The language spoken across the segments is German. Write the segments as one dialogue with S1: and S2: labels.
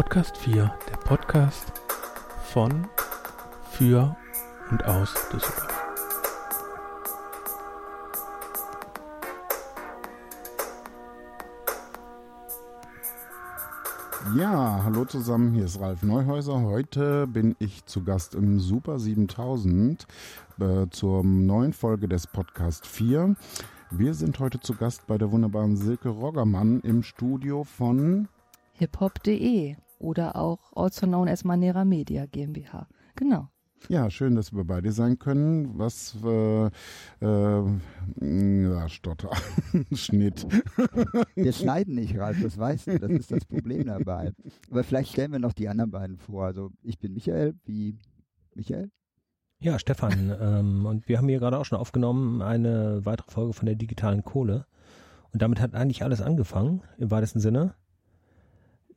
S1: Podcast 4, der Podcast von, für und aus Düsseldorf.
S2: Ja, hallo zusammen, hier ist Ralf Neuhäuser. Heute bin ich zu Gast im Super 7000 äh, zur neuen Folge des Podcast 4. Wir sind heute zu Gast bei der wunderbaren Silke Roggermann im Studio von
S3: hiphop.de oder auch also known as Manera Media GmbH. Genau.
S2: Ja, schön, dass wir bei dir sein können. Was, äh, äh, ja, Stotter, Schnitt.
S4: Wir schneiden nicht, Ralf, das weißt du, das ist das Problem dabei. Aber vielleicht stellen wir noch die anderen beiden vor. Also ich bin Michael, wie Michael?
S5: Ja, Stefan. ähm, und wir haben hier gerade auch schon aufgenommen eine weitere Folge von der digitalen Kohle. Und damit hat eigentlich alles angefangen, im weitesten Sinne.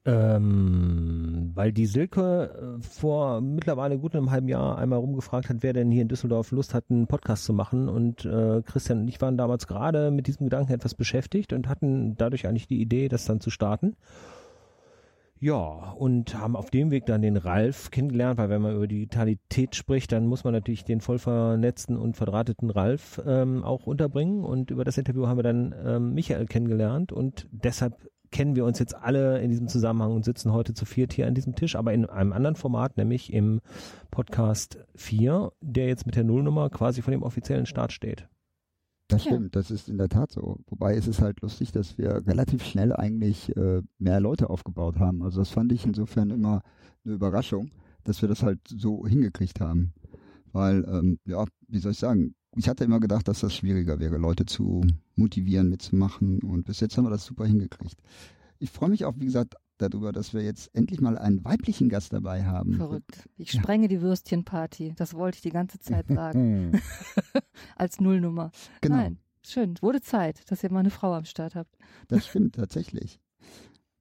S5: Ähm, weil die Silke äh, vor mittlerweile gut einem halben Jahr einmal rumgefragt hat, wer denn hier in Düsseldorf Lust hat, einen Podcast zu machen. Und äh, Christian und ich waren damals gerade mit diesem Gedanken etwas beschäftigt und hatten dadurch eigentlich die Idee, das dann zu starten. Ja, und haben auf dem Weg dann den Ralf kennengelernt, weil wenn man über Digitalität spricht, dann muss man natürlich den voll vernetzten und verdrahteten Ralf ähm, auch unterbringen. Und über das Interview haben wir dann ähm, Michael kennengelernt und deshalb kennen wir uns jetzt alle in diesem Zusammenhang und sitzen heute zu viert hier an diesem Tisch, aber in einem anderen Format, nämlich im Podcast 4, der jetzt mit der Nullnummer quasi vor dem offiziellen Start steht.
S4: Das stimmt, das ist in der Tat so. Wobei es ist halt lustig, dass wir relativ schnell eigentlich äh, mehr Leute aufgebaut haben. Also das fand ich insofern immer eine Überraschung, dass wir das halt so hingekriegt haben. Weil, ähm, ja, wie soll ich sagen, ich hatte immer gedacht, dass das schwieriger wäre, Leute zu motivieren, mitzumachen. Und bis jetzt haben wir das super hingekriegt. Ich freue mich auch, wie gesagt, darüber, dass wir jetzt endlich mal einen weiblichen Gast dabei haben.
S3: Verrückt. Ich sprenge ja. die Würstchenparty. Das wollte ich die ganze Zeit sagen. Als Nullnummer. Genau. Nein, schön. Wurde Zeit, dass ihr mal eine Frau am Start habt.
S4: Das stimmt tatsächlich.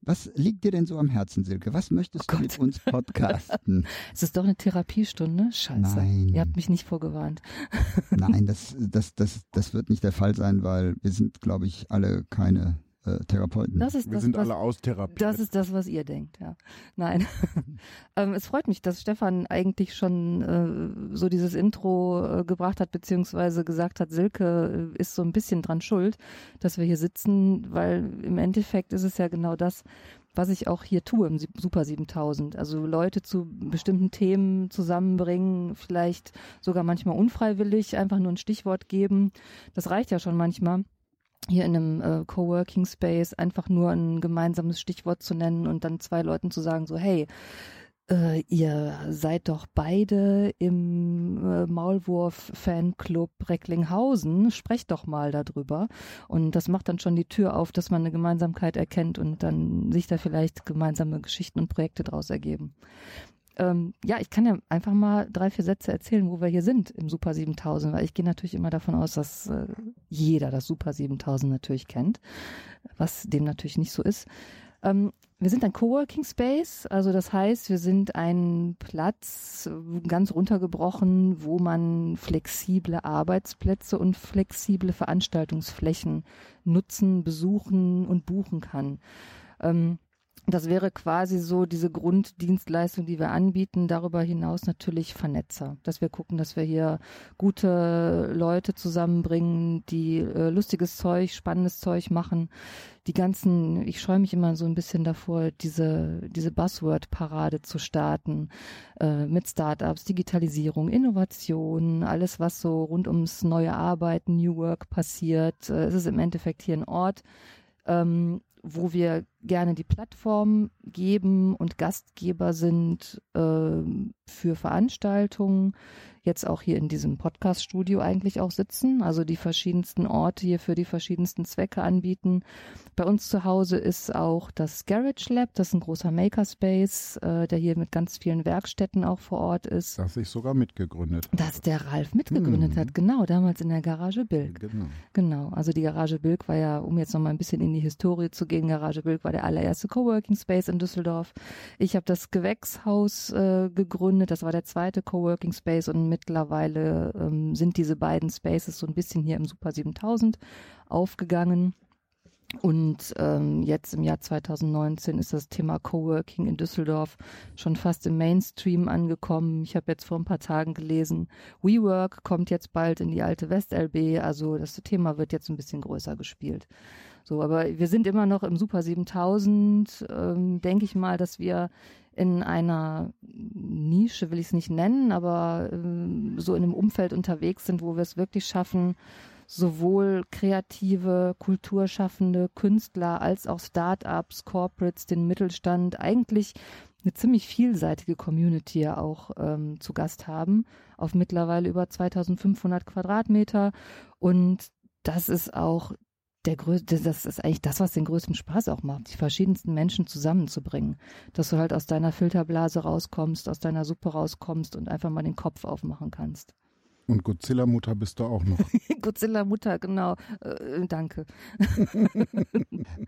S4: Was liegt dir denn so am Herzen, Silke? Was möchtest oh du mit uns podcasten?
S3: es ist doch eine Therapiestunde. Scheiße. Nein. Ihr habt mich nicht vorgewarnt.
S4: Nein, das, das, das, das wird nicht der Fall sein, weil wir sind, glaube ich, alle keine äh, Therapeuten.
S3: Das ist
S2: Wir
S3: das,
S2: sind
S3: was,
S2: alle austherapiert.
S3: Das ist das, was ihr denkt, ja. Nein. ähm, es freut mich, dass Stefan eigentlich schon äh, so dieses Intro äh, gebracht hat, beziehungsweise gesagt hat, Silke äh, ist so ein bisschen dran schuld, dass wir hier sitzen, weil im Endeffekt ist es ja genau das, was ich auch hier tue im Super 7000. Also Leute zu bestimmten Themen zusammenbringen, vielleicht sogar manchmal unfreiwillig, einfach nur ein Stichwort geben. Das reicht ja schon manchmal hier in einem äh, Coworking Space einfach nur ein gemeinsames Stichwort zu nennen und dann zwei Leuten zu sagen, so, hey, äh, ihr seid doch beide im äh, Maulwurf-Fanclub Recklinghausen, sprecht doch mal darüber. Und das macht dann schon die Tür auf, dass man eine Gemeinsamkeit erkennt und dann sich da vielleicht gemeinsame Geschichten und Projekte daraus ergeben ähm, ja, ich kann ja einfach mal drei, vier Sätze erzählen, wo wir hier sind im Super 7000, weil ich gehe natürlich immer davon aus, dass äh, jeder das Super 7000 natürlich kennt, was dem natürlich nicht so ist. Ähm, wir sind ein Coworking Space, also das heißt, wir sind ein Platz ganz runtergebrochen, wo man flexible Arbeitsplätze und flexible Veranstaltungsflächen nutzen, besuchen und buchen kann. Ähm, das wäre quasi so diese Grunddienstleistung, die wir anbieten. Darüber hinaus natürlich Vernetzer, dass wir gucken, dass wir hier gute Leute zusammenbringen, die äh, lustiges Zeug, spannendes Zeug machen. Die ganzen, ich scheue mich immer so ein bisschen davor, diese, diese Buzzword-Parade zu starten äh, mit Startups, Digitalisierung, Innovation, alles, was so rund ums neue Arbeiten, New Work passiert. Äh, es ist im Endeffekt hier ein Ort, ähm, wo wir gerne die Plattform geben und Gastgeber sind äh, für Veranstaltungen, jetzt auch hier in diesem Podcast-Studio eigentlich auch sitzen, also die verschiedensten Orte hier für die verschiedensten Zwecke anbieten. Bei uns zu Hause ist auch das Garage Lab, das ist ein großer Makerspace, äh, der hier mit ganz vielen Werkstätten auch vor Ort ist.
S2: Das ich sogar mitgegründet.
S3: Das der Ralf mitgegründet hm. hat, genau, damals in der Garage Bilk.
S2: Genau.
S3: Genau, also die Garage Bilk war ja, um jetzt nochmal ein bisschen in die Historie zu gehen, Garage Bilk war der allererste Coworking Space in Düsseldorf. Ich habe das Gewächshaus äh, gegründet, das war der zweite Coworking Space und mittlerweile ähm, sind diese beiden Spaces so ein bisschen hier im Super 7000 aufgegangen. Und ähm, jetzt im Jahr 2019 ist das Thema Coworking in Düsseldorf schon fast im Mainstream angekommen. Ich habe jetzt vor ein paar Tagen gelesen, WeWork kommt jetzt bald in die alte West-LB. Also das Thema wird jetzt ein bisschen größer gespielt. So, aber wir sind immer noch im Super 7000. Ähm, Denke ich mal, dass wir in einer Nische, will ich es nicht nennen, aber ähm, so in einem Umfeld unterwegs sind, wo wir es wirklich schaffen, sowohl kreative, kulturschaffende Künstler als auch Startups, Corporates, den Mittelstand, eigentlich eine ziemlich vielseitige Community auch ähm, zu Gast haben, auf mittlerweile über 2500 Quadratmeter. Und das ist auch der größte, das ist eigentlich das, was den größten Spaß auch macht, die verschiedensten Menschen zusammenzubringen. Dass du halt aus deiner Filterblase rauskommst, aus deiner Suppe rauskommst und einfach mal den Kopf aufmachen kannst.
S2: Und Godzilla-Mutter bist du auch noch.
S3: Godzilla-Mutter, genau. Äh, danke.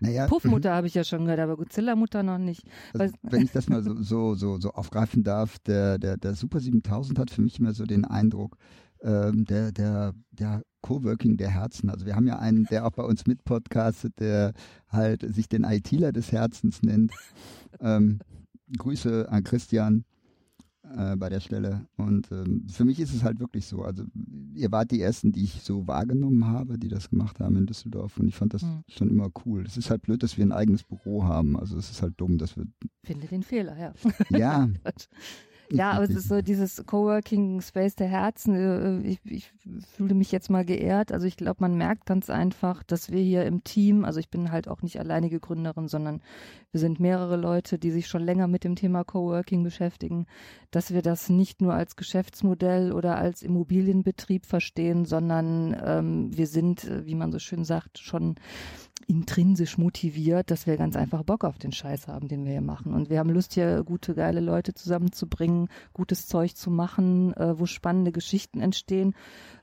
S4: Naja,
S3: Puffmutter habe ich ja schon gehört, aber Godzilla-Mutter noch nicht.
S4: Also, wenn ich das mal so, so, so, so aufgreifen darf, der, der, der Super 7000 hat für mich immer so den Eindruck, ähm, der, der, der Coworking der Herzen. Also wir haben ja einen, der auch bei uns mit podcastet, der halt sich den ITler des Herzens nennt. Ähm, Grüße an Christian äh, bei der Stelle. Und ähm, für mich ist es halt wirklich so. Also ihr wart die ersten, die ich so wahrgenommen habe, die das gemacht haben in Düsseldorf. Und ich fand das
S3: Hm.
S4: schon immer cool. Es ist halt blöd, dass wir ein eigenes Büro haben. Also es ist halt dumm, dass wir
S3: Finde den Fehler, ja.
S4: ja.
S3: Ja, aber es ist so dieses Coworking Space der Herzen. äh, Ich, ich fühle mich jetzt mal geehrt. Also ich glaube, man merkt ganz einfach, dass wir hier im Team, also ich bin halt auch nicht alleinige Gründerin, sondern wir sind mehrere Leute, die sich schon länger mit dem Thema Coworking beschäftigen, dass wir das nicht nur als Geschäftsmodell oder als Immobilienbetrieb verstehen, sondern ähm, wir sind, äh, wie man so schön sagt, schon intrinsisch motiviert, dass wir ganz einfach Bock auf den Scheiß haben, den wir hier machen. Und wir haben Lust, hier gute, geile Leute zusammenzubringen, gutes Zeug zu machen, äh, wo spannende Geschichten entstehen,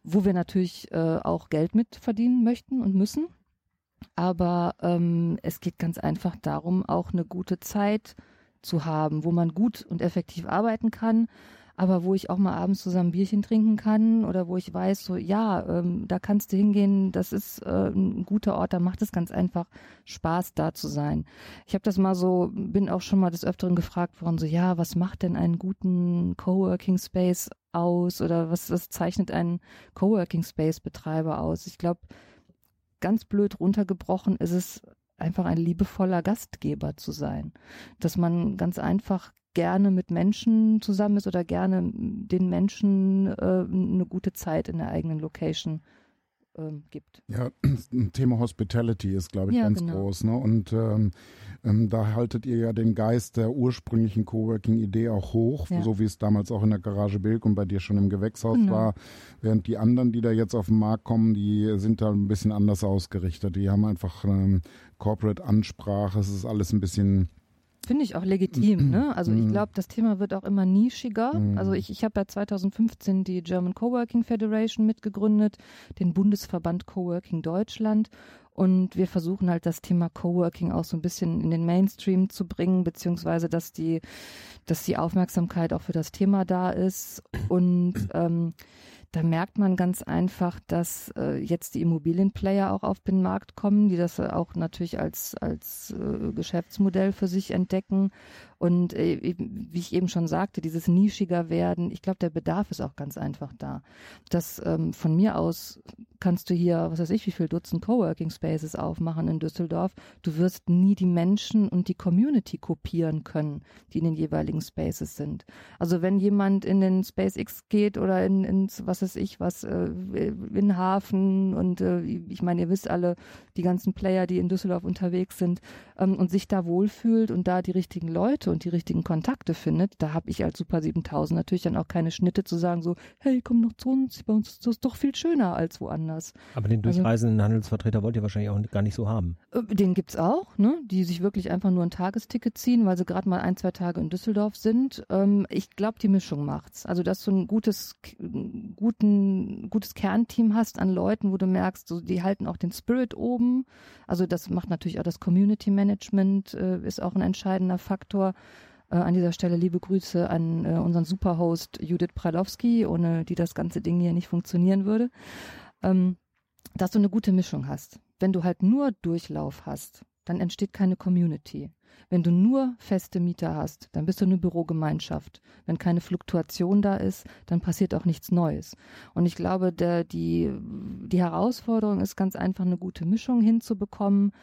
S3: wo wir natürlich äh, auch Geld mit verdienen möchten und müssen. Aber ähm, es geht ganz einfach darum, auch eine gute Zeit zu haben, wo man gut und effektiv arbeiten kann, aber wo ich auch mal abends zusammen Bierchen trinken kann oder wo ich weiß, so ja, ähm, da kannst du hingehen, das ist äh, ein guter Ort, da macht es ganz einfach Spaß, da zu sein. Ich habe das mal so, bin auch schon mal des Öfteren gefragt worden, so ja, was macht denn einen guten Coworking Space aus oder was, was zeichnet einen Coworking Space Betreiber aus? Ich glaube, ganz blöd runtergebrochen ist es einfach ein liebevoller Gastgeber zu sein, dass man ganz einfach gerne mit Menschen zusammen ist oder gerne den Menschen äh, eine gute Zeit in der eigenen Location ähm, gibt.
S2: Ja, Thema Hospitality ist, glaube ich,
S3: Ja,
S2: ganz
S3: genau.
S2: groß. Ne? Und ähm, ähm, da haltet ihr ja den Geist der ursprünglichen Coworking-Idee auch hoch,
S3: Ja.
S2: so wie es damals auch in der Garage Bilk und bei dir schon im Gewächshaus
S3: Genau.
S2: war. Während die anderen, die da jetzt auf den Markt kommen, die sind da ein bisschen anders ausgerichtet. Die haben einfach ähm, Corporate-Ansprache. Es ist alles ein bisschen
S3: Finde ich auch legitim. Ne? Also ich
S2: Mhm.
S3: glaube, das Thema wird auch immer nischiger.
S2: Mhm.
S3: Also ich, ich habe ja 2015 die German Coworking Federation mitgegründet, den Bundesverband Coworking Deutschland. Und wir versuchen halt das Thema Coworking auch so ein bisschen in den Mainstream zu bringen, beziehungsweise dass die, dass die Aufmerksamkeit auch für das Thema da ist. Und ähm, da merkt man ganz einfach, dass äh, jetzt die Immobilienplayer auch auf den Markt kommen, die das äh, auch natürlich als, als äh, Geschäftsmodell für sich entdecken. Und äh, wie ich eben schon sagte, dieses nischiger werden, ich glaube, der Bedarf ist auch ganz einfach da. Das ähm, von mir aus kannst du hier, was weiß ich, wie viel Dutzend Coworking Spaces aufmachen in Düsseldorf. Du wirst nie die Menschen und die Community kopieren können, die in den jeweiligen Spaces sind. Also wenn jemand in den SpaceX geht oder in, ins, was weiß ich, was, äh, in Hafen und äh, ich meine, ihr wisst alle, die ganzen Player, die in Düsseldorf unterwegs sind ähm, und sich da wohlfühlt und da die richtigen Leute und die richtigen Kontakte findet, da habe ich als Super 7000 natürlich dann auch keine Schnitte zu sagen so, hey, komm noch zu uns, bei uns ist das doch viel schöner als woanders.
S5: Aber den
S3: Also-
S5: durchreisenden Handelsvertreter wollt ihr wahrscheinlich auch gar nicht so haben.
S3: Äh, Den gibt's auch, ne? die sich wirklich einfach nur ein Tagesticket ziehen, weil sie gerade mal ein, zwei Tage in Düsseldorf sind. Ähm, ich glaube, die Mischung macht's. Also, dass du ein gutes, guten, gutes Kernteam hast an Leuten, wo du merkst, so, die halten auch den Spirit oben. Also, das macht natürlich auch das Community Management, äh, ist auch ein entscheidender Faktor. Äh, an dieser Stelle liebe Grüße an äh, unseren Superhost Judith Pralowski, ohne die das ganze Ding hier nicht funktionieren würde. Ähm, dass du eine gute Mischung hast. wenn du halt nur Durchlauf hast, dann entsteht keine Community. Wenn du nur feste Mieter hast, dann bist du eine Bürogemeinschaft. Wenn keine Fluktuation da ist, dann passiert auch nichts Neues. Und ich glaube, der, die, die Herausforderung ist ganz einfach eine gute Mischung hinzubekommen,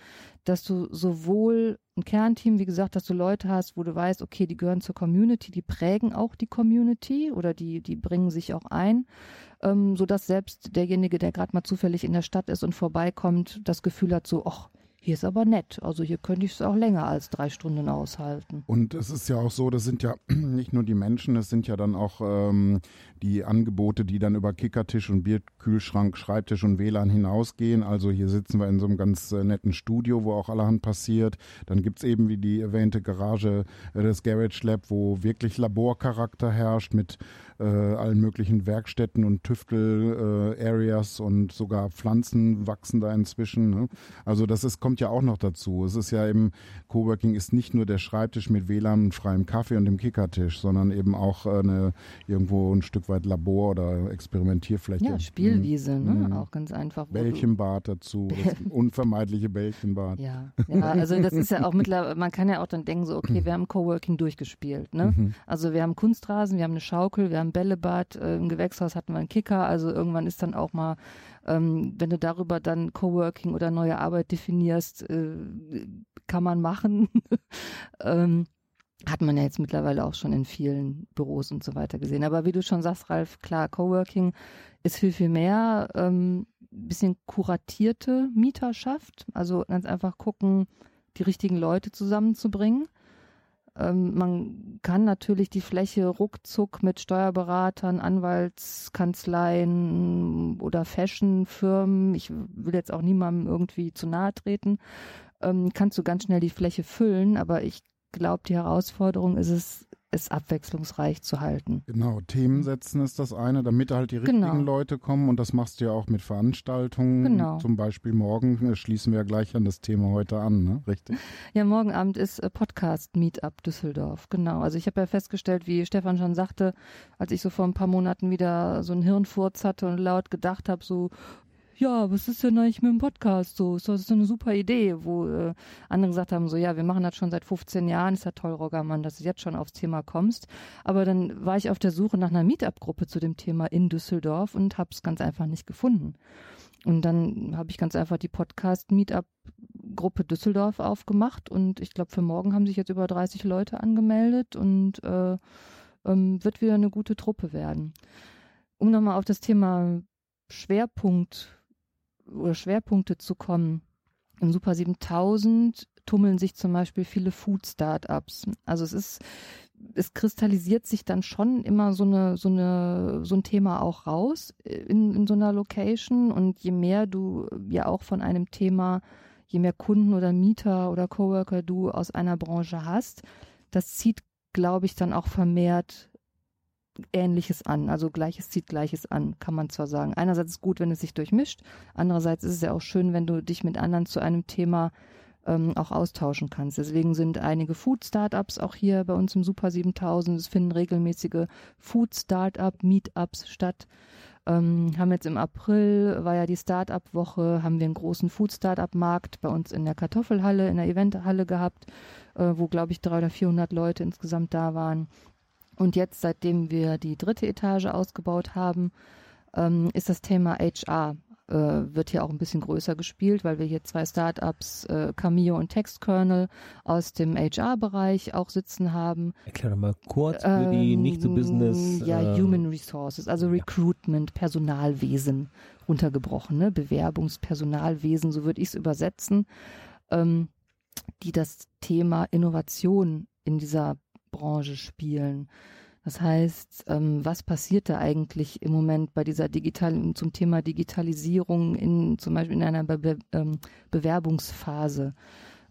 S3: dass du sowohl ein Kernteam, wie gesagt, dass du Leute hast, wo du weißt, okay, die gehören zur Community, die prägen auch die Community oder die, die bringen sich auch ein, ähm, sodass selbst derjenige, der gerade mal zufällig in der Stadt ist und vorbeikommt, das Gefühl hat, so, ach, hier ist aber nett. Also hier könnte ich es auch länger als drei Stunden aushalten.
S2: Und es ist ja auch so, das sind ja nicht nur die Menschen, es sind ja dann auch ähm, die Angebote, die dann über Kickertisch und Bierkühlschrank, Schreibtisch und WLAN hinausgehen. Also hier sitzen wir in so einem ganz äh, netten Studio, wo auch allerhand passiert. Dann gibt es eben, wie die erwähnte Garage, äh, das Garage Lab, wo wirklich Laborcharakter herrscht mit äh, allen möglichen Werkstätten und Tüftel-Areas äh, und sogar Pflanzen wachsen da inzwischen. Ne? Also das ist, kommt ja auch noch dazu. Es ist ja eben, Coworking ist nicht nur der Schreibtisch mit WLAN freiem Kaffee und dem Kickertisch, sondern eben auch äh, eine, irgendwo ein Stück weit Labor oder Experimentierfläche.
S3: Ja, Spielwiese, ne? Mhm. auch ganz einfach.
S2: Bällchenbad dazu, das unvermeidliche Bällchenbad.
S3: Ja, ja, also das ist ja auch mittlerweile, man kann ja auch dann denken so, okay, wir haben Coworking durchgespielt, ne? Mhm. Also wir haben Kunstrasen, wir haben eine Schaukel, wir haben Bällebad, äh, im Gewächshaus hatten wir einen Kicker, also irgendwann ist dann auch mal, ähm, wenn du darüber dann Coworking oder neue Arbeit definierst, äh, kann man machen. ähm, hat man ja jetzt mittlerweile auch schon in vielen Büros und so weiter gesehen. Aber wie du schon sagst, Ralf, klar, Coworking ist viel, viel mehr. Ähm, bisschen kuratierte Mieterschaft. Also ganz einfach gucken, die richtigen Leute zusammenzubringen. Ähm, man kann natürlich die Fläche ruckzuck mit Steuerberatern, Anwaltskanzleien oder Fashionfirmen, ich will jetzt auch niemandem irgendwie zu nahe treten, ähm, kannst du ganz schnell die Fläche füllen, aber ich glaube, die Herausforderung ist es, es abwechslungsreich zu halten.
S2: Genau, Themen setzen ist das eine, damit halt die richtigen genau. Leute kommen und das machst du ja auch mit Veranstaltungen. Genau. Zum Beispiel morgen schließen wir ja gleich an das Thema heute an, ne? Richtig?
S3: Ja, morgen Abend ist äh, Podcast Meetup Düsseldorf, genau. Also ich habe ja festgestellt, wie Stefan schon sagte, als ich so vor ein paar Monaten wieder so einen Hirnfurz hatte und laut gedacht habe, so, ja, was ist denn eigentlich mit dem Podcast so? Ist das eine super Idee, wo äh, andere gesagt haben, so ja, wir machen das schon seit 15 Jahren, ist ja toll, Roggermann, dass du jetzt schon aufs Thema kommst. Aber dann war ich auf der Suche nach einer Meetup-Gruppe zu dem Thema in Düsseldorf und habe es ganz einfach nicht gefunden. Und dann habe ich ganz einfach die Podcast-Meetup-Gruppe Düsseldorf aufgemacht und ich glaube, für morgen haben sich jetzt über 30 Leute angemeldet und äh, ähm, wird wieder eine gute Truppe werden. Um nochmal auf das Thema Schwerpunkt oder Schwerpunkte zu kommen. Im Super 7000 tummeln sich zum Beispiel viele Food-Startups. Also es ist, es kristallisiert sich dann schon immer so eine, so eine, so ein Thema auch raus in, in so einer Location. Und je mehr du ja auch von einem Thema, je mehr Kunden oder Mieter oder Coworker du aus einer Branche hast, das zieht, glaube ich, dann auch vermehrt Ähnliches an. Also Gleiches zieht Gleiches an, kann man zwar sagen. Einerseits ist es gut, wenn es sich durchmischt. Andererseits ist es ja auch schön, wenn du dich mit anderen zu einem Thema ähm, auch austauschen kannst. Deswegen sind einige Food-Startups auch hier bei uns im Super 7000. Es finden regelmäßige Food-Startup-Meetups statt. Ähm, haben jetzt im April, war ja die Startup-Woche, haben wir einen großen Food-Startup-Markt bei uns in der Kartoffelhalle, in der Eventhalle gehabt, äh, wo, glaube ich, drei oder vierhundert Leute insgesamt da waren. Und jetzt, seitdem wir die dritte Etage ausgebaut haben, ähm, ist das Thema HR äh, wird hier auch ein bisschen größer gespielt, weil wir hier zwei Startups, äh, Cameo und Textkernel aus dem HR-Bereich auch sitzen haben.
S5: Erklär doch mal kurz für ähm, die nicht so Business.
S3: Ja, äh, Human Resources, also Recruitment, Personalwesen runtergebrochen, ne? Bewerbungspersonalwesen, so würde ich es übersetzen, ähm, die das Thema Innovation in dieser Branche spielen. Das heißt, ähm, was passiert da eigentlich im Moment bei dieser digitalen, zum Thema Digitalisierung in, zum Beispiel in einer Be ähm, Bewerbungsphase?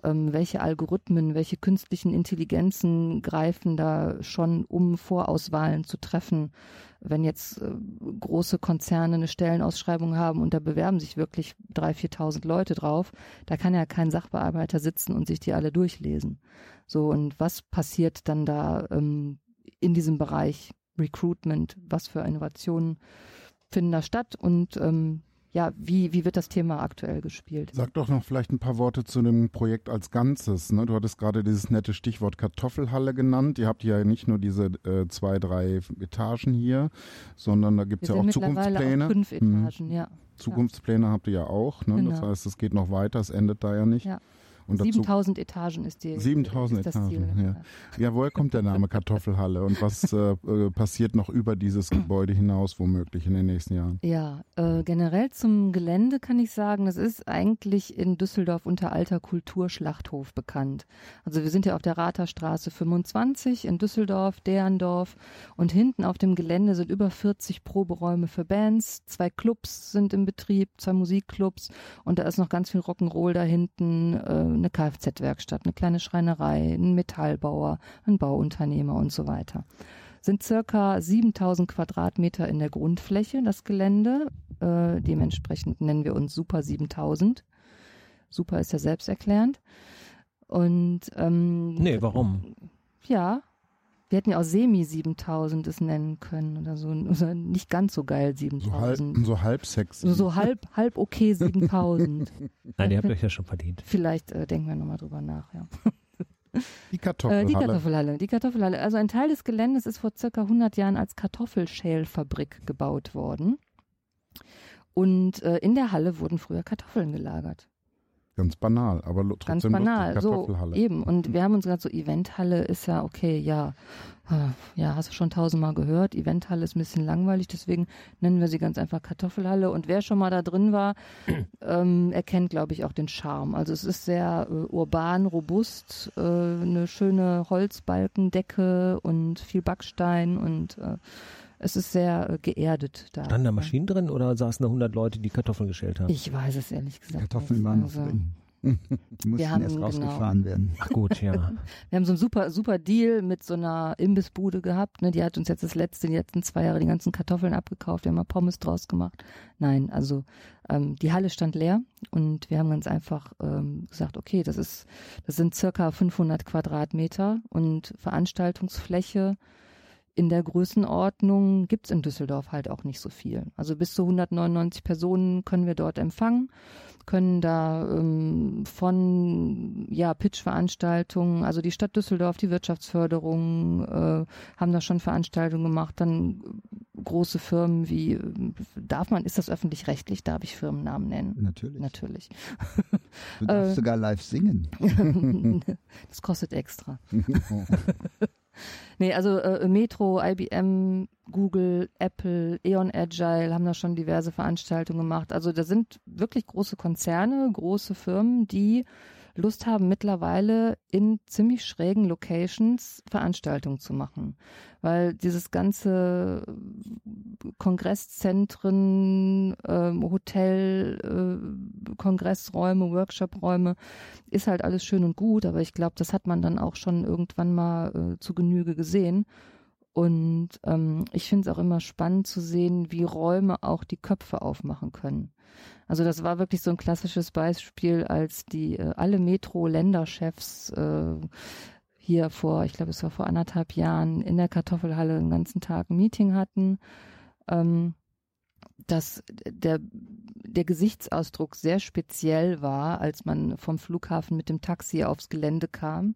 S3: Ähm, welche Algorithmen, welche künstlichen Intelligenzen greifen da schon, um Vorauswahlen zu treffen? Wenn jetzt äh, große Konzerne eine Stellenausschreibung haben und da bewerben sich wirklich drei, viertausend Leute drauf, da kann ja kein Sachbearbeiter sitzen und sich die alle durchlesen. So, und was passiert dann da ähm, in diesem Bereich Recruitment? Was für Innovationen finden da statt? Und ähm, ja, wie, wie wird das Thema aktuell gespielt?
S2: Sag doch noch vielleicht ein paar Worte zu dem Projekt als Ganzes. Ne? Du hattest gerade dieses nette Stichwort Kartoffelhalle genannt. Ihr habt ja nicht nur diese äh, zwei, drei Etagen hier, sondern da gibt es ja auch Zukunftspläne. Auch
S3: fünf hm. Etagen, hm. ja.
S2: Zukunftspläne habt ihr ja auch. Ne? Genau. Das heißt, es geht noch weiter, es endet da ja nicht.
S3: Ja. Und 7000 Etagen ist die
S2: 7000 Etagen, Ziel, ja. ja. woher kommt der Name Kartoffelhalle und was äh, äh, passiert noch über dieses Gebäude hinaus womöglich in den nächsten Jahren?
S3: Ja, äh, generell zum Gelände kann ich sagen, das ist eigentlich in Düsseldorf unter alter Kulturschlachthof bekannt. Also wir sind ja auf der Ratherstraße 25 in Düsseldorf, Derndorf und hinten auf dem Gelände sind über 40 Proberäume für Bands, zwei Clubs sind im Betrieb, zwei Musikclubs und da ist noch ganz viel Rock'n'Roll da hinten. Äh, eine Kfz-Werkstatt, eine kleine Schreinerei, ein Metallbauer, ein Bauunternehmer und so weiter. Sind circa 7000 Quadratmeter in der Grundfläche, das Gelände. Äh, dementsprechend nennen wir uns Super 7000. Super ist ja selbsterklärend. Und ähm,
S5: nee, warum?
S3: Ja, wir hätten ja auch Semi 7000 es nennen können oder so. Oder nicht ganz so geil 7000.
S2: So halb, so halb sexy.
S3: So, so halb, halb okay 7000.
S5: Nein, ihr habt euch ja schon verdient.
S3: Vielleicht äh, denken wir nochmal drüber nach, ja.
S2: Die Kartoffelhalle.
S3: Äh, die Kartoffelhalle. Die Kartoffelhalle. Also ein Teil des Geländes ist vor circa 100 Jahren als Kartoffelschälfabrik gebaut worden. Und äh, in der Halle wurden früher Kartoffeln gelagert.
S2: Ganz banal, aber trotzdem
S3: Ganz banal, so eben. Und wir haben uns gerade so, Eventhalle ist ja okay, ja, ah, ja, hast du schon tausendmal gehört. Eventhalle ist ein bisschen langweilig, deswegen nennen wir sie ganz einfach Kartoffelhalle. Und wer schon mal da drin war, ähm, erkennt, glaube ich, auch den Charme. Also es ist sehr äh, urban, robust, äh, eine schöne Holzbalkendecke und viel Backstein und äh, es ist sehr äh, geerdet da.
S5: Standen da Maschinen drin oder saßen da 100 Leute, die Kartoffeln geschält haben?
S3: Ich weiß es ehrlich gesagt.
S4: Kartoffeln waren noch also, drin. Die mussten haben, erst genau. rausgefahren genau. werden.
S5: Ach gut, ja.
S3: Wir haben so einen super, super Deal mit so einer Imbissbude gehabt. Ne? Die hat uns jetzt das letzte, die letzten zwei Jahre die ganzen Kartoffeln abgekauft. Wir haben mal Pommes draus gemacht. Nein, also ähm, die Halle stand leer und wir haben ganz einfach ähm, gesagt, okay, das ist, das sind circa 500 Quadratmeter und Veranstaltungsfläche in der Größenordnung gibt's in Düsseldorf halt auch nicht so viel. Also bis zu 199 Personen können wir dort empfangen, können da ähm, von ja Pitch-Veranstaltungen, also die Stadt Düsseldorf, die Wirtschaftsförderung äh, haben da schon Veranstaltungen gemacht, dann große Firmen wie darf man, ist das öffentlich-rechtlich, darf ich Firmennamen nennen?
S4: Natürlich.
S3: Natürlich.
S4: Du darfst äh, sogar live singen.
S3: das kostet extra. Nee, also äh, Metro, IBM, Google, Apple, Eon Agile haben da schon diverse Veranstaltungen gemacht. Also da sind wirklich große Konzerne, große Firmen, die Lust haben, mittlerweile in ziemlich schrägen Locations Veranstaltungen zu machen. Weil dieses ganze Kongresszentren, äh, Hotel, äh, Kongressräume, Workshopräume ist halt alles schön und gut, aber ich glaube, das hat man dann auch schon irgendwann mal äh, zu Genüge gesehen. Und ähm, ich finde es auch immer spannend zu sehen, wie Räume auch die Köpfe aufmachen können. Also das war wirklich so ein klassisches Beispiel, als die äh, alle Metro-Länderchefs äh, hier vor, ich glaube es war vor anderthalb Jahren, in der Kartoffelhalle den ganzen Tag ein Meeting hatten. Ähm, dass der, der Gesichtsausdruck sehr speziell war, als man vom Flughafen mit dem Taxi aufs Gelände kam.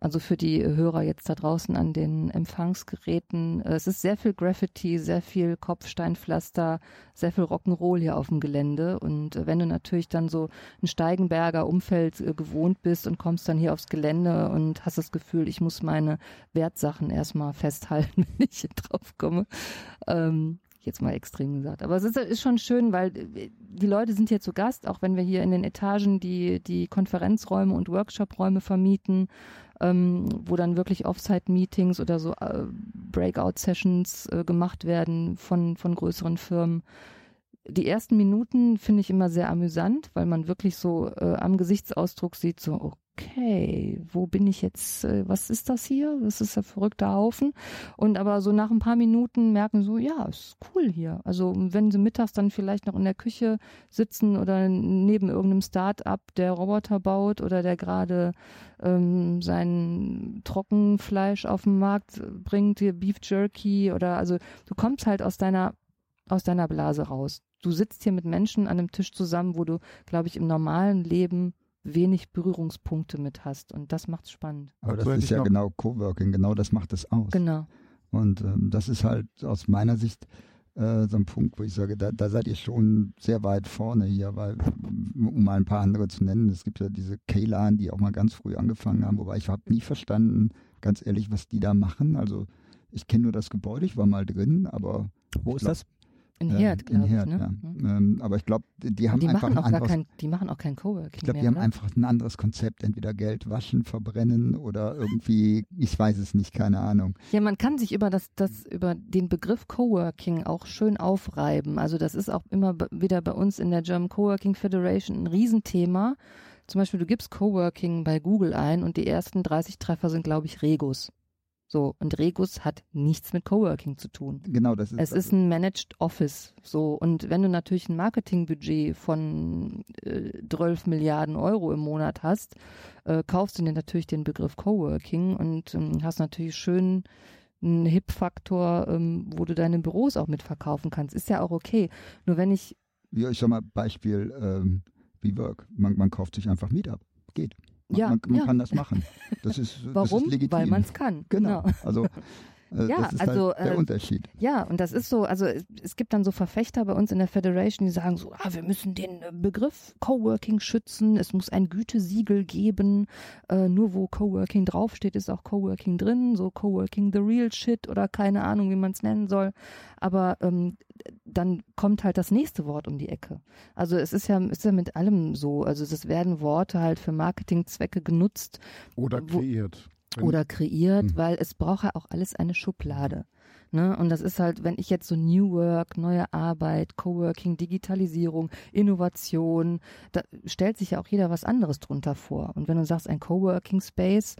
S3: Also für die Hörer jetzt da draußen an den Empfangsgeräten. Es ist sehr viel Graffiti, sehr viel Kopfsteinpflaster, sehr viel Rock'n'Roll hier auf dem Gelände. Und wenn du natürlich dann so ein Steigenberger Umfeld äh, gewohnt bist und kommst dann hier aufs Gelände und hast das Gefühl, ich muss meine Wertsachen erstmal festhalten, wenn ich hier drauf komme. Ähm, jetzt mal extrem gesagt. Aber es ist, ist, schon schön, weil äh, die Leute sind hier zu Gast, auch wenn wir hier in den Etagen die, die Konferenzräume und Workshopräume vermieten, ähm, wo dann wirklich Offsite-Meetings oder so äh, Breakout-Sessions äh, gemacht werden von, von größeren Firmen. Die ersten Minuten finde ich immer sehr amüsant, weil man wirklich so äh, am Gesichtsausdruck sieht, so, oh okay, wo bin ich jetzt, äh, was ist das hier? Das ist ein verrückter Haufen. Und aber so nach ein paar Minuten merken so, ja, ist cool hier. Also wenn sie mittags dann vielleicht noch in der Küche sitzen oder neben irgendeinem Start-up, der Roboter baut oder der gerade ähm, sein Trockenfleisch auf den Markt bringt, hier Beef Jerky oder also du kommst halt aus deiner aus deiner Blase raus. du sitzt hier mit Menschen an einem Tisch zusammen, wo du, glaube ich, im normalen Leben wenig Berührungspunkte mit hast. Und das macht's spannend.
S4: Aber das ist ja genau Coworking, genau das macht es aus.
S3: Genau.
S4: Und ähm, das ist halt aus meiner Sicht äh, so ein Punkt, wo ich sage, da, da seid ihr schon sehr weit vorne hier, weil, um mal ein paar andere zu nennen, es gibt ja diese Kaylan, die auch mal ganz früh angefangen haben, wobei ich habe nie verstanden, ganz ehrlich, was die da machen. Also ich kenne nur das Gebäude, ich war mal drin, aber
S5: Wo ist
S4: glaub-
S5: das?
S3: In
S4: äh,
S3: Herd, glaube ich. Ne?
S4: ja.
S3: Mhm.
S4: Ähm, aber ich glaube, die, haben
S3: Die
S4: einfach
S3: machen,
S4: ein
S3: auch gar
S4: anderes
S3: kein, die machen auch kein Coworking
S4: ich glaube, die haben
S3: ne?
S4: einfach ein anderes Konzept, entweder Geld waschen, verbrennen oder irgendwie, ich weiß es nicht, keine Ahnung.
S3: Ja, man kann sich über das, das, über den Begriff Coworking auch schön aufreiben. Also das ist auch immer wieder bei uns in der German Coworking Federation ein Riesenthema. Zum Beispiel, du gibst Coworking bei Google ein und die ersten 30 Treffer sind, glaube ich, Regus. So, und Regus hat nichts mit Coworking zu tun.
S4: Genau, das ist.
S3: Es ist ein Managed Office. So, und wenn du natürlich ein Marketingbudget von äh, 12 Milliarden Euro im Monat hast, äh, kaufst du dir natürlich den Begriff Coworking und ähm, hast natürlich schön einen Hip-Faktor, ähm, wo du deine Büros auch mitverkaufen kannst. Ist ja auch okay. Nur wenn ich,
S4: ja, ich sag mal, Beispiel ähm, WeWork. Man, man kauft sich einfach Meetup. Geht. Man,
S3: Ja,
S4: man, man
S3: ja.
S4: kann das machen. Das ist, das
S3: warum?
S4: ist legitim.
S3: Weil man es kann.
S4: Genau. Also, äh,
S3: Ja,
S4: das ist
S3: also,
S4: halt der
S3: äh,
S4: Unterschied.
S3: Ja, und das ist so, also es, es gibt dann so Verfechter bei uns in der Federation, die sagen so, ah, wir müssen den äh, Begriff Coworking schützen, es muss ein Gütesiegel geben, äh, nur wo Coworking draufsteht, ist auch Coworking drin, so Coworking the real shit oder keine Ahnung, wie man es nennen soll. Aber ähm, dann kommt halt das nächste Wort um die Ecke. Also es ist ja, ist ja mit allem so, also es werden Worte halt für Marketingzwecke genutzt,
S2: Oder
S3: Wo-
S2: kreiert. Wenn-
S3: oder kreiert,
S2: Hm.
S3: weil es braucht ja auch alles eine Schublade. Ne? Und das ist halt, wenn ich jetzt so New Work, neue Arbeit, Coworking, Digitalisierung, Innovation, da stellt sich ja auch jeder was anderes drunter vor. Und wenn du sagst, ein Coworking Space,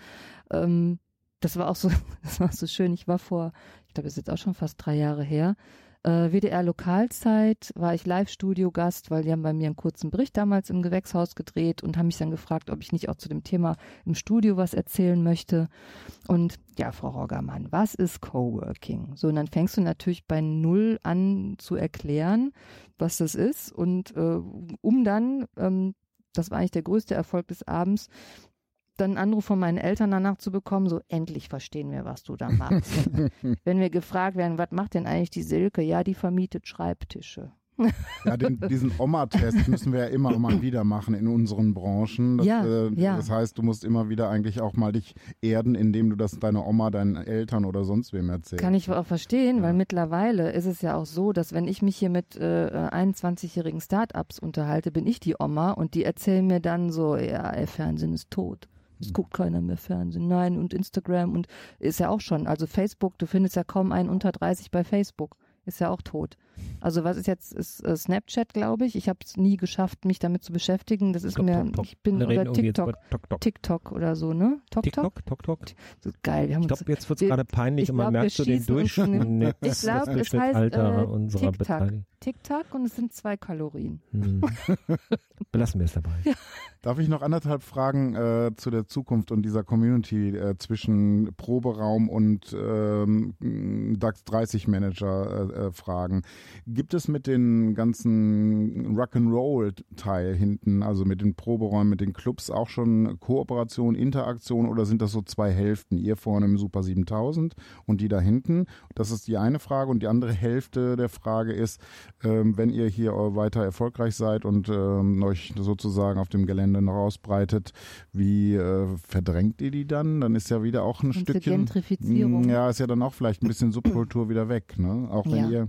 S3: ähm, das war auch so, das war so schön. Ich war vor, ich glaube, das ist jetzt auch schon fast drei Jahre her, äh, WDR Lokalzeit war ich Live-Studio-Gast, weil die haben bei mir einen kurzen Bericht damals im Gewächshaus gedreht und haben mich dann gefragt, ob ich nicht auch zu dem Thema im Studio was erzählen möchte. Und ja, Frau Roggermann, was ist Coworking? So, und dann fängst du natürlich bei Null an zu erklären, was das ist. Und äh, um dann, ähm, das war eigentlich der größte Erfolg des Abends, dann einen Anruf von meinen Eltern danach zu bekommen, so endlich verstehen wir, was du da machst. Wenn wir gefragt werden, was macht denn eigentlich die Silke? Ja, die vermietet Schreibtische.
S2: Ja, den, diesen Oma-Test müssen wir ja immer mal wieder machen in unseren Branchen. Das,
S3: Ja,
S2: äh,
S3: ja.
S2: das heißt, du musst immer wieder eigentlich auch mal dich erden, indem du das deiner Oma, deinen Eltern oder sonst wem erzählst.
S3: Kann ich auch verstehen,
S2: Ja.
S3: weil mittlerweile ist es ja auch so, dass wenn ich mich hier mit äh, 21-jährigen Startups unterhalte, bin ich die Oma und die erzählen mir dann so, ja, ey, Fernsehen ist tot. Es
S2: Hm.
S3: guckt keiner mehr Fernsehen. Nein, und Instagram und ist ja auch schon. Also Facebook, du findest ja kaum einen unter 30 bei Facebook. Ist ja auch tot. Also was ist jetzt, ist äh, Snapchat, glaube ich. Ich habe es nie geschafft, mich damit zu beschäftigen. Das ist
S5: Tok,
S3: mir,
S5: tok,
S3: ich bin
S5: Wir
S3: oder TikTok,
S5: über Tok, Tok.
S3: TikTok oder so, ne? Tok, Tok?
S5: TikTok, Tok, Tok.
S3: So geil. Wir haben
S5: Ich glaube, jetzt wird es
S3: wir-
S5: gerade peinlich
S3: ich
S5: und man
S3: glaub, wir
S5: merkt so den Durchschnitt,
S3: Ich glaub,
S5: das
S3: es heißt, äh,
S5: unserer
S3: TikTok. TikTok und es sind zwei Kalorien.
S5: Hm. Belassen wir es dabei.
S2: Darf ich noch anderthalb Fragen äh, zu der Zukunft und dieser Community äh, zwischen Proberaum und ähm, DAX 30 Manager äh, äh, fragen? Gibt es mit den ganzen Rock'n'Roll-Teil hinten, also mit den Proberäumen, mit den Clubs auch schon Kooperation, Interaktion oder sind das so zwei Hälften? Ihr vorne im Super 7000 und die da hinten? Das ist die eine Frage und die andere Hälfte der Frage ist, ähm, wenn ihr hier weiter erfolgreich seid und ähm, euch sozusagen auf dem Gelände noch ausbreitet, wie äh, verdrängt ihr die dann? Dann ist ja wieder auch ein Stückchen.
S3: Gentrifizierung.
S2: Mm, Ja, ist ja dann auch vielleicht ein bisschen Subkultur wieder weg, ne? Auch wenn
S3: Ja.
S2: ihr.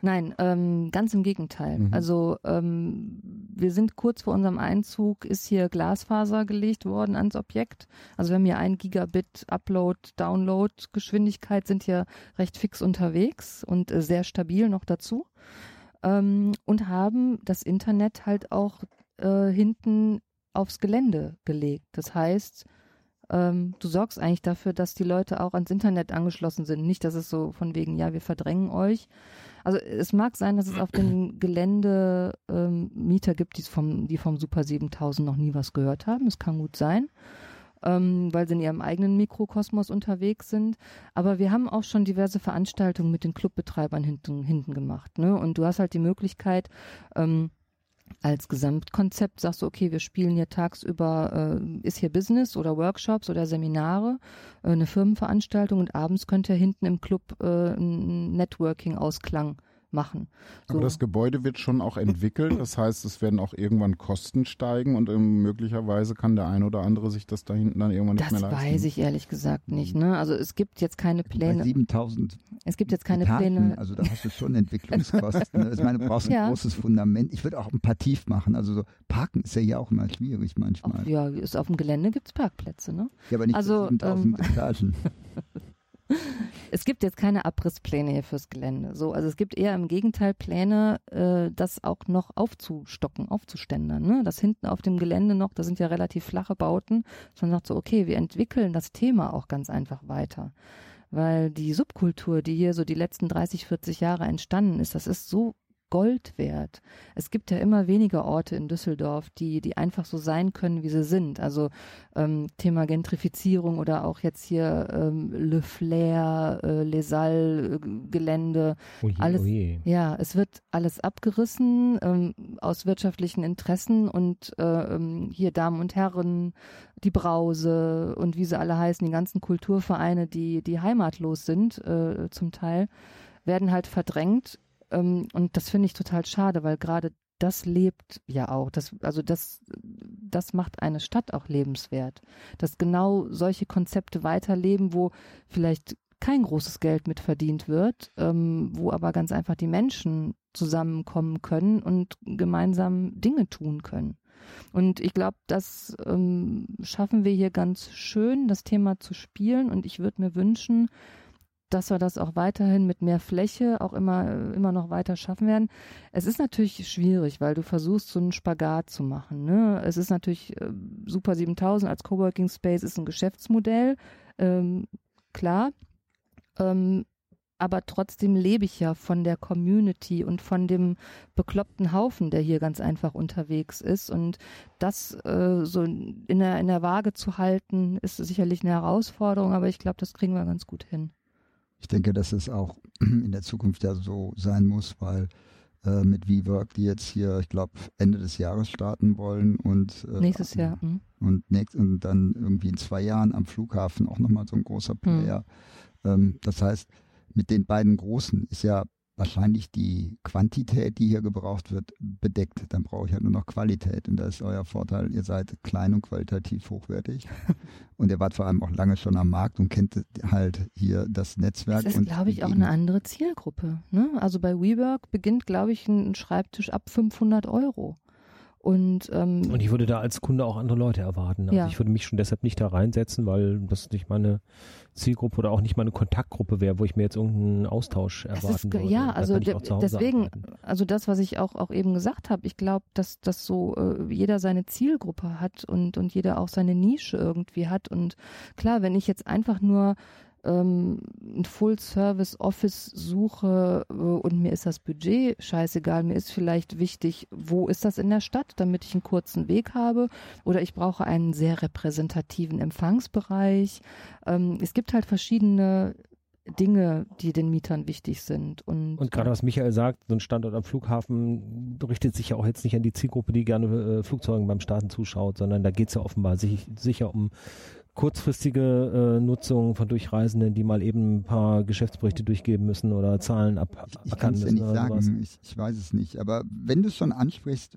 S3: Nein, ähm, ganz im Gegenteil.
S2: Mhm.
S3: Also ähm, wir sind kurz vor unserem Einzug, ist hier Glasfaser gelegt worden ans Objekt. Also wir haben hier ein Gigabit Upload, Download Geschwindigkeit, sind hier recht fix unterwegs und äh, sehr stabil noch dazu. Ähm, und haben das Internet halt auch äh, hinten aufs Gelände gelegt. Das heißt, ähm, du sorgst eigentlich dafür, dass die Leute auch ans Internet angeschlossen sind. Nicht, dass es so von wegen, ja, wir verdrängen euch. Also es mag sein, dass es auf dem Gelände ähm, Mieter gibt, die vom, die vom Super 7000 noch nie was gehört haben. Das kann gut sein. ähm, weil sie in ihrem eigenen Mikrokosmos unterwegs sind. Aber wir haben auch schon diverse Veranstaltungen mit den Clubbetreibern hinten, hinten gemacht. Ne? Und du hast halt die Möglichkeit, ähm, als Gesamtkonzept sagst du, okay, wir spielen hier tagsüber, äh, ist hier Business oder Workshops oder Seminare, äh, eine Firmenveranstaltung und abends könnt ihr hinten im Club äh, einen Networking-Ausklang machen.
S2: So. Aber das Gebäude wird schon auch entwickelt, das heißt, es werden auch irgendwann Kosten steigen und ähm, möglicherweise kann der eine oder andere sich das da hinten dann irgendwann
S3: nicht
S2: das mehr
S3: leisten. Das weiß ich ehrlich gesagt nicht. Ne? Also es gibt jetzt keine Pläne.
S4: Bei 7000.
S3: Es gibt jetzt keine
S4: Etaten,
S3: Pläne.
S4: Also da hast du schon Entwicklungskosten. Ne? ich meine, du brauchst ein ja. großes Fundament. Ich würde auch ein paar tief machen. Also so Parken ist ja hier auch immer schwierig manchmal.
S3: Ach, ja, ist auf dem Gelände gibt es Parkplätze, ne?
S4: Ja, aber nicht
S3: also,
S4: 7000 ähm, Etagen.
S3: Es gibt jetzt keine Abrisspläne hier fürs Gelände. So, also es gibt eher im Gegenteil Pläne, äh, das auch noch aufzustocken, aufzuständern. Ne? Das hinten auf dem Gelände noch, da sind ja relativ flache Bauten, man sagt so, okay, wir entwickeln das Thema auch ganz einfach weiter. Weil die Subkultur, die hier so die letzten 30, 40 Jahre entstanden ist, das ist so Gold wert. Es gibt ja immer weniger Orte in Düsseldorf, die, die einfach so sein können, wie sie sind. Also ähm, Thema Gentrifizierung oder auch jetzt hier ähm, Le Flair, äh, Les Halles, äh, Gelände.
S5: Oje,
S3: alles,
S5: oje.
S3: Ja, es wird alles abgerissen ähm, aus wirtschaftlichen Interessen und äh, ähm, hier Damen und Herren, die Brause und wie sie alle heißen, die ganzen Kulturvereine, die, die heimatlos sind, äh, zum Teil, werden halt verdrängt ähm, und das finde ich total schade, weil gerade das lebt ja auch. Das, also das, das macht eine Stadt auch lebenswert. Dass genau solche Konzepte weiterleben, wo vielleicht kein großes Geld mit verdient wird, ähm, wo aber ganz einfach die Menschen zusammenkommen können und gemeinsam Dinge tun können. Und ich glaube, das ähm, schaffen wir hier ganz schön, das Thema zu spielen. Und ich würde mir wünschen, dass wir das auch weiterhin mit mehr Fläche auch immer, immer noch weiter schaffen werden. Es ist natürlich schwierig, weil du versuchst, so einen Spagat zu machen. Ne? Es ist natürlich äh, Super 7000 als Coworking Space ist ein Geschäftsmodell, ähm, klar. Ähm, aber trotzdem lebe ich ja von der Community und von dem bekloppten Haufen, der hier ganz einfach unterwegs ist. Und das äh, so in der, in der Waage zu halten, ist sicherlich eine Herausforderung, aber ich glaube, das kriegen wir ganz gut hin.
S4: Ich denke, dass es auch in der Zukunft ja so sein muss, weil äh, mit WeWork, die jetzt hier, ich glaube, Ende des Jahres starten wollen und
S3: äh, nächstes Jahr
S4: mhm. und, nächst, und dann irgendwie in zwei Jahren am Flughafen auch nochmal so ein großer mhm. Player. Mhm. Ähm, das heißt, mit den beiden Großen ist ja wahrscheinlich die Quantität, die hier gebraucht wird, bedeckt. Dann brauche ich halt nur noch Qualität. Und da ist euer Vorteil, ihr seid klein und qualitativ hochwertig. und ihr wart vor allem auch lange schon am Markt und kennt halt hier das Netzwerk.
S3: Das ist, glaube ich, auch eine andere Zielgruppe. Ne? Also bei WeWork beginnt, glaube ich, ein Schreibtisch ab 500 Euro. Und, ähm,
S5: und ich würde da als Kunde auch andere Leute erwarten. Also ja. ich würde mich schon deshalb nicht da reinsetzen, weil das nicht meine Zielgruppe oder auch nicht meine Kontaktgruppe wäre, wo ich mir jetzt irgendeinen Austausch erwarten ist, würde.
S3: Ja, also deswegen, arbeiten. also das, was ich auch, auch eben gesagt habe, ich glaube, dass, dass so äh, jeder seine Zielgruppe hat und, und jeder auch seine Nische irgendwie hat. Und klar, wenn ich jetzt einfach nur ähm, ein Full-Service-Office suche äh, und mir ist das Budget scheißegal, mir ist vielleicht wichtig, wo ist das in der Stadt, damit ich einen kurzen Weg habe oder ich brauche einen sehr repräsentativen Empfangsbereich. Ähm, es gibt halt verschiedene Dinge, die den Mietern wichtig sind. Und,
S5: und gerade was Michael sagt, so ein Standort am Flughafen richtet sich ja auch jetzt nicht an die Zielgruppe, die gerne äh, Flugzeugen beim Starten zuschaut, sondern da geht es ja offenbar sich, sicher um kurzfristige äh, Nutzung von Durchreisenden, die mal eben ein paar Geschäftsberichte durchgeben müssen oder Zahlen ab
S4: ich, ich kann es ja nicht sagen, ich, ich, weiß es nicht. Aber wenn du es schon ansprichst,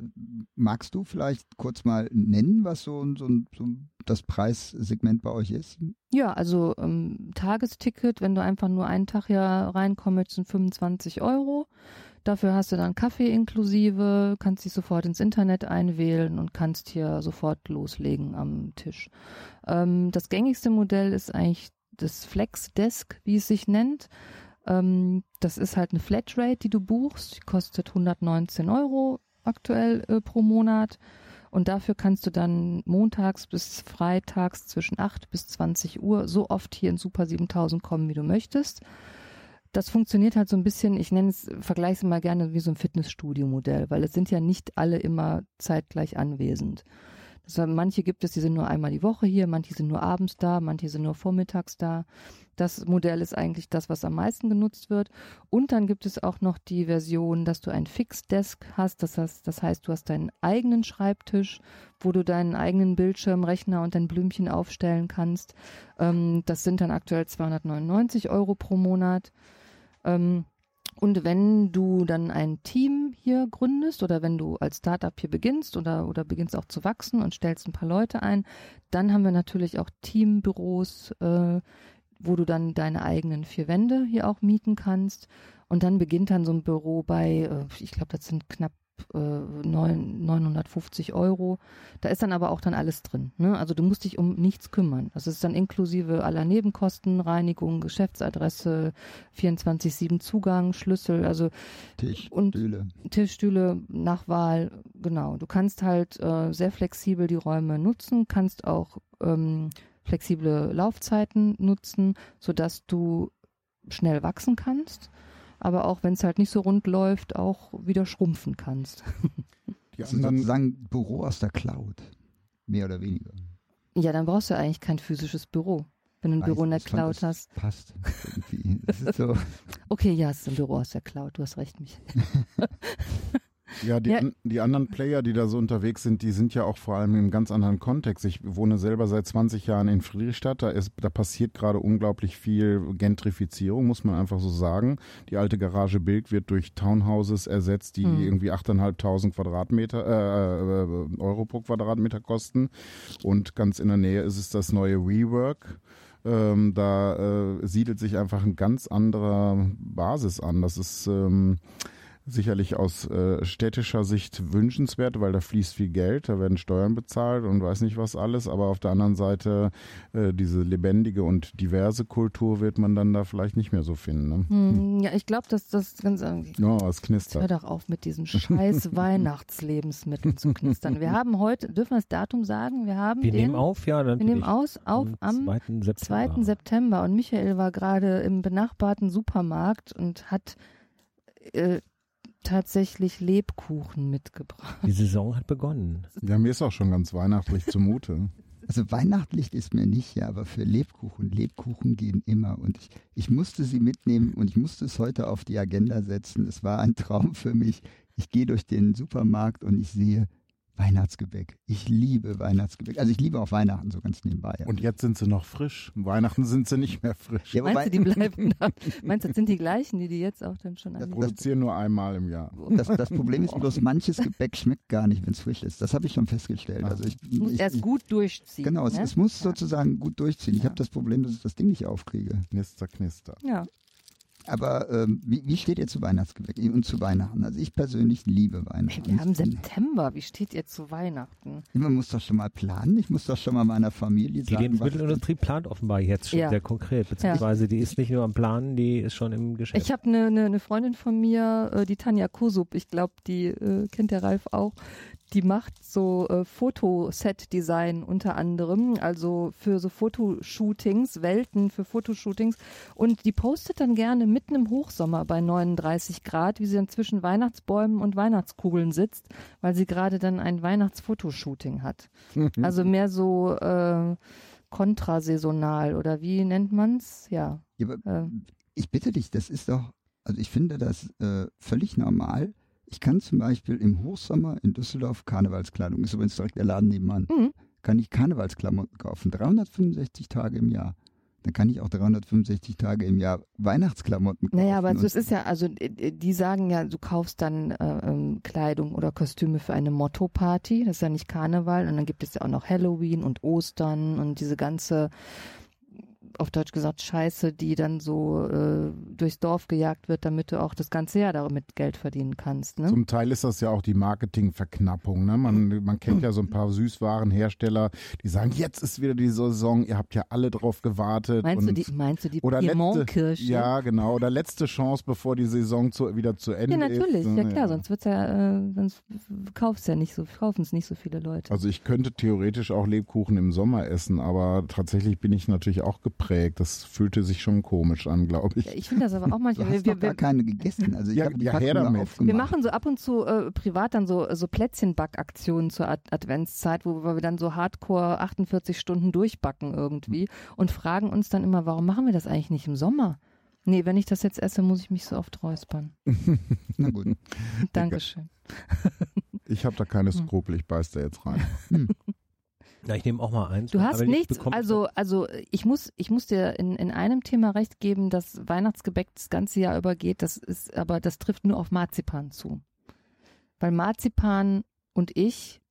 S4: magst du vielleicht kurz mal nennen, was so, so, so das Preissegment bei euch ist?
S3: Ja, also ähm, Tagesticket, wenn du einfach nur einen Tag hier reinkommst, sind 25 Euro. Dafür hast du dann Kaffee inklusive, kannst dich sofort ins Internet einwählen und kannst hier sofort loslegen am Tisch. Ähm, das gängigste Modell ist eigentlich das Flex Desk, wie es sich nennt. Ähm, das ist halt eine Flatrate, die du buchst. Die kostet 119 Euro aktuell äh, pro Monat. Und dafür kannst du dann montags bis freitags zwischen 8 bis 20 Uhr so oft hier in Super 7000 kommen, wie du möchtest das funktioniert halt so ein bisschen, ich nenne es, vergleiche es mal gerne wie so ein Fitnessstudio-Modell, weil es sind ja nicht alle immer zeitgleich anwesend. Das, heißt, manche gibt es, die sind nur einmal die Woche hier, manche sind nur abends da, manche sind nur vormittags da. Das Modell ist eigentlich das, was am meisten genutzt wird. Und dann gibt es auch noch die Version, dass du ein Fixed-Desk hast. Das heißt, das heißt, du hast deinen eigenen Schreibtisch, wo du deinen eigenen Bildschirm, Rechner und dein Blümchen aufstellen kannst. Ähm, das sind dann aktuell 299 Euro pro Monat. Ähm, und wenn du dann ein Team hier gründest oder wenn du als Startup hier beginnst oder, oder beginnst auch zu wachsen und stellst ein paar Leute ein, dann haben wir natürlich auch Teambüros, äh, wo du dann deine eigenen vier Wände hier auch mieten kannst. Und dann beginnt dann so ein Büro bei, äh, ich glaube, das sind knapp äh, 950 Euro. Da ist dann aber auch dann alles drin. Ne? Also du musst dich um nichts kümmern. Das ist dann inklusive aller Nebenkosten, Reinigung, Geschäftsadresse, 24-7 Zugang, Schlüssel, also
S4: Tisch,
S3: und
S4: Stühle.
S3: Tischstühle nach Wahl, genau. Du kannst halt äh, sehr flexibel die Räume nutzen, kannst auch ähm, flexible Laufzeiten nutzen, sodass du schnell wachsen kannst, aber auch wenn es halt nicht so rund läuft, auch wieder schrumpfen kannst.
S2: Die
S4: Das ist
S2: anderen,
S4: sozusagen Büro aus der Cloud. Mehr oder weniger.
S3: ja, dann brauchst du eigentlich kein physisches Büro, wenn du ein
S4: Weiß
S3: Büro in der
S4: fand,
S3: Cloud
S4: das
S3: hast.
S4: Passt. Irgendwie. Das ist so.
S3: Okay, ja, es ist ein Büro aus der Cloud, du hast recht, mich.
S2: ja, die,
S3: Ja.
S2: an, die anderen Player, die da so unterwegs sind, die sind ja auch vor allem im ganz anderen Kontext. Ich wohne selber seit 20 Jahren in Friedrichstadt. Da, ist, da passiert gerade unglaublich viel Gentrifizierung, muss man einfach so sagen. Die alte Garage Bild wird durch Townhouses ersetzt, die
S3: Hm.
S2: irgendwie 8.500 Quadratmeter, äh, äh, Euro pro Quadratmeter kosten. Und ganz in der Nähe ist es das neue WeWork. Ähm, da äh, siedelt sich einfach ein ganz anderer Basis an. Das ist ähm, sicherlich aus äh, städtischer Sicht wünschenswert, weil da fließt viel Geld, da werden Steuern bezahlt und weiß nicht was alles, aber auf der anderen Seite äh, diese lebendige und diverse Kultur wird man dann da vielleicht nicht mehr so finden. Ne?
S3: Hm, ja, ich glaube, dass das ganz irgendwie.
S2: Ja, es
S3: Hör
S2: knistert.
S3: doch auf mit diesen scheiß Weihnachtslebensmitteln zu knistern. Wir haben heute, dürfen wir das Datum sagen? Wir haben
S5: Wir
S3: den,
S5: nehmen auf, ja, dann
S3: wir nehmen aus, auf am
S5: 2. September.
S3: 2. September und Michael war gerade im benachbarten Supermarkt und hat äh, tatsächlich Lebkuchen mitgebracht.
S5: Die Saison hat begonnen.
S2: Ja, mir ist auch schon ganz weihnachtlich zumute.
S4: Also Weihnachtlicht ist mir nicht, ja, aber für Lebkuchen, Lebkuchen gehen immer. Und ich, ich musste sie mitnehmen und ich musste es heute auf die Agenda setzen. Es war ein Traum für mich. Ich gehe durch den Supermarkt und ich sehe Weihnachtsgebäck. Ich liebe Weihnachtsgebäck. Also ich liebe auch Weihnachten so ganz nebenbei.
S2: Und jetzt sind sie noch frisch. Weihnachten sind sie nicht mehr frisch.
S4: Ja,
S3: Meinst du, die bleiben da? Meinst du, das sind die gleichen, die die jetzt auch dann schon
S4: Das-
S3: an die
S2: Produzieren nur einmal im Jahr.
S4: das, das Problem ist bloß, manches Gebäck schmeckt gar nicht, wenn es frisch ist. Das habe ich schon festgestellt. Also ich,
S3: Du musst
S4: ich,
S3: erst gut durchziehen.
S4: Genau, es,
S3: ne?
S4: es muss
S3: Ja.
S4: sozusagen gut durchziehen. Ich
S3: Ja.
S4: habe das Problem, dass ich das Ding nicht aufkriege.
S2: Knister, knister.
S3: Ja,
S4: Aber ähm, wie, wie steht ihr zu Weihnachtsgebäck und zu Weihnachten? Also ich persönlich liebe Weihnachten.
S3: wir haben September. Wie steht ihr zu Weihnachten?
S4: Man muss doch schon mal planen. Ich muss doch schon mal meiner Familie
S5: Die
S4: sagen, was
S5: Lebensmittelindustrie plant offenbar jetzt schon
S3: Ja.
S5: sehr konkret, beziehungsweise die ist nicht nur am Planen, die ist schon im Geschäft.
S3: Ich habe eine ne, ne Freundin von mir, äh, die Tanja Kosup, ich glaube, die äh, kennt der Ralf auch, die macht so äh, Fotoset-Design unter anderem, also für so Fotoshootings, Welten für Fotoshootings und die postet dann gerne mitten im Hochsommer bei 39 Grad, wie sie dann zwischen Weihnachtsbäumen und Weihnachtskugeln sitzt, weil sie gerade dann ein Weihnachtsfotoshooting hat. Also mehr so äh, kontrasaisonal oder wie nennt man's? Ja.
S4: Ja,
S3: Äh,
S4: ich bitte dich, das ist doch, also ich finde das äh, völlig normal. Ich kann zum Beispiel im Hochsommer in Düsseldorf Karnevalskleidung, ist übrigens direkt der Laden nebenan,
S3: Mhm.
S4: kann ich Karnevalsklamotten kaufen, 365 Tage im Jahr. Dann kann ich auch 365 Tage im Jahr Weihnachtsklamotten kaufen.
S3: Naja, aber es ist ja, also äh, die sagen ja, du kaufst dann äh, ähm, Kleidung oder Kostüme für eine Motto-Party, das ist ja nicht Karneval und dann gibt es ja auch noch Halloween und Ostern und diese ganze, auf Deutsch gesagt, Scheiße, die dann so äh, durchs Dorf gejagt wird, damit du auch das ganze Jahr damit Geld verdienen kannst. Ne?
S2: Zum Teil ist das ja auch die Marketingverknappung. Ne? Man, man kennt ja so ein paar Süßwarenhersteller, die sagen, jetzt ist wieder die Saison, ihr habt ja alle drauf gewartet.
S3: Meinst du die, meinst du die
S2: oder letzte, ja, genau. Oder letzte Chance, bevor die Saison zu, wieder zu Ende
S3: Ja,
S2: ist.
S3: natürlich,
S2: ne?
S3: ja klar, sonst wird's ja, äh, sonst kaufst ja nicht so, kaufen es nicht so viele Leute.
S2: Also ich könnte theoretisch auch Lebkuchen im Sommer essen, aber tatsächlich bin ich natürlich auch geplant geprägt. Das fühlte sich schon komisch an, glaube ich.
S3: Ja, ich finde das aber auch
S4: Du
S3: manchmal.
S4: hast
S3: Wir,
S4: doch gar
S3: wir,
S4: keine gegessen. Also ich
S2: Ja,
S4: habe die
S2: ja, her damit.
S3: wir machen so ab und zu äh, privat dann so, so Plätzchenbackaktionen zur Ad Adventszeit, wo wir dann so hardcore 48 Stunden durchbacken irgendwie und fragen uns dann immer, warum machen wir das eigentlich nicht im Sommer? Nee, wenn ich das jetzt esse, muss ich mich so oft räuspern.
S4: Na gut.
S3: Dankeschön.
S2: Ich habe da keine Skrupel, ich beiß da jetzt rein.
S5: Ja, ich nehme auch mal eins.
S3: Du hast nichts,
S5: bekomme-
S3: also, also ich muss, ich muss dir in, in einem Thema recht geben, dass Weihnachtsgebäck das ganze Jahr übergeht, das ist, aber das trifft nur auf Marzipan zu. Weil Marzipan und ich,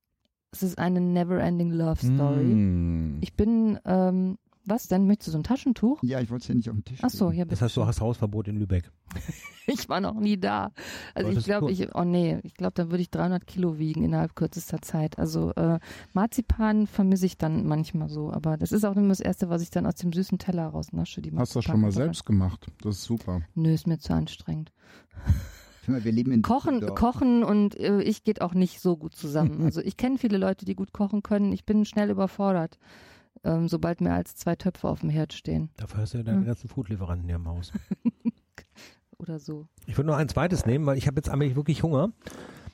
S3: es ist eine never-ending love story.
S2: Mm.
S3: Ich bin, ähm, was denn? Möchtest du so ein Taschentuch?
S4: Ja, ich wollte es ja nicht auf den Tisch
S3: Ach so, ja,
S5: Das heißt, du hast Hausverbot in Lübeck.
S3: Ich war noch nie da. Also ich glaube, ich, oh nee, ich glaube, dann würde ich 300 Kilo wiegen innerhalb kürzester Zeit. Also äh, Marzipan vermisse ich dann manchmal so, aber das ist auch immer das Erste, was ich dann aus dem süßen Teller rausnasche. Die
S2: Hast du das schon mal selbst gemacht? Das ist super.
S3: Nö, ist mir zu anstrengend.
S4: Mal, wir leben in
S3: Kochen, kochen und äh, ich geht auch nicht so gut zusammen. Also ich kenne viele Leute, die gut kochen können. Ich bin schnell überfordert, ähm, sobald mehr als zwei Töpfe auf dem Herd stehen
S5: Dafür hast du ja deine
S3: Hm.
S5: ganzen Foodlieferanten hier im Haus.
S3: oder so.
S5: Ich würde noch ein zweites nehmen, weil ich habe jetzt eigentlich wirklich Hunger.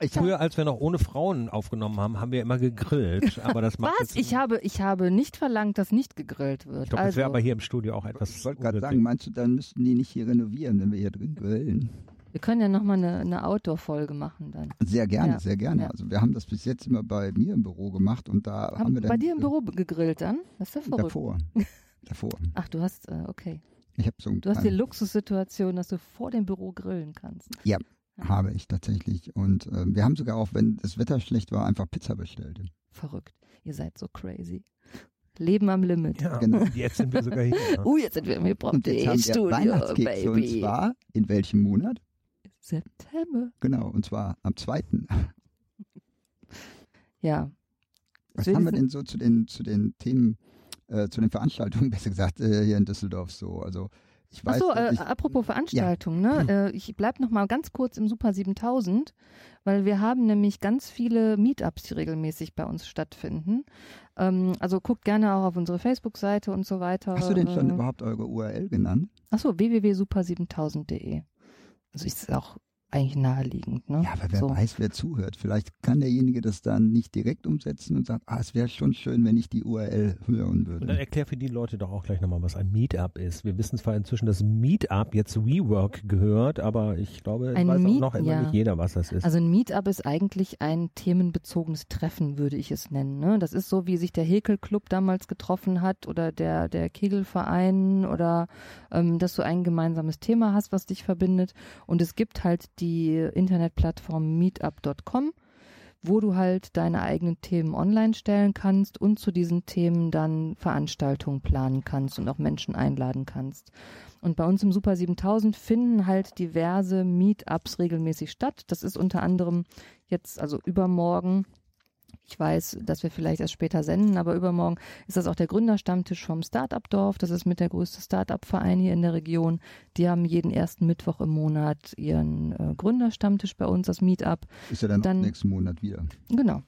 S4: Ich hab,
S5: Früher, als wir noch ohne Frauen aufgenommen haben, haben wir immer gegrillt. Aber das macht
S3: Was?
S5: Jetzt,
S3: Ich habe, ich habe nicht verlangt, dass nicht gegrillt wird.
S5: ich glaube, das
S3: also,
S5: wäre aber hier im Studio auch etwas.
S4: ich wollte gerade sagen, meinst du, dann müssten die nicht hier renovieren, wenn wir hier drin grillen?
S3: Wir können ja nochmal eine, eine Outdoor-Folge machen dann.
S4: Sehr gerne,
S3: Ja.
S4: sehr gerne.
S3: Ja.
S4: Also wir haben das bis jetzt immer bei mir im Büro gemacht und da haben,
S3: Haben,
S4: wir dann
S3: bei dir im Büro gegrillt dann? Das ist ja verrückt.
S4: davor. davor.
S3: Ach, du hast, äh, okay.
S4: Ich habe so ein
S3: Du hast die Luxussituation, dass du vor dem Büro grillen kannst.
S4: habe ich tatsächlich und äh, wir haben sogar auch, wenn das Wetter schlecht war, einfach Pizza bestellt.
S3: Verrückt. Ihr seid so crazy. Leben am Limit.
S5: Ja,
S4: Genau.
S5: jetzt sind wir sogar hier.
S3: Uh, jetzt sind wir im
S4: Und jetzt haben wir
S3: Hip-Hop-Studio,
S4: Weihnachtskekse und
S3: Baby.
S4: zwar in welchem Monat?
S3: September.
S4: Genau, und zwar am 2.
S3: Ja.
S4: Was haben wir denn so zu den, zu den Themen, äh, zu den Veranstaltungen, besser gesagt, äh, hier in Düsseldorf so? Also ich weiß,
S3: Achso,
S4: dass
S3: äh,
S4: ich,
S3: apropos Veranstaltung, ne? Äh, ich bleib noch mal ganz kurz im Super 7000, weil wir haben nämlich ganz viele Meetups, die regelmäßig bei uns stattfinden. Ähm, also guckt gerne auch auf unsere Facebook-Seite und so weiter.
S4: hast du denn schon
S3: äh,
S4: überhaupt eure URL genannt?
S3: Achso, www.super7000.de. Also ist auch eigentlich naheliegend, ne?
S4: Ja, aber wer
S3: so.
S4: weiß, wer zuhört. Vielleicht kann derjenige das dann nicht direkt umsetzen und sagt, ah, es wäre schon schön, wenn ich die URL hören
S5: Und dann
S4: würde.
S5: erklär für die Leute doch auch gleich nochmal, was ein Meetup ist. Wir wissen zwar inzwischen, dass Meetup jetzt WeWork gehört, aber ich glaube, es
S3: Ein
S5: weiß
S3: Meet-
S5: auch noch immer
S3: ja.
S5: nicht jeder, was das ist.
S3: Also ein Meetup ist eigentlich ein themenbezogenes Treffen, würde ich es nennen. Ne? Das ist so, wie sich der Häkelclub damals getroffen hat oder der, der Kegelverein oder ähm, dass du ein gemeinsames Thema hast, was dich verbindet. Und es gibt halt die Internetplattform meetup.com, wo du halt deine eigenen Themen online stellen kannst und zu diesen Themen dann Veranstaltungen planen kannst und auch Menschen einladen kannst. Und bei uns im Super 7000 finden halt diverse Meetups regelmäßig statt. Das ist unter anderem jetzt, also übermorgen. Ich weiß, dass wir vielleicht erst später senden, aber übermorgen ist das auch der Gründerstammtisch vom Startup-Dorf. Das ist mit der größte Startup-Verein hier in der Region. Die haben jeden ersten Mittwoch im Monat ihren äh, Gründerstammtisch bei uns, das Meetup.
S4: Ist ja dann,
S3: dann-
S4: nächsten Monat wieder.
S3: Genau.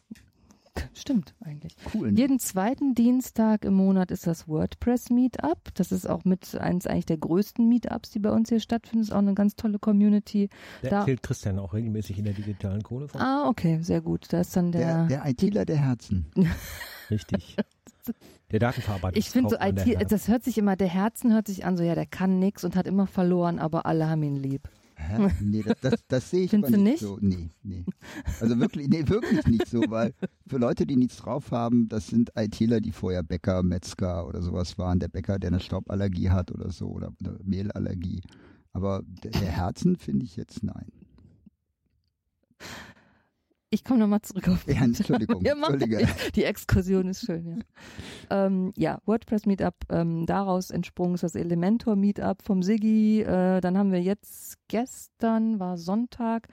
S3: Stimmt eigentlich.
S4: Cool. ne?
S3: Jeden zweiten Dienstag im Monat ist das WordPress Meetup. Das ist auch mit eins eigentlich der größten Meetups, die bei uns hier stattfinden. Ist auch eine ganz tolle Community.
S5: da
S3: da-
S5: erzählt Christian auch regelmäßig in der digitalen Kohle von.
S3: Ah, okay, sehr gut. Da ist dann
S4: der,
S3: der.
S4: der ITler der Herzen.
S5: Richtig. Der Datenverarbeitung.
S3: ich finde so IT, das hört sich immer, der Herzen hört sich an, so ja, der kann nix und hat immer verloren, aber alle haben ihn lieb.
S4: Hä? Nee, das, das, das sehe ich
S3: Findest
S4: nicht
S3: nicht?
S4: so. Nee, nee. Also wirklich, nee, wirklich nicht so, weil für Leute, die nichts drauf haben, das sind ITler, die vorher Bäcker, Metzger oder sowas waren. Der Bäcker, der eine Stauballergie hat oder so oder eine Mehlallergie. Aber der, der Herzen finde ich jetzt nein.
S3: Ich komme nochmal zurück auf
S4: Ja, Entschuldigung, Entschuldige.
S3: Die Exkursion ist schön, ja. ähm, ja, WordPress Meetup, ähm, daraus entsprungen ist das Elementor Meetup vom Siggi. Äh, dann haben wir jetzt gestern, war Sonntag,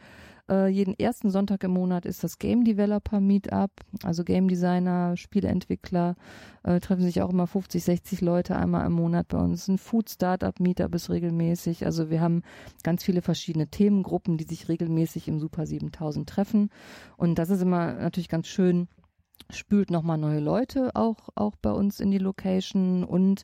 S3: äh, jeden ersten Sonntag im Monat ist das Game Developer Meetup. Also Game Designer, Spieleentwickler äh, treffen sich auch immer 50, 60 Leute einmal im Monat bei uns. Ein Food Startup Meetup ist regelmäßig. Also wir haben ganz viele verschiedene Themengruppen, die sich regelmäßig im Super 7000 treffen. Und das ist immer natürlich ganz schön, spült nochmal neue Leute auch, auch bei uns in die Location und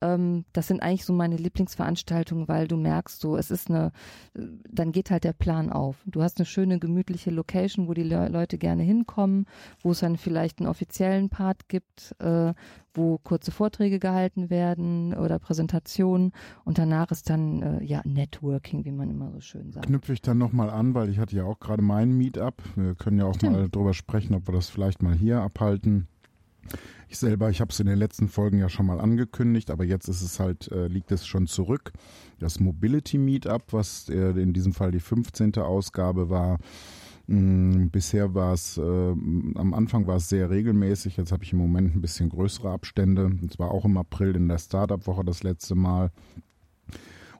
S3: ähm, das sind eigentlich so meine Lieblingsveranstaltungen, weil du merkst so, es ist eine, dann geht halt der Plan auf. Du hast eine schöne, gemütliche Location, wo die Le Leute gerne hinkommen, wo es dann vielleicht einen offiziellen Part gibt, äh, wo kurze Vorträge gehalten werden oder Präsentationen und danach ist dann äh, ja Networking, wie man immer so schön sagt.
S2: Knüpfe ich dann nochmal an, weil ich hatte ja auch gerade mein Meetup. Wir können ja auch Stimmt. mal drüber sprechen, ob wir das vielleicht mal hier abhalten. Ich selber, ich habe es in den letzten Folgen ja schon mal angekündigt, aber jetzt ist es halt, äh, liegt es schon zurück. Das Mobility Meetup, was äh, in diesem Fall die 15. Ausgabe war, mm, bisher war es, äh, am Anfang war es sehr regelmäßig, jetzt habe ich im Moment ein bisschen größere Abstände. Es war auch im April in der Startup-Woche das letzte Mal.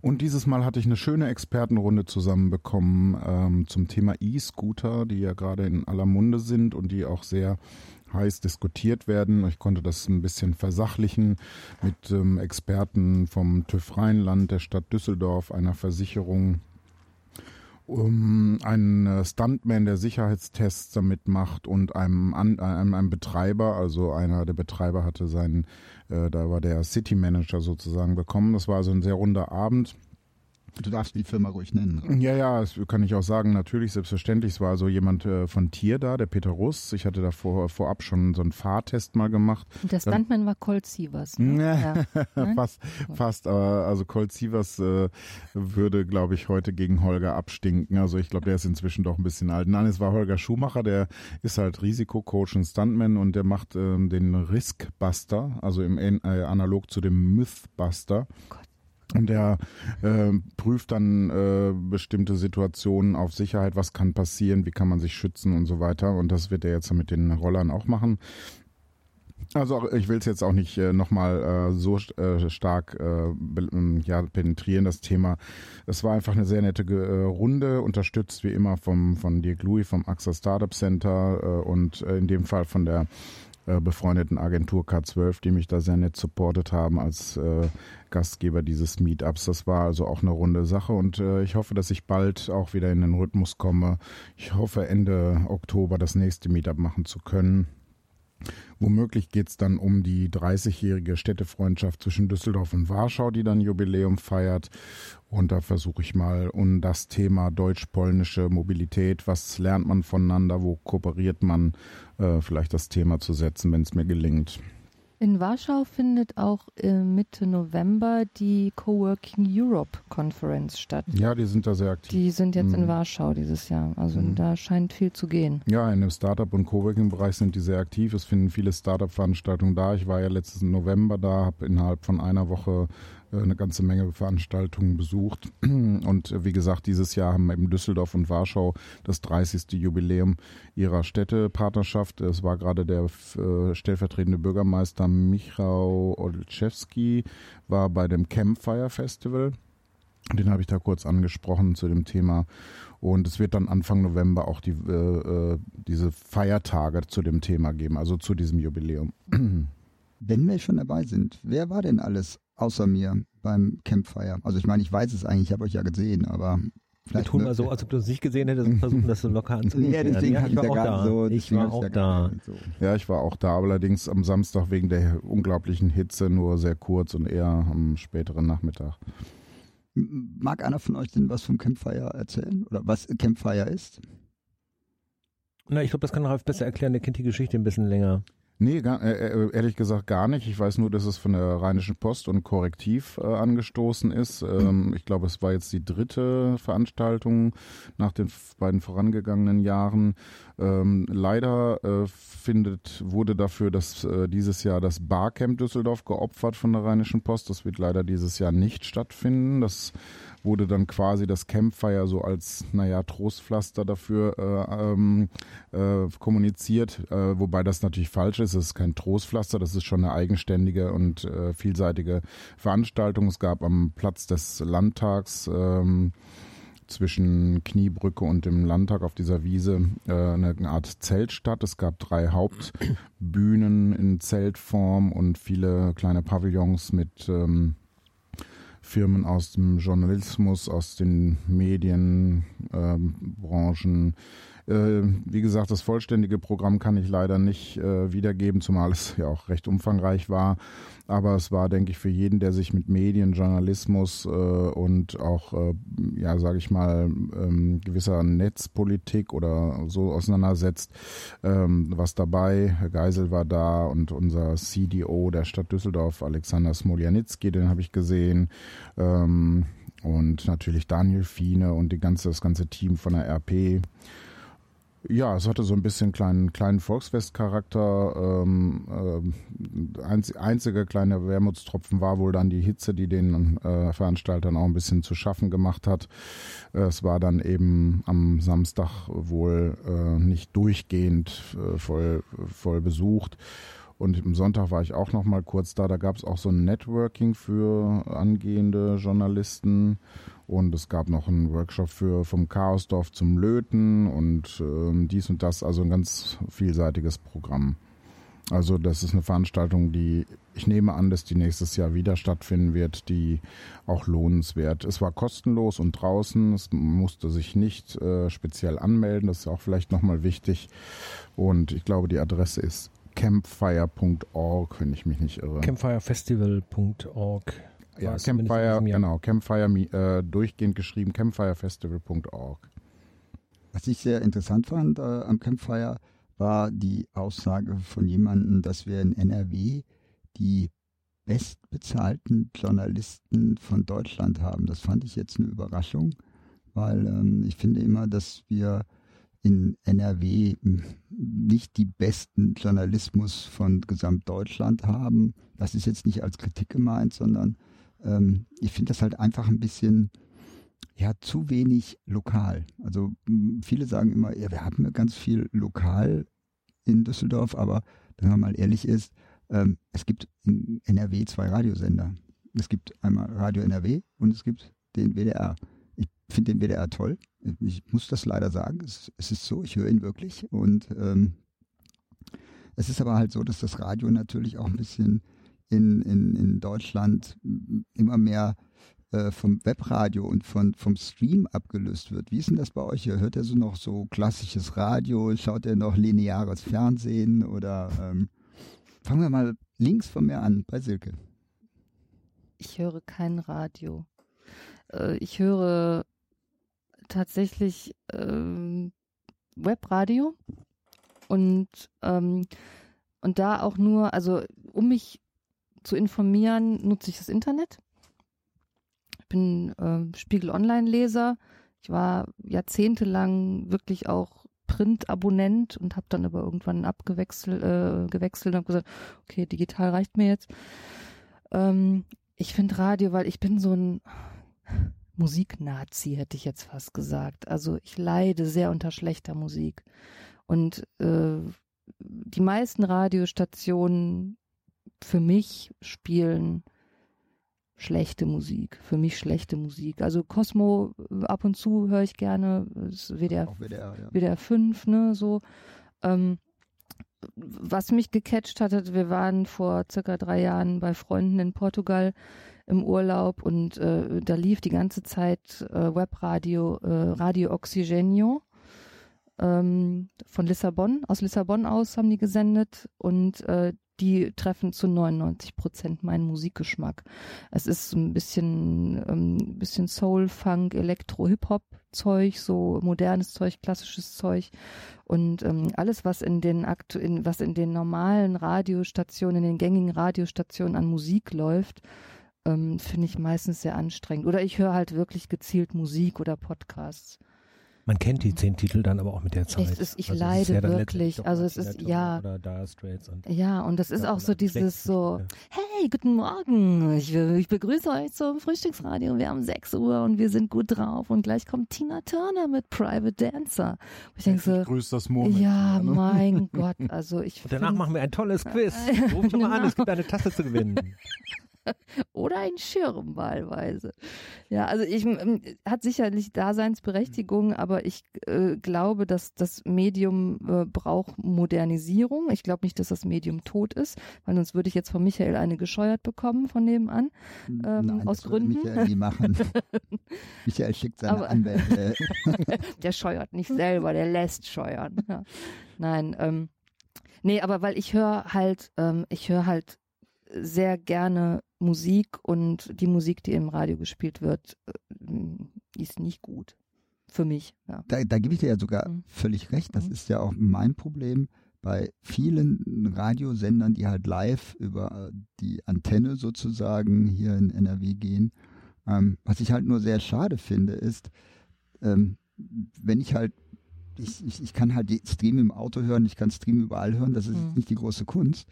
S2: Und dieses Mal hatte ich eine schöne Expertenrunde zusammenbekommen ähm, zum Thema E-Scooter, die ja gerade in aller Munde sind und die auch sehr heiß diskutiert werden. Ich konnte das ein bisschen versachlichen mit ähm, Experten vom TÜV Rheinland, der Stadt Düsseldorf, einer Versicherung, um einen äh, Stuntman, der Sicherheitstests damit macht und einem, einem, einem Betreiber, also einer der Betreiber hatte seinen, äh, da war der City Manager sozusagen bekommen. Das war also ein sehr runder Abend.
S4: Du darfst die Firma ruhig nennen.
S2: Ja, ja, das kann ich auch sagen. Natürlich, selbstverständlich. Es war also jemand äh, von Tier da, der Peter Russ. Ich hatte da vor, vorab schon so einen Fahrtest mal gemacht.
S3: Und der Stuntman war Colt Sievers. Ne?
S2: ja. fast, fast. Aber also Colt Sievers äh, würde, glaube ich, heute gegen Holger abstinken. Also ich glaube, der ist inzwischen doch ein bisschen alt. Nein, es war Holger Schumacher, der ist halt Risikocoach und Stuntman und der macht ähm, den Riskbuster, also im äh, analog zu dem Mythbuster. Gott. Und der äh, prüft dann äh, bestimmte Situationen auf Sicherheit, was kann passieren, wie kann man sich schützen und so weiter. Und das wird er jetzt mit den Rollern auch machen. Also ich will es jetzt auch nicht äh, nochmal äh, so äh, stark äh, ähm, ja, penetrieren, das Thema. Es war einfach eine sehr nette äh, Runde, unterstützt wie immer vom, von Dirk Louis vom AXA Startup Center äh, und äh, in dem Fall von der äh, befreundeten Agentur K12, die mich da sehr nett supportet haben als äh, Gastgeber dieses Meetups. Das war also auch eine runde Sache und äh, ich hoffe, dass ich bald auch wieder in den Rhythmus komme. Ich hoffe, Ende Oktober das nächste Meetup machen zu können. Womöglich geht es dann um die 30-jährige Städtefreundschaft zwischen Düsseldorf und Warschau, die dann Jubiläum feiert. Und da versuche ich mal um das Thema deutsch-polnische Mobilität, was lernt man voneinander, wo kooperiert man, äh, vielleicht das Thema zu setzen, wenn es mir gelingt.
S3: In Warschau findet auch äh, Mitte November die Coworking Europe Conference statt.
S2: Ja, die sind da sehr aktiv.
S3: Die sind jetzt mhm. in Warschau dieses Jahr. Also mhm. da scheint viel zu gehen.
S2: Ja, in dem Startup- und Coworking-Bereich sind die sehr aktiv. Es finden viele Startup-Veranstaltungen da. Ich war ja letztes November da, habe innerhalb von einer Woche eine ganze Menge Veranstaltungen besucht. Und äh, wie gesagt, dieses Jahr haben eben Düsseldorf und Warschau das 30. Jubiläum ihrer Städtepartnerschaft. Es war gerade der äh, stellvertretende Bürgermeister Michał Olszewski, war bei dem Campfire Festival. Den habe ich da kurz angesprochen zu dem Thema. Und es wird dann Anfang November auch die, äh, diese Feiertage zu dem Thema geben, also zu diesem Jubiläum.
S4: Wenn wir schon dabei sind, wer war denn alles außer mir beim Campfire. Also ich meine, ich weiß es eigentlich, ich habe euch ja gesehen, aber
S5: Vielleicht wir tun mal so, als ob du es nicht gesehen hättest und versuchen, das so locker anzunehmen.
S4: ja, deswegen ja, ich, war auch da. So,
S5: ich war auch da.
S2: So. Ja, ich war auch da, allerdings am Samstag wegen der unglaublichen Hitze nur sehr kurz und eher am späteren Nachmittag.
S4: Mag einer von euch denn was vom Campfire erzählen? Oder was Campfire ist?
S5: Na, ich glaube, das kann Ralf besser erklären. Der kennt die Geschichte ein bisschen länger.
S2: Nee, gar, äh, äh, ehrlich gesagt gar nicht. Ich weiß nur, dass es von der Rheinischen Post und Korrektiv äh, angestoßen ist. Ähm, ich glaube, es war jetzt die dritte Veranstaltung nach den beiden vorangegangenen Jahren. Ähm, leider äh, findet, wurde dafür dass äh, dieses Jahr das Barcamp Düsseldorf geopfert von der Rheinischen Post. Das wird leider dieses Jahr nicht stattfinden. Das wurde dann quasi das Campfire so als, naja, Trostpflaster dafür äh, ähm, äh, kommuniziert, äh, wobei das natürlich falsch ist. Es ist kein Trostpflaster, das ist schon eine eigenständige und äh, vielseitige Veranstaltung. Es gab am Platz des Landtags ähm, zwischen Kniebrücke und dem Landtag auf dieser Wiese äh, eine Art Zeltstadt. Es gab drei Hauptbühnen in Zeltform und viele kleine Pavillons mit ähm, Firmen aus dem Journalismus, aus den Medienbranchen. Ähm, Äh, wie gesagt, das vollständige Programm kann ich leider nicht äh, wiedergeben, zumal es ja auch recht umfangreich war. Aber es war, denke ich, für jeden, der sich mit Medien, Journalismus äh, und auch, äh, ja, sage ich mal, ähm, gewisser Netzpolitik oder so auseinandersetzt, ähm, was dabei. Herr Geisel war da und unser CDO der Stadt Düsseldorf, Alexander Smoljanitski, den habe ich gesehen. Ähm, und natürlich Daniel Fiene und die ganze, das ganze Team von der RP. Ja, es hatte so ein bisschen kleinen, kleinen Volksfestcharakter. Ähm, äh, einz, einziger kleiner Wermutstropfen war wohl dann die Hitze, die den äh, Veranstaltern auch ein bisschen zu schaffen gemacht hat. Äh, es war dann eben am Samstag wohl äh, nicht durchgehend äh, voll, voll besucht. Und am Sonntag war ich auch noch mal kurz da. Da gab es auch so ein Networking für angehende Journalisten. Und es gab noch einen Workshop für vom Chaosdorf zum Löten und äh, dies und das. Also ein ganz vielseitiges Programm. Also das ist eine Veranstaltung, die ich nehme an, dass die nächstes Jahr wieder stattfinden wird, die auch lohnenswert. Es war kostenlos und draußen, es musste sich nicht äh, speziell anmelden, das ist auch vielleicht nochmal wichtig. Und ich glaube, die Adresse ist campfire.org, wenn ich mich nicht irre.
S5: Campfirefestival.org.
S2: Ja, Campfire, genau, Campfire äh, durchgehend geschrieben, campfirefestival.org.
S4: Was ich sehr interessant fand äh, am Campfire war die Aussage von jemandem, dass wir in NRW die bestbezahlten Journalisten von Deutschland haben. Das fand ich jetzt eine Überraschung, weil ähm, ich finde immer, dass wir in NRW nicht die besten Journalismus von Gesamtdeutschland haben. Das ist jetzt nicht als Kritik gemeint, sondern ähm, ich finde das halt einfach ein bisschen ja zu wenig lokal. Also viele sagen immer, ja, wir haben ja ganz viel lokal in Düsseldorf, aber wenn man mal ehrlich ist, ähm, es gibt in NRW zwei Radiosender. Es gibt einmal Radio NRW und es gibt den WDR. Ich finde den WDR toll. Ich muss das leider sagen. Es, es ist so, ich höre ihn wirklich. Und ähm, es ist aber halt so, dass das Radio natürlich auch ein bisschen in, in, in Deutschland immer mehr äh, vom Webradio und von, vom Stream abgelöst wird. Wie ist denn das bei euch? Hört ihr so noch so klassisches Radio? Schaut ihr noch lineares Fernsehen? Oder ähm, fangen wir mal links von mir an, bei Silke.
S3: Ich höre kein Radio. Äh, ich höre tatsächlich ähm, Webradio und ähm, und da auch nur, also um mich zu informieren, nutze ich das Internet. Ich bin äh, Spiegel Online-Leser. Ich war jahrzehntelang wirklich auch Print-Abonnent und habe dann aber irgendwann abgewechselt äh, gewechselt und habe gesagt, okay, digital reicht mir jetzt. Ähm, ich finde Radio, weil ich bin so ein Musiknazi, hätte ich jetzt fast gesagt. Also ich leide sehr unter schlechter Musik. Und äh, die meisten Radiostationen für mich spielen schlechte Musik. Für mich schlechte Musik. Also Cosmo ab und zu höre ich gerne. WDR, WDR, ja. WDR 5, ne, so. Ähm, was mich gecatcht hatte, wir waren vor circa drei Jahren bei Freunden in Portugal im Urlaub und äh, da lief die ganze Zeit äh, Webradio, äh, Radio Oxygenio ähm, von Lissabon. Aus Lissabon aus haben die gesendet und äh, die treffen zu 99 Prozent meinen Musikgeschmack. Es ist ein bisschen, ähm, bisschen Soul, Funk, Elektro, Hip-Hop Zeug, so modernes Zeug, klassisches Zeug und ähm, alles, was in den aktu in, was in den normalen Radiostationen, in den gängigen Radiostationen an Musik läuft, ähm, finde ich meistens sehr anstrengend. Oder ich höre halt wirklich gezielt Musik oder Podcasts.
S5: Man kennt die zehn Titel dann aber auch mit der Zeit.
S3: Ist, ich also leide ja wirklich. Also es ist ja.
S5: Oder Dire Straits und
S3: ja, und das ist auch so dieses so, hey, guten Morgen. Ich, ich, begrüße euch zum Frühstücksradio. Wir haben 6 Uhr und wir sind gut drauf. Und gleich kommt Tina Turner mit Private Dancer. Und ich denke so,
S2: grüß das Moment.
S3: Ja, ne? mein Gott. Also ich.
S5: Und danach machen wir ein tolles Quiz. Ruf schon mal an, es gibt eine Tasse zu gewinnen.
S3: Oder ein Schirm wahlweise. Ja, also ich hat sicherlich Daseinsberechtigung, aber ich äh, glaube, dass das Medium äh, braucht Modernisierung. Ich glaube nicht, dass das Medium tot ist, weil sonst würde ich jetzt von Michael eine gescheuert bekommen von nebenan. Ähm,
S4: Nein,
S3: aus Gründen.
S4: Michael nie machen. Michael schickt seine
S3: Aber-
S4: Anwälte.
S3: der scheuert nicht selber, der lässt scheuern. Ja. Nein, ähm, nee, aber weil ich höre halt, ähm, ich höre halt sehr gerne Musik und die Musik, die im Radio gespielt wird, äh, ist nicht gut. Für mich, ja.
S4: Da, da gebe ich dir ja sogar
S3: Mhm.
S4: völlig recht. Das
S3: Mhm.
S4: ist ja auch mein Problem bei vielen Radiosendern, die halt live über äh, die Antenne sozusagen hier in NRW gehen. Ähm, was ich halt nur sehr schade finde, ist, ähm, wenn ich halt, ich, ich, ich kann halt die Stream im Auto hören, ich kann Stream überall hören, das ist
S3: Mhm.
S4: nicht die große Kunst.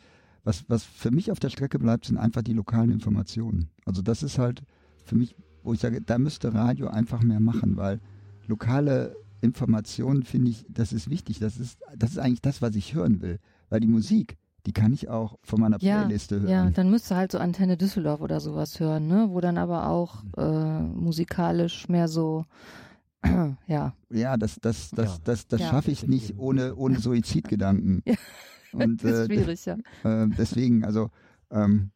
S4: Was, was für mich auf der Strecke bleibt, sind einfach die lokalen Informationen. Also das ist halt für mich, wo ich sage, da müsste Radio einfach mehr machen, weil lokale Informationen finde ich, das ist wichtig. Das ist, das ist eigentlich das, was ich hören will. Weil die Musik, die kann ich auch von meiner
S3: Ja,
S4: Playliste hören.
S3: Ja, dann müsste halt so Antenne Düsseldorf oder sowas hören, ne? Wo dann aber auch äh, musikalisch mehr so, ja.
S4: Ja, das, das, das,
S5: Ja.
S4: das, das
S3: Ja.
S4: schaffe ich nicht ohne, ohne Suizidgedanken. Und
S3: ist
S4: äh,
S3: schwierig, ja.
S4: äh, deswegen, also, ähm,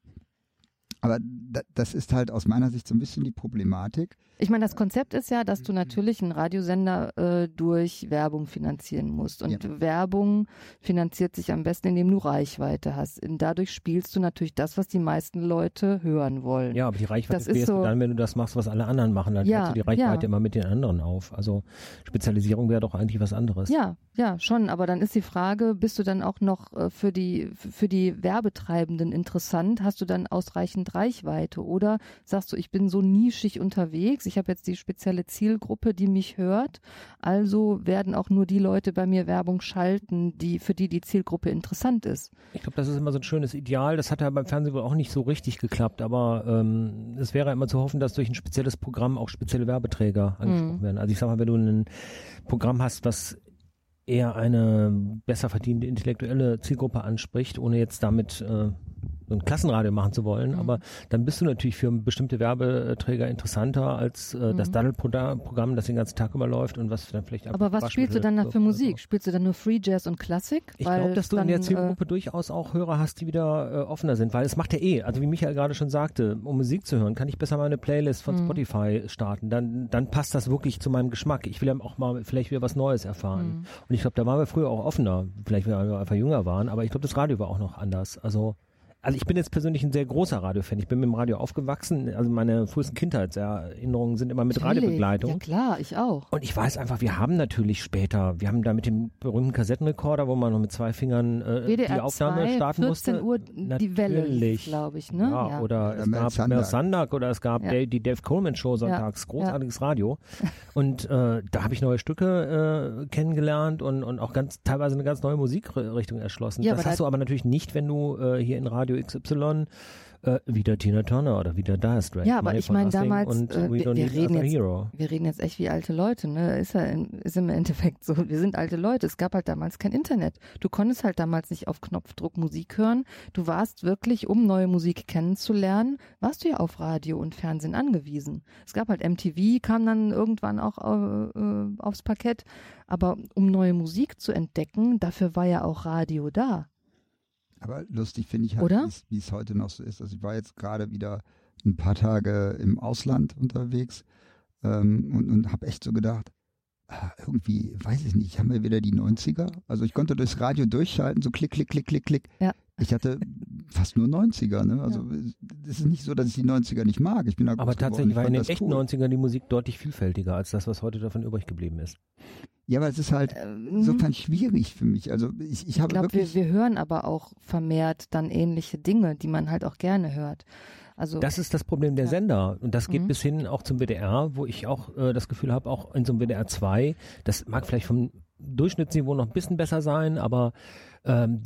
S4: aber da, das ist halt aus meiner Sicht so ein bisschen die Problematik.
S3: Ich meine, das Konzept ist ja, dass du natürlich einen Radiosender äh, durch Werbung finanzieren musst. Und
S4: Ja.
S3: Werbung finanziert sich am besten, indem du Reichweite hast. Und dadurch spielst du natürlich das, was die meisten Leute hören wollen.
S5: Ja, aber die Reichweite
S3: Das ist so-
S5: dann, wenn du das machst, was alle anderen machen. Dann
S3: Ja,
S5: du die Reichweite
S3: ja.
S5: immer mit den anderen auf. Also Spezialisierung wäre doch eigentlich was anderes.
S3: Ja, ja, schon. Aber dann ist die Frage, bist du dann auch noch äh, für die, für die Werbetreibenden interessant? Hast du dann ausreichend Reichweite? Oder sagst du, ich bin so nischig unterwegs, ich habe jetzt die spezielle Zielgruppe, die mich hört, also werden auch nur die Leute bei mir Werbung schalten, die, für die die Zielgruppe interessant ist.
S5: Ich glaube, das ist immer so ein schönes Ideal. Das hat ja beim Fernsehen wohl auch nicht so richtig geklappt, aber ähm, es wäre immer zu hoffen, dass durch ein spezielles Programm auch spezielle Werbeträger angesprochen
S3: Mhm.
S5: werden. Also ich sag mal, wenn du ein Programm hast, was eher eine besser verdienende intellektuelle Zielgruppe anspricht, ohne jetzt damit äh, so ein Klassenradio machen zu wollen,
S3: Mhm.
S5: aber dann bist du natürlich für bestimmte Werbeträger interessanter als äh, das
S3: Mhm.
S5: Daddel-Programm, das den ganzen Tag überläuft und was dann vielleicht
S3: Aber was spielst du dann da für Musik? Spielst du dann nur Free Jazz und Klassik?
S5: Ich glaube, dass du
S3: dann,
S5: in der
S3: äh,
S5: Zielgruppe durchaus auch Hörer hast, die wieder äh, offener sind, weil es macht ja eh, also wie Michael gerade schon sagte, um Musik zu hören, kann ich besser mal eine Playlist von
S3: Mhm.
S5: Spotify starten. Dann, dann passt das wirklich zu meinem Geschmack. Ich will ja auch mal vielleicht wieder was Neues erfahren.
S3: Mhm.
S5: Und ich glaube, da waren wir früher auch offener, vielleicht weil wir einfach jünger waren, aber ich glaube, das Radio war auch noch anders. Also also ich bin jetzt persönlich ein sehr großer Radiofan. Ich bin mit dem Radio aufgewachsen. Also meine frühesten Kindheitserinnerungen sind immer mit
S3: natürlich.
S5: Radiobegleitung.
S3: Ja klar, ich auch.
S5: Und ich weiß einfach, wir haben natürlich später, wir haben da mit dem berühmten Kassettenrekorder, wo man noch mit zwei Fingern äh,
S3: WDR
S5: die Aufnahme
S3: 2,
S5: starten
S3: 14
S5: musste.
S3: Uhr die Welle,
S5: Natürlich.
S3: glaube ich, ne?
S5: Ja, oder es
S4: Mel
S5: gab
S4: Sandak.
S5: Mel Sandak oder es gab
S3: Ja.
S5: Die Dave Coleman Show sonntags, großartiges Radio. Und äh, da habe ich neue Stücke äh, kennengelernt und, und auch ganz teilweise eine ganz neue Musikrichtung erschlossen.
S3: Ja,
S5: das hast
S3: da-
S5: du aber natürlich nicht, wenn du äh, hier in Radio XY äh, wieder Tina Turner oder wieder Dire Straits,
S3: Ja, aber ich meine damals,
S5: und
S3: äh, wir- wir reden jetzt-
S5: Hero.
S3: Wir reden jetzt echt wie alte Leute, ne? Ist ja in, ist im Endeffekt so. Wir sind alte Leute. Es gab halt damals kein Internet. Du konntest halt damals nicht auf Knopfdruck Musik hören. Du warst wirklich, um neue Musik kennenzulernen, warst du ja auf Radio und Fernsehen angewiesen. Es gab halt MTV, kam dann irgendwann auch äh, äh, aufs Parkett. Aber um neue Musik zu entdecken, dafür war ja auch Radio da.
S4: Aber lustig finde ich halt, wie es heute noch so ist. Also ich war jetzt gerade wieder ein paar Tage im Ausland unterwegs ähm, und, und habe echt so gedacht, ah, irgendwie, weiß ich nicht, haben wir wieder die 90er? Also ich konnte durchs Radio durchschalten, so klick, klick, klick, klick, klick.
S3: Ja.
S4: Ich hatte fast nur 90er, ne? Also es ist nicht so, dass ich die 90er nicht mag. Ich bin da
S5: Aber tatsächlich
S4: ich
S5: war in den echten
S4: cool.
S5: 90ern die Musik deutlich vielfältiger als das, was heute davon übrig geblieben ist.
S4: Ja, aber es ist halt
S3: Ähm,
S4: insofern schwierig für mich. Also ich, ich
S3: Ich
S4: habe
S3: glaube, wir,
S4: wirklich...
S3: wir hören aber auch vermehrt dann ähnliche Dinge, die man halt auch gerne hört. Also
S5: Das ist das Problem der
S3: Ja.
S5: Sender. Und das geht
S3: Mhm.
S5: bis hin auch zum WDR, wo ich auch äh, das Gefühl habe, auch in so einem WDR 2, das mag vielleicht vom Durchschnittsniveau noch ein bisschen besser sein, aber ähm,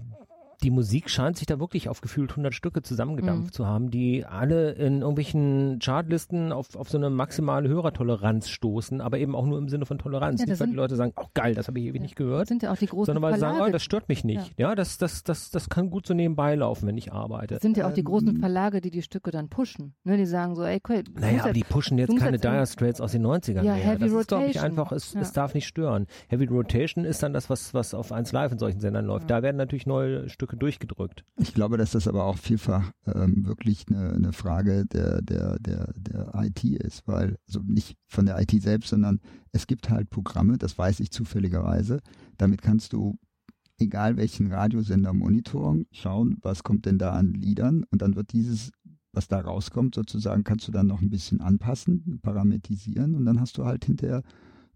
S5: die Musik scheint sich da wirklich auf gefühlt 100 Stücke zusammengedampft
S3: Mhm.
S5: zu haben, die alle in irgendwelchen Chartlisten auf, auf so eine maximale Hörertoleranz stoßen, aber eben auch nur im Sinne von Toleranz.
S3: Ja,
S5: nicht, weil die Leute sagen, oh geil, das habe ich ewig
S3: Ja.
S5: nicht gehört,
S3: Das sind ja auch die großen
S5: sondern weil sie sagen, oh, das stört mich nicht. Ja, das, das, das, das kann gut so nebenbei laufen, wenn ich arbeite.
S3: das sind ja auch die großen
S4: Ähm,
S3: Verlage, die die Stücke dann pushen. Ne, die sagen so, ey, cool,
S5: Naja, aber
S3: ja-
S5: die pushen jetzt keine Dire Straits aus den 90ern
S3: Ja,
S5: mehr.
S3: Heavy
S5: das ist, glaube ich, einfach, es,
S3: Ja.
S5: es darf nicht stören. Heavy Rotation ist dann das, was, was auf 1 Live in solchen Sendern läuft. Da werden natürlich neue Stücke durchgedrückt.
S4: Ich glaube, dass das aber auch vielfach ähm, wirklich eine, eine Frage der, der, der, der IT ist, weil, also nicht von der IT selbst, sondern es gibt halt Programme, das weiß ich zufälligerweise, damit kannst du, egal welchen Radiosender monitoren, schauen, was kommt denn da an Liedern? Und dann wird dieses, was da rauskommt, sozusagen, kannst du dann noch ein bisschen anpassen, parametrisieren. Und dann hast du halt hinterher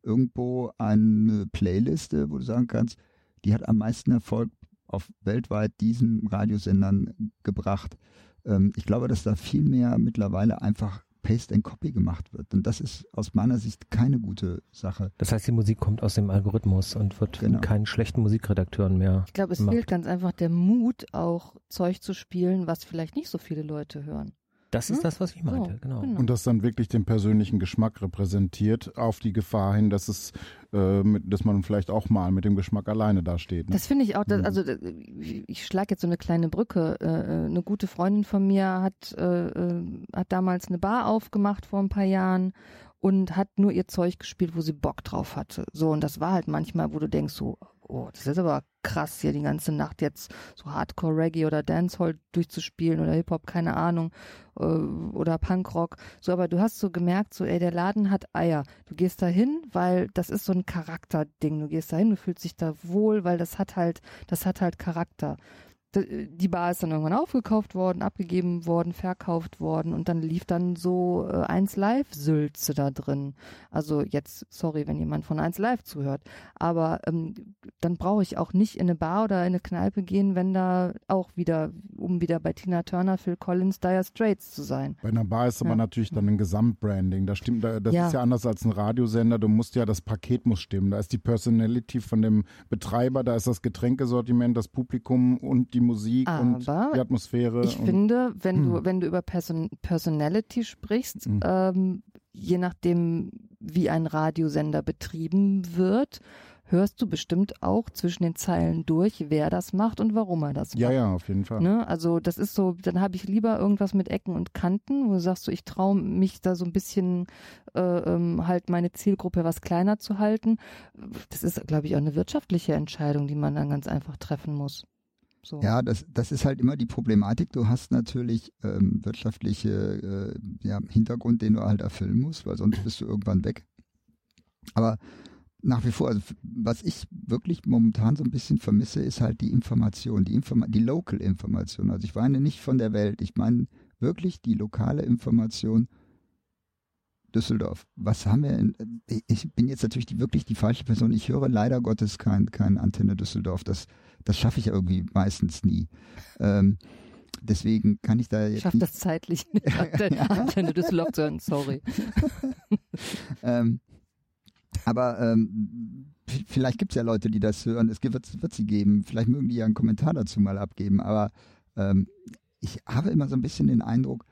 S4: irgendwo eine Playliste, wo du sagen kannst, die hat am meisten Erfolg auf weltweit diesen Radiosendern gebracht. Ähm, ich glaube, dass da viel mehr mittlerweile einfach Paste and Copy gemacht wird. Und das ist aus meiner Sicht keine gute Sache.
S5: Das heißt, die Musik kommt aus dem Algorithmus und wird
S4: Genau.
S5: von keinen schlechten Musikredakteuren mehr.
S3: Ich glaube, es
S5: gemacht.
S3: fehlt ganz einfach der Mut, auch Zeug zu spielen, was vielleicht nicht so viele Leute hören.
S5: Das ist
S3: Hm?
S5: das, was ich meinte, genau.
S3: genau.
S2: Und das dann wirklich den persönlichen Geschmack repräsentiert, auf die Gefahr hin, dass es, äh, mit, dass man vielleicht auch mal mit dem Geschmack alleine dasteht. Ne?
S3: Das finde ich auch, das,
S2: Mhm.
S3: also äh, ich schlage jetzt so eine kleine Brücke. Äh, äh, Eine gute Freundin von mir hat, äh, hat damals eine Bar aufgemacht vor ein paar Jahren und hat nur ihr Zeug gespielt, wo sie Bock drauf hatte. So, und das war halt manchmal, wo du denkst so, oh, das ist aber krass, hier die ganze Nacht jetzt so Hardcore Reggae oder Dancehall durchzuspielen oder Hip-Hop, keine Ahnung, äh, oder Punkrock. So, aber du hast so gemerkt, so, ey, der Laden hat Eier. Du gehst da hin, weil das ist so ein Charakterding. Du gehst da hin, du fühlst dich da wohl, weil das hat halt, das hat halt Charakter. Die Bar ist dann irgendwann aufgekauft worden, abgegeben worden, verkauft worden und dann lief dann so äh, 1 Live Sülze da drin. Also jetzt, sorry, wenn jemand von 1 Live zuhört, aber ähm, dann brauche ich auch nicht in eine Bar oder in eine Kneipe gehen, wenn da auch wieder, um wieder bei Tina Turner, Phil Collins, Dire Straits zu sein.
S2: Bei einer Bar ist aber
S3: Ja.
S2: natürlich dann ein Gesamtbranding. Das stimmt, da- das
S3: Ja.
S2: ist ja anders als ein Radiosender. Du musst ja, das Paket muss stimmen. Da ist die Personality von dem Betreiber, da ist das Getränkesortiment, das Publikum und die Musik und
S3: Aber
S2: die Atmosphäre.
S3: Ich
S2: und
S3: finde, wenn du,
S2: Hm.
S3: wenn du über Person Personality sprichst,
S2: Hm.
S3: ähm, je nachdem, wie ein Radiosender betrieben wird, hörst du bestimmt auch zwischen den Zeilen durch, wer das macht und warum er das
S2: ja,
S3: macht.
S2: ja, auf jeden Fall.
S3: Ne? Also das ist so, dann habe ich lieber irgendwas mit Ecken und Kanten, wo du sagst, so, ich traue mich da so ein bisschen äh, ähm, halt meine Zielgruppe was kleiner zu halten. Das ist, glaube ich, auch eine wirtschaftliche Entscheidung, die man dann ganz einfach treffen muss. So.
S4: Ja, das, das ist halt immer die Problematik. Du hast natürlich ähm, wirtschaftliche äh, ja, Hintergrund, den du halt erfüllen musst, weil sonst bist du irgendwann weg. Aber nach wie vor, also was ich wirklich momentan so ein bisschen vermisse, ist halt die Information, die, Informa die Local-Information. Also ich meine nicht von der Welt, ich meine wirklich die lokale Information Düsseldorf. Was haben wir in, äh, ich bin jetzt natürlich die, wirklich die falsche Person. Ich höre leider Gottes kein, kein Antenne Düsseldorf. Das, das schaffe ich irgendwie meistens nie. Ähm, deswegen kann ich da
S3: Ich
S4: jetzt
S3: schaffe
S4: nicht,
S3: das zeitlich nicht, Antenne, Düsseldorf zu hören, sorry.
S4: ähm, aber ähm, vielleicht gibt es ja Leute, die das hören. Es wird, wird sie geben. Vielleicht mögen die ja einen Kommentar dazu mal abgeben. Aber ähm, ich habe immer so ein bisschen den Eindruck,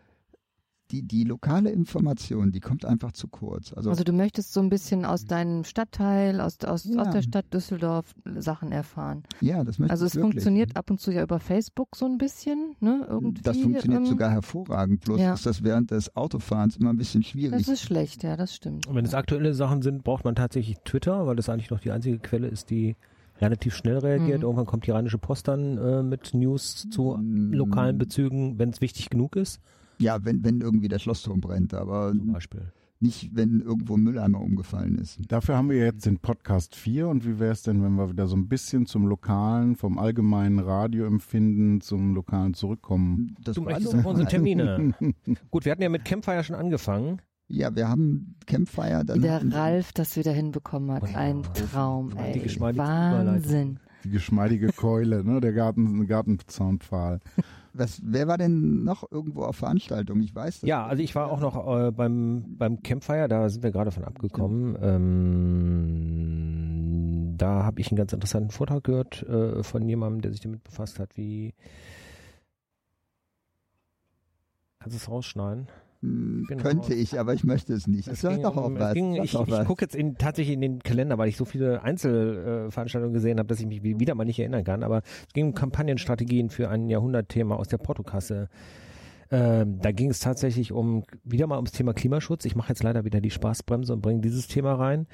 S4: die, die lokale Information, die kommt einfach zu kurz. Also,
S3: Also du möchtest so ein bisschen aus deinem Stadtteil, aus, aus,
S4: Ja.
S3: aus der Stadt Düsseldorf Sachen erfahren.
S4: ja, das möchte
S3: Also
S4: ich
S3: es
S4: wirklich.
S3: funktioniert ab und zu ja über Facebook so ein bisschen, ne? Irgendwie.
S4: Das funktioniert
S3: ähm,
S4: sogar hervorragend. Bloß
S3: ja.
S4: ist das während des Autofahrens immer ein bisschen schwierig.
S3: Das ist schlecht, ja, das stimmt.
S5: Und wenn es aktuelle Sachen sind, braucht man tatsächlich Twitter, weil das eigentlich noch die einzige Quelle ist, die relativ schnell reagiert.
S3: Mhm.
S5: Irgendwann kommt die Rheinische Post dann äh, mit News zu
S4: Mm,
S5: lokalen Bezügen, wenn es wichtig genug ist,
S4: Ja, wenn, wenn irgendwie der Schlossturm brennt, aber
S5: zum Beispiel.
S4: nicht, wenn irgendwo ein Mülleimer umgefallen ist.
S2: Dafür haben wir jetzt den Podcast 4 und wie wäre es denn, wenn wir wieder so ein bisschen zum lokalen, vom allgemeinen Radioempfinden zum lokalen zurückkommen?
S4: Das
S5: Du möchtest auf unsere Termine. Gut, wir hatten ja mit Campfire schon angefangen.
S4: Ja, wir haben Campfire. Dann
S3: Wie der Ralf das wieder hinbekommen hat.
S5: Oh.
S3: Ein Traum,
S5: Die
S3: ey.
S5: geschmeidige
S3: Wahnsinn.
S2: Die geschmeidige Keule, ne? der Garten, Gartenzaunpfahl.
S4: Was, wer war denn noch irgendwo auf Veranstaltung? Ich weiß das.
S5: Ja, also ich war auch noch äh, beim, beim Campfire, da sind wir gerade von abgekommen. Ähm, da habe ich einen ganz interessanten Vortrag gehört äh, von jemandem, der sich damit befasst hat, wie Kannst du es rausschneiden?
S4: Hm,
S5: Genau.
S4: Könnte ich, aber ich möchte es nicht.
S5: Es
S4: Sag
S5: ging
S4: doch auch
S5: es
S4: was.
S5: ging, ich ich gucke jetzt in, tatsächlich in den Kalender, weil ich so viele Einzelveranstaltungen gesehen habe, dass ich mich wie- wieder mal nicht erinnern kann. Aber es ging um Kampagnenstrategien für ein Jahrhundertthema aus der Portokasse. Ähm, da ging es tatsächlich um wieder mal ums Thema Klimaschutz. Ich mache jetzt leider wieder die Spaßbremse und bringe dieses Thema rein.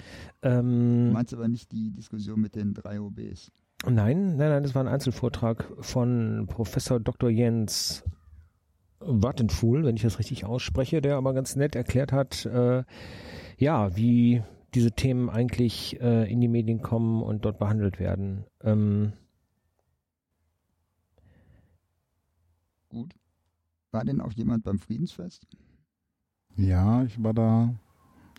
S4: Du
S5: Ähm,
S4: meinst aber nicht die Diskussion mit den drei OBs.
S5: Nein, nein, nein, das war ein Einzelvortrag von Professor Dr. Jens Wattenfuhl, wenn ich das richtig ausspreche, der aber ganz nett erklärt hat, äh, ja, wie diese Themen eigentlich äh, in die Medien kommen und dort behandelt werden. Ähm,
S4: Gut. War denn auch jemand beim Friedensfest?
S2: Ja, ich war da,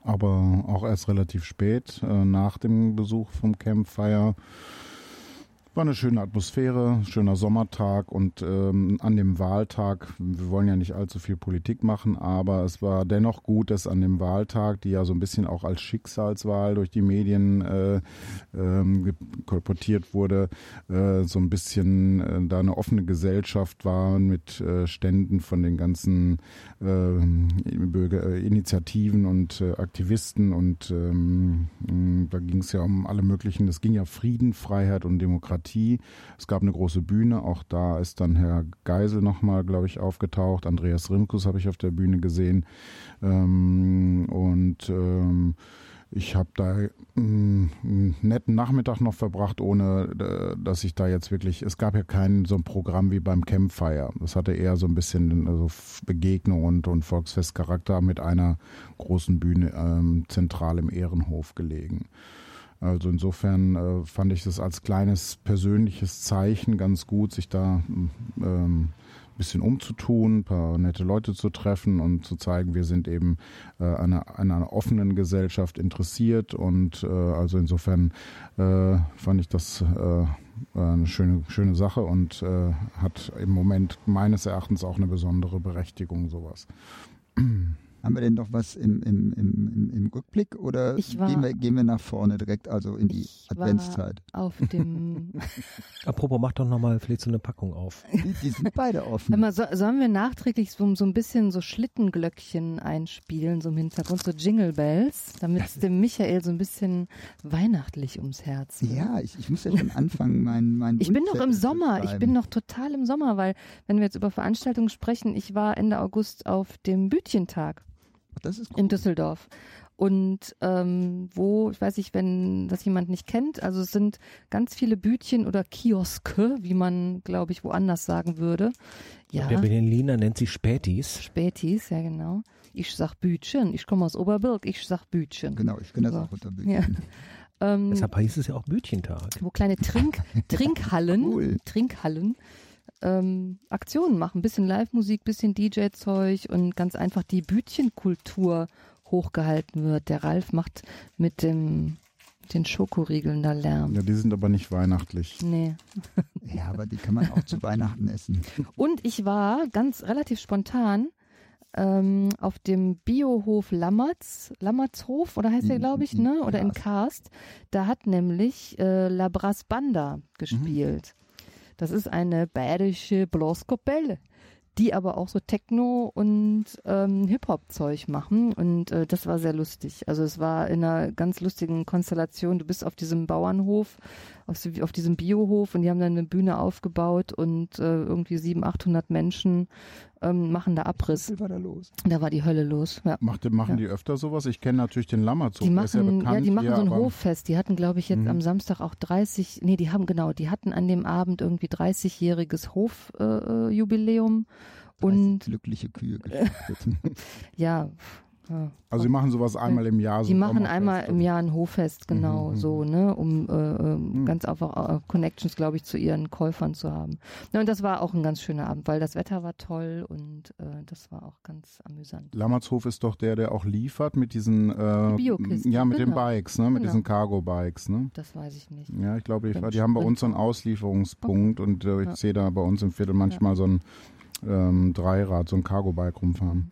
S2: aber auch erst relativ spät, äh, nach dem Besuch vom Campfire. War eine schöne Atmosphäre, schöner Sommertag und ähm, an dem Wahltag, wir wollen ja nicht allzu viel Politik machen, aber es war dennoch gut, dass an dem Wahltag, die ja so ein bisschen auch als Schicksalswahl durch die Medien äh, ähm, kolportiert wurde, äh, so ein bisschen äh, da eine offene Gesellschaft war mit äh, Ständen von den ganzen äh, Bürger, äh, Initiativen und äh, Aktivisten und ähm, da ging es ja um alle möglichen, es ging ja Frieden, Freiheit und Demokratie. Es gab eine große Bühne, auch da ist dann Herr Geisel nochmal, glaube ich, aufgetaucht. Andreas Rimkus habe ich auf der Bühne gesehen. Ähm, und ähm, ich habe da mh, einen netten Nachmittag noch verbracht, ohne äh, dass ich da jetzt wirklich, es gab ja kein so ein Programm wie beim Campfire. Das hatte eher so ein bisschen also Begegnung und, und Volksfestcharakter mit einer großen Bühne ähm, zentral im Ehrenhof gelegen. Also insofern äh, fand ich das als kleines persönliches Zeichen ganz gut, sich da ähm, ein bisschen umzutun, ein paar nette Leute zu treffen und zu zeigen, wir sind eben äh, an, einer, an einer offenen Gesellschaft interessiert und äh, also insofern äh, fand ich das äh, eine schöne, schöne Sache und äh, hat im Moment meines Erachtens auch eine besondere Berechtigung, sowas.
S4: Haben wir denn noch was im, im, im, im, Rückblick oder
S3: war-
S4: gehen, wir, gehen wir nach vorne direkt, also in die
S3: Ich war-
S4: Adventszeit?
S3: Auf dem.
S5: apropos, mach doch nochmal vielleicht so eine Packung auf.
S4: Die, die sind beide offen.
S3: mal, so, sollen wir nachträglich so, so ein bisschen so Schlittenglöckchen einspielen, so im Hintergrund, so Jingle Bells, damit es dem Michael so ein bisschen weihnachtlich ums Herz wird.
S4: Ja, ich, ich muss ja schon anfangen, mein, mein
S3: Ich bin noch im Sommer. Ich bin noch total im Sommer, weil, wenn wir jetzt über Veranstaltungen sprechen, ich war Ende August auf dem Bütchentag
S4: Das ist
S3: in
S4: gut.
S3: Düsseldorf. Und ähm, wo, ich weiß nicht, wenn das jemand nicht kennt, also es sind ganz viele Bütchen oder Kioske, wie man, glaube ich, woanders sagen würde. Ja,
S5: Der Berliner nennt sie Spätis.
S3: Spätis, ja genau. Ich sag Bütchen, ich komme aus Oberbilk, ich sag Bütchen.
S4: Genau, ich kenne das
S3: So.
S4: auch unterbüchen.
S3: Ja. Ähm,
S5: Deshalb hieß es ja auch Bütchentag.
S3: wo kleine Trink, Trinkhallen,
S4: Cool.
S3: Trinkhallen ähm, Aktionen machen, bisschen Live-Musik, bisschen DJ-Zeug und ganz einfach die Bütchenkultur hochgehalten wird. Der Ralf macht mit dem den Schokoriegeln da Lärm.
S2: Ja, die sind aber nicht weihnachtlich.
S3: Nee.
S4: Ja, aber die kann man auch zu Weihnachten essen.
S3: Und ich war ganz relativ spontan ähm, auf dem Biohof Lammertz, Lammertshof, oder heißt der,
S4: In-
S3: glaube ich,
S4: in
S3: ne? Oder in
S4: Karst.
S3: Da hat nämlich äh, La Brass Banda gespielt. Das ist eine bayerische Blaskapelle, die aber auch so Techno und ähm, Hip-Hop-Zeug machen. Und äh, das war sehr lustig. Also es war in einer ganz lustigen Konstellation. Du bist auf diesem Bauernhof, auf, so- auf diesem Biohof und die haben dann eine Bühne aufgebaut und äh, irgendwie 700, 800 Menschen ähm, machen da Abriss.
S4: Was war da los?
S3: Da war die Hölle los. Ja.
S2: Macht, machen
S3: Ja.
S2: die öfter sowas? Ich kenne natürlich den Lammerzug.
S3: Die
S2: der ist ja
S3: machen,
S2: bekannt.
S3: ja, die machen so ein Hoffest. Die hatten, glaube ich, jetzt
S2: Mhm.
S3: am Samstag auch 30, nee, die haben genau, die hatten an dem Abend irgendwie 30-jähriges Hofjubiläum. Äh.
S4: 30
S3: und
S4: glückliche Kühe geschlachtet.
S3: ja, ja.
S2: Also sie machen sowas einmal im Jahr. so
S3: die machen einmal im
S2: so.
S3: Jahr ein Hoffest, genau,
S2: Mhm,
S3: so, ne, um äh, äh,
S2: Mhm.
S3: ganz einfach äh, Connections, glaube ich, zu ihren Käufern zu haben. Ja, und das war auch ein ganz schöner Abend, weil das Wetter war toll und äh, das war auch ganz amüsant.
S2: Lammertshof ist doch der, der auch liefert mit diesen äh,
S3: Die Biokisten,
S2: ja mit den
S3: genau.
S2: Bikes, ne, mit
S3: Genau.
S2: diesen Cargo-Bikes, ne?
S3: Das weiß ich nicht.
S2: Ja, ich glaube, die, haben bei uns so einen Auslieferungspunkt und äh, ich
S3: Ja.
S2: sehe da bei uns im Viertel manchmal so ein ähm, Dreirad, so ein Cargo-Bike rumfahren.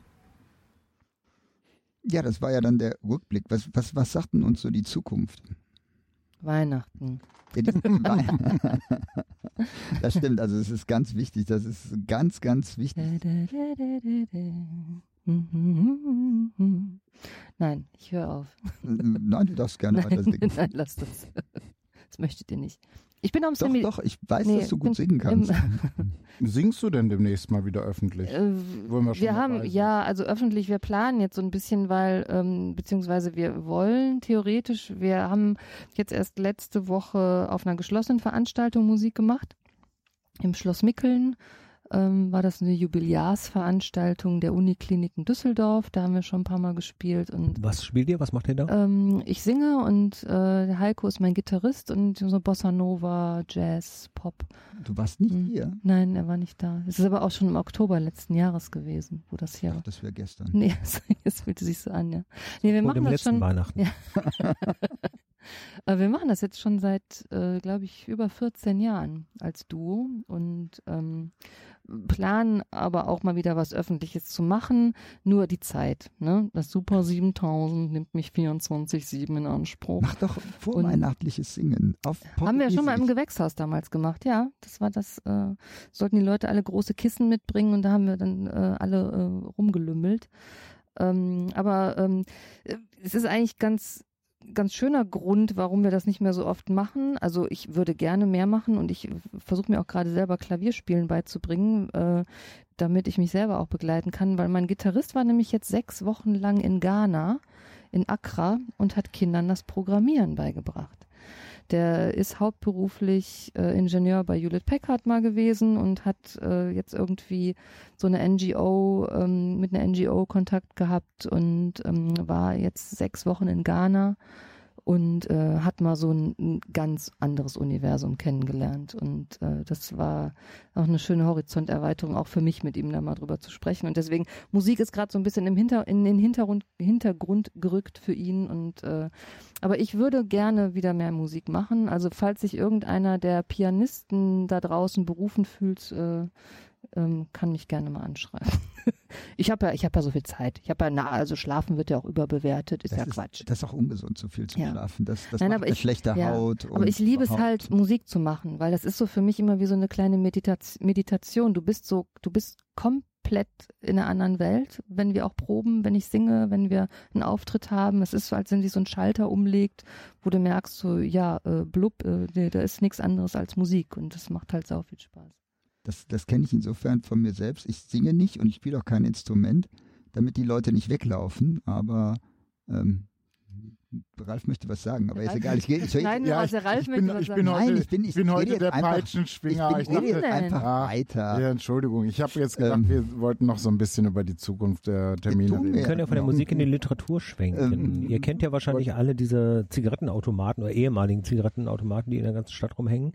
S4: Ja, das war ja dann der Rückblick. Was, was, was sagt denn uns so die Zukunft?
S3: Weihnachten.
S4: das stimmt, also es ist ganz wichtig, das ist ganz, ganz wichtig.
S3: Nein, ich höre auf.
S4: Nein, du darfst gerne weiter singen.
S3: Nein, lass das. Das möchtet ihr nicht. Ich bin am
S4: Doch,
S3: Semi
S4: doch, ich weiß,
S3: Nee,
S4: dass du gut singen kannst.
S2: Singst du denn demnächst mal wieder öffentlich?
S3: Äh,
S2: Wollen wir schon
S3: wir haben, ja, also öffentlich, wir planen jetzt so ein bisschen, weil, ähm, beziehungsweise wir wollen theoretisch, wir haben jetzt erst letzte Woche auf einer geschlossenen Veranstaltung Musik gemacht. Im Schloss Mickeln ähm, war das eine Jubiläarsveranstaltung der Unikliniken Düsseldorf. Da haben wir schon ein paar Mal gespielt und
S5: Was spielt ihr? Was macht ihr da?
S3: ähm, ich singe und äh, Heiko ist mein Gitarrist und so Bossa Nova, Jazz, Pop.
S4: Du warst nicht
S3: Mhm.
S4: hier.
S3: Nein, er war nicht da. Es ist aber auch schon im Oktober letzten Jahres gewesen, wo das hier
S4: Ach,
S3: war.
S4: das wäre gestern.
S3: Nee, es fühlte sich so an, ja. Nee, wir
S5: Vor
S3: machen
S5: dem
S3: das
S5: letzten
S3: schon.
S5: Weihnachten.
S3: Ja. Wir machen das jetzt schon seit, äh, glaube ich, über 14 Jahren als Duo und ähm, planen aber auch mal wieder was Öffentliches zu machen. Nur die Zeit. Ne? Das Super 7000 nimmt mich 24-7 in Anspruch.
S4: Mach doch vorweihnachtliches Singen. Auf
S3: Haben wir schon mal im. Gewächshaus damals gemacht, ja. Das war das, äh, sollten die Leute alle große Kissen mitbringen und da haben wir dann äh, alle äh, rumgelümmelt. Ähm, aber ähm, äh, es ist eigentlich ganz ganz schöner Grund, warum wir das nicht mehr so oft machen. Also ich würde gerne mehr machen und ich versuche mir auch gerade selber Klavierspielen beizubringen, äh, damit ich mich selber auch begleiten kann, weil mein Gitarrist war nämlich jetzt sechs Wochen lang in Ghana, in Accra und hat Kindern das Programmieren beigebracht. Der ist hauptberuflich äh, Ingenieur bei Hewlett Packard mal gewesen und hat äh, jetzt irgendwie so eine NGO, ähm, mit einer NGO Kontakt gehabt und ähm, war jetzt sechs Wochen in Ghana und äh, hat mal so ein, ein ganz anderes Universum kennengelernt. Und äh, das war auch eine schöne Horizonterweiterung, auch für mich mit ihm da mal drüber zu sprechen. Und deswegen, Musik ist gerade so ein bisschen im Hinter, in den Hintergrund, Hintergrund gerückt für ihn. Und äh, aber ich würde gerne wieder mehr Musik machen. Also falls sich irgendeiner der Pianisten da draußen berufen fühlt, äh, ähm, kann mich gerne mal anschreiben. ich habe ja, ich habe ja so viel Zeit. Ich habe ja, na, also schlafen wird ja auch überbewertet, ist
S4: Das
S3: ja Quatsch.
S4: Das ist auch ungesund, so viel zu
S3: Ja.
S4: schlafen. Das, das
S3: Nein,
S4: macht
S3: aber
S4: eine
S3: ich-
S4: schlechte
S3: ja,
S4: Haut.
S3: Aber ich liebe es
S4: überhaupt.
S3: halt, Musik zu machen, weil das ist so für mich immer wie so eine kleine Meditaz Meditation. Du bist so, du bist komplett in einer anderen Welt, wenn wir auch proben, wenn ich singe, wenn wir einen Auftritt haben. Es ist so, als wenn sich so ein Schalter umlegt, wo du merkst, so, ja, äh, blub, äh, da ist nichts anderes als Musik und das macht halt sau viel Spaß.
S4: Das, das kenne ich insofern von mir selbst. Ich singe nicht und ich spiele auch kein Instrument, damit die Leute nicht weglaufen. Aber ähm, Ralf möchte was sagen, aber ist egal. Ich, gehe- ich,
S3: Nein,
S2: Ja,
S3: also
S2: ich,
S3: Ralf
S2: ich bin, ich bin heute,
S4: Nein, ich bin- ich
S2: bin heute der
S4: einfach- ich
S2: Peitschenschwinger.
S4: bin,
S2: Ich dachte,
S4: einfach
S2: Ah,
S4: weiter.
S2: ja, Entschuldigung, ich habe jetzt gedacht,
S4: Ähm,
S2: wir wollten noch so ein bisschen über die Zukunft der Termine reden.
S4: wir
S5: können ja von der. Musik in die Literatur schwenken.
S4: Ähm,
S5: Ihr kennt ja wahrscheinlich alle diese Zigarettenautomaten oder ehemaligen Zigarettenautomaten, die in der ganzen Stadt rumhängen,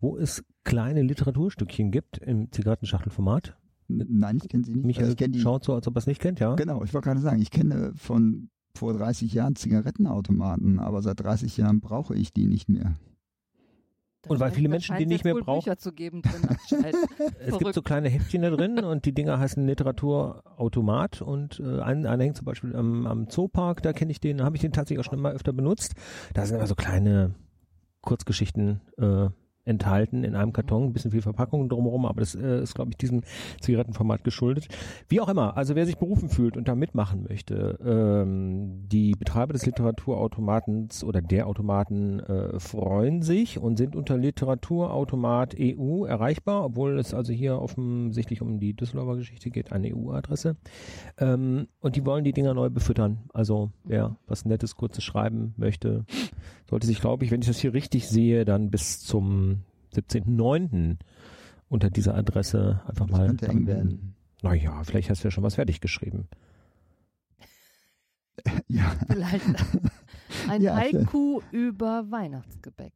S5: wo es kleine Literaturstückchen gibt im Zigarettenschachtelformat.
S4: Nein, ich kenne sie nicht.
S5: Michael
S4: Also ich kenne die.
S5: schaut so, als ob er es nicht kennt, ja?
S4: Genau, ich wollte gerade sagen, ich kenne von vor 30 Jahren Zigarettenautomaten, aber seit 30 Jahren brauche ich die nicht mehr.
S3: Da
S5: Und weil viele
S3: da
S5: Menschen die nicht mehr brauchen.
S3: Geben.
S5: Es gibt so kleine Heftchen da drin und die Dinger heißen Literaturautomat und äh, ein, einer hängt zum Beispiel am, am Zoopark, da kenne ich den, habe ich den tatsächlich auch schon immer öfter benutzt. Da sind immer so kleine Kurzgeschichten äh, enthalten in einem Karton, ein bisschen viel Verpackung drumherum, aber das äh, ist, glaube ich, diesem Zigarettenformat geschuldet. Wie auch immer, also wer sich berufen fühlt und da mitmachen möchte, ähm, die Betreiber des Literaturautomatens oder der Automaten äh, freuen sich und sind unter Literaturautomat EU erreichbar, obwohl es also hier offensichtlich um die Düsseldorfer Geschichte geht, eine EU-Adresse. Ähm, und die wollen die Dinger neu befüttern. Also wer was Nettes, Kurzes schreiben möchte, sollte sich, glaube ich, wenn ich das hier richtig sehe, dann bis zum 17.09. unter dieser Adresse einfach
S4: Das
S5: mal
S4: könnte eng werden.
S5: Naja, vielleicht hast du ja schon was fertig geschrieben.
S4: Ja,
S3: Vielleicht ein
S4: Ja,
S3: Haiku über Weihnachtsgebäck.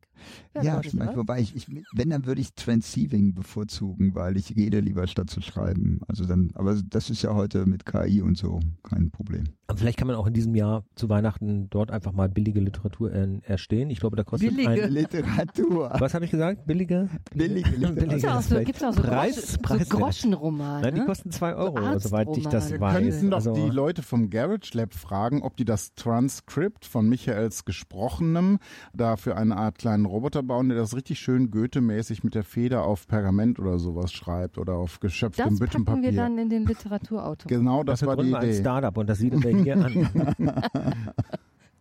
S3: Wer
S4: ja
S3: weiß,
S4: ich mein, wobei ich, ich, wenn, dann würde ich Transceiving bevorzugen, weil ich rede lieber statt zu schreiben. Also dann, aber das ist ja heute mit KI und so kein Problem.
S5: Aber vielleicht kann man auch in diesem Jahr zu Weihnachten dort einfach mal billige Literatur äh, erstehen. Ich glaube, da kostet
S3: Billige?
S5: ein...
S4: Literatur.
S5: Was habe ich gesagt? Billige?
S4: Billige Literatur.
S3: Gibt's auch so, gibt's auch so,
S5: Preis-
S3: so. Groschenromane.
S5: Nein, die kosten zwei Euro,
S3: Arztromane.
S5: soweit ich das
S3: Wir
S2: Wir
S5: weiß.
S2: könnten doch
S5: also,
S2: die Leute vom Garage Lab fragen, ob die das Transkript von Michael als gesprochenem dafür eine Art kleinen Roboter bauen, der das richtig schön Goethe-mäßig mit der Feder auf Pergament oder sowas schreibt oder auf geschöpftem
S3: Das packen
S2: Büttenpapier.
S3: wir dann in den Literaturauto.
S2: Genau, das
S5: Dafür
S2: war die
S5: wir ein
S2: Idee.
S5: Startup und das wir hier an.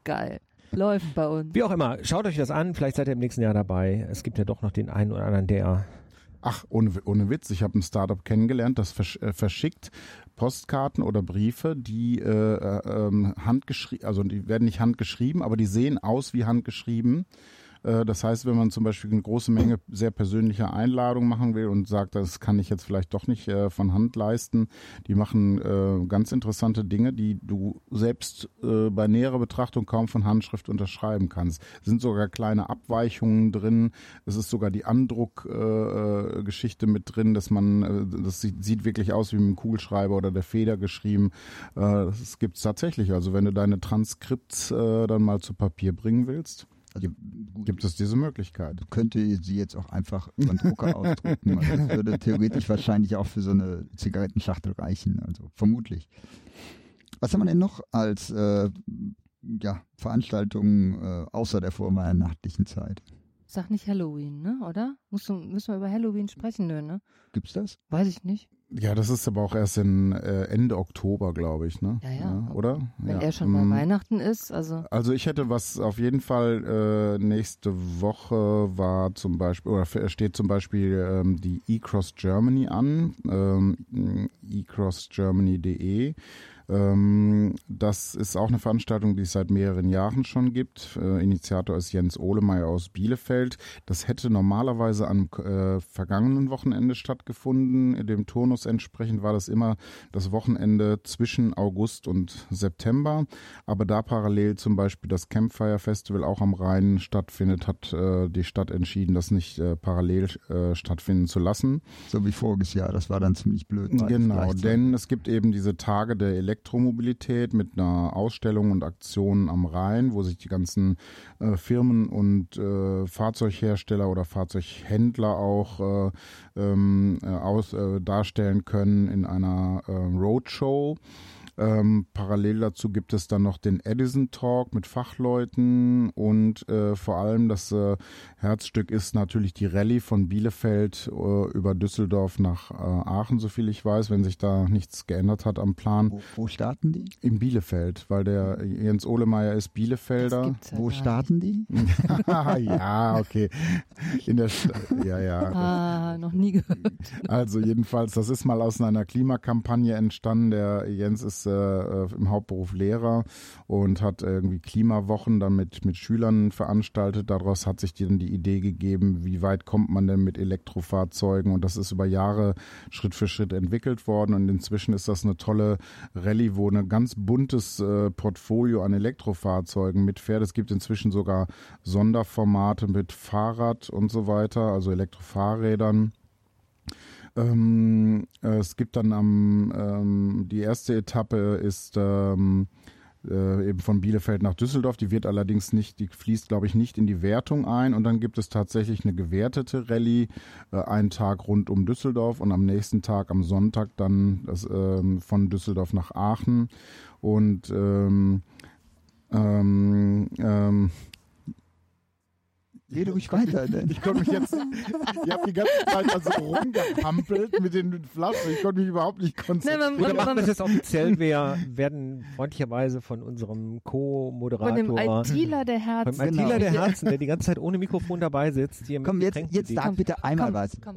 S3: Geil. Läuft bei uns.
S5: Wie auch immer, schaut euch das an, vielleicht seid ihr im nächsten Jahr dabei. Es gibt ja doch noch den einen oder anderen, der
S2: Ach, ohne, ohne Witz, ich habe ein Startup kennengelernt, das versch äh, verschickt Postkarten oder Briefe, die äh, äh, ähm, handgeschrieben, also die werden nicht handgeschrieben, aber die sehen aus wie handgeschrieben. Äh, Das heißt, wenn man zum Beispiel eine große Menge sehr persönlicher Einladungen machen will und sagt, das kann ich jetzt vielleicht doch nicht äh, von Hand leisten, die machen äh, ganz interessante Dinge, die du selbst bei näherer Betrachtung kaum von Handschrift unterschreiben kannst. Es sind sogar kleine Abweichungen drin. Es ist sogar die Andruckgeschichte Geschichte mit drin, dass man, das sieht, wirklich aus wie mit einem Kugelschreiber oder der Feder geschrieben. Das gibt's tatsächlich. Also wenn du deine Transkripts dann mal zu Papier bringen willst,
S4: Also, gut,
S2: gibt es diese Möglichkeit.
S4: könnte sie jetzt auch einfach über den Drucker ausdrucken. Also das würde theoretisch wahrscheinlich auch für so eine Zigarettenschachtel reichen. Also vermutlich. Was haben wir denn noch als äh, ja, Veranstaltungen äh, außer der vorweihnachtlichen Zeit?
S3: Sag nicht Halloween, ne? Oder? Musst du, müssen wir über Halloween sprechen, ne?
S4: Gibt's das?
S3: Weiß ich nicht.
S2: Ja, das ist aber auch erst in äh, Ende Oktober, glaube ich, ne?
S3: Ja, ja.
S2: oder?
S3: Wenn
S2: ja.
S3: er schon bei
S2: Mm.
S3: Weihnachten ist, also
S2: Also ich hätte was auf jeden Fall äh, nächste Woche war zum Beispiel oder steht zum Beispiel ähm, die eCross Germany an, ähm, ecrossgermany.de. Ähm, das ist auch eine Veranstaltung, die es seit mehreren Jahren schon gibt. Äh, Initiator ist Jens Ohlemeyer aus Bielefeld. Das hätte normalerweise am äh, vergangenen Wochenende stattgefunden. Dem Turnus entsprechend war das immer das Wochenende zwischen August und September. Aber da parallel zum Beispiel das Campfire Festival auch am Rhein stattfindet, hat äh, die Stadt entschieden, das nicht äh, parallel äh, stattfinden zu lassen.
S4: So wie voriges Jahr. Das war dann ziemlich blöd.
S2: Genau, denn es gibt eben diese Tage der Elektromobilität mit einer Ausstellung und Aktion am Rhein, wo sich die ganzen äh, Firmen und äh, Fahrzeughersteller oder Fahrzeughändler auch äh, ähm, äh, aus, äh, darstellen können in einer Roadshow. Ähm, parallel dazu gibt es dann noch den Edison Talk mit Fachleuten und äh, vor allem das äh, Herzstück ist natürlich die Rallye von Bielefeld äh, über Düsseldorf nach äh, Aachen, so viel ich weiß, wenn sich da nichts geändert hat am Plan.
S4: Wo, wo starten die?
S2: In Bielefeld, weil der Jens Ohlemeyer ist Bielefelder.
S3: ja
S4: Wo starten die?
S2: ja, okay. In der Sta ja, ja.
S3: Ah, noch nie gehört.
S2: Also jedenfalls, das ist mal aus einer Klimakampagne entstanden. Der Jens ist äh, äh, im Hauptberuf Lehrer und hat irgendwie Klimawochen dann mit, mit Schülern veranstaltet. Daraus hat sich dann die Idee gegeben, wie weit kommt man denn mit Elektrofahrzeugen und das ist über Jahre Schritt für Schritt entwickelt worden und inzwischen ist das eine tolle Rallye, wo ein ganz buntes äh, Portfolio an Elektrofahrzeugen mitfährt. Es gibt inzwischen sogar Sonderformate mit Fahrrad und so weiter, also Elektrofahrrädern. Ähm, äh, es gibt dann am ähm, die erste Etappe ist ähm, äh, eben von Bielefeld nach Düsseldorf. Die wird allerdings nicht, die fließt glaube ich nicht in die Wertung ein. Und dann gibt es tatsächlich eine gewertete Rallye, äh, einen Tag rund um Düsseldorf und am nächsten Tag am Sonntag dann das, ähm, von Düsseldorf nach Aachen. Und ähm, ähm, ähm,
S4: Geh ruhig weiter. Denn.
S2: ich konnte mich jetzt, ich habe die ganze Zeit also rumgehampelt mit den Flaschen. Ich konnte mich überhaupt nicht konzentrieren.
S5: Dann
S3: man-
S5: machen wir es jetzt offiziell. Wir werden freundlicherweise von unserem
S3: Von
S5: Co-Moderator,
S3: dem ITler der
S5: von
S3: Herzen.
S5: dem
S4: Genau.
S5: ITler der Herzen, der die ganze Zeit ohne Mikrofon dabei sitzt, hier mit
S4: Komm, jetzt, jetzt sag bitte einmal
S3: komm,
S4: was.
S3: Komm.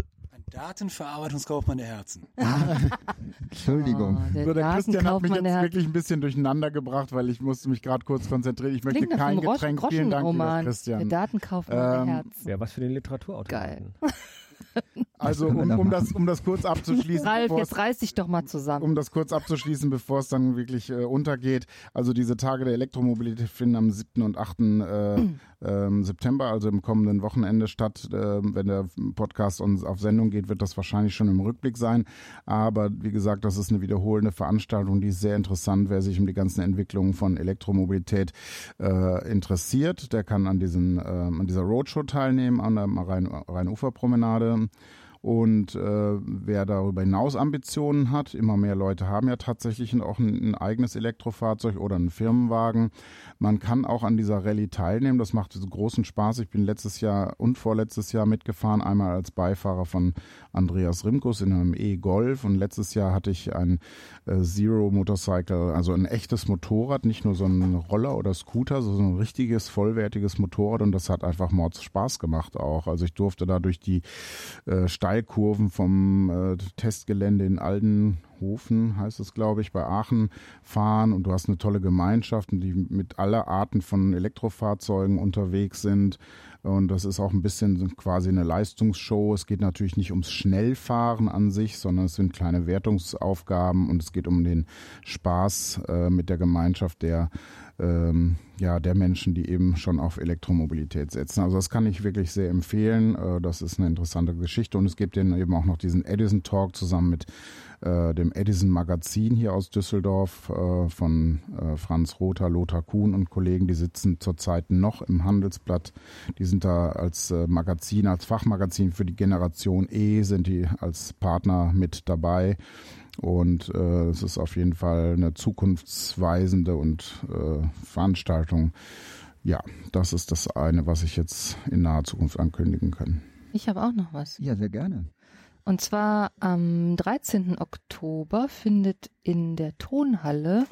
S6: Datenverarbeitungskaufmann der Herzen.
S4: Entschuldigung.
S3: Oh, der
S2: So, der Christian hat mich jetzt wirklich ein bisschen durcheinander gebracht, weil ich musste mich gerade kurz konzentrieren. Ich möchte kein Getränk. Vielen Dank, lieber
S3: Groschenroman. Der
S2: Christian.
S3: Datenkaufmann
S2: Ähm,
S3: der Herzen.
S5: Ja, was für den Literaturautomaten.
S2: Also um, um, das, um das kurz abzuschließen,
S3: Ralf,
S2: bevor es
S3: jetzt reiß dich doch mal zusammen.
S2: um das kurz abzuschließen, bevor es dann wirklich äh, untergeht. Also diese Tage der Elektromobilität finden am 7. und 8. Äh, ähm, September, also im kommenden Wochenende statt. Ähm, wenn der Podcast uns auf Sendung geht, wird das wahrscheinlich schon im Rückblick sein. Aber wie gesagt, das ist eine wiederholende Veranstaltung, die ist sehr interessant. Wer sich um die ganzen Entwicklungen von Elektromobilität äh, interessiert, der kann an, diesen, ähm, an dieser Roadshow teilnehmen, an der Rhein- Rhein-Ufer-Promenade. Und äh, wer darüber hinaus Ambitionen hat, immer mehr Leute haben ja tatsächlich auch ein, ein eigenes Elektrofahrzeug oder einen Firmenwagen. Man kann auch an dieser Rallye teilnehmen. Das macht großen Spaß. Ich bin letztes Jahr und vorletztes Jahr mitgefahren, einmal als Beifahrer von Andreas Rimkus in einem E-Golf und letztes Jahr hatte ich ein äh, Zero Motorcycle, also ein echtes Motorrad, nicht nur so ein Roller oder Scooter, sondern so ein richtiges, vollwertiges Motorrad und das hat einfach Mords Spaß gemacht auch. Also ich durfte da durch die äh, Steilkurven vom äh, Testgelände in Aldenhofen, heißt es glaube ich, bei Aachen fahren und du hast eine tolle Gemeinschaft, die mit aller Arten von Elektrofahrzeugen unterwegs sind. Und das ist auch ein bisschen quasi eine Leistungsshow. Es geht natürlich nicht ums Schnellfahren an sich, sondern es sind kleine Wertungsaufgaben und es geht um den Spaß äh, mit der Gemeinschaft der ähm, ja, der Menschen, die eben schon auf Elektromobilität setzen. Also das kann ich wirklich sehr empfehlen. Äh, das ist eine interessante Geschichte und es gibt eben auch noch diesen Edison Talk zusammen mit äh, dem Edison Magazin hier aus Düsseldorf äh, von äh, Franz Rother, Lothar Kuhn und Kollegen. Die sitzen zurzeit noch im Handelsblatt. Die sind da als äh, Magazin, als Fachmagazin für die Generation E, sind die als Partner mit dabei. Und äh, es ist auf jeden Fall eine zukunftsweisende und äh, Veranstaltung. Ja, das ist das eine, was ich jetzt in naher Zukunft ankündigen kann.
S3: Ich habe auch noch was.
S4: Ja, sehr gerne.
S3: Und zwar am 13. Oktober findet in der Tonhalle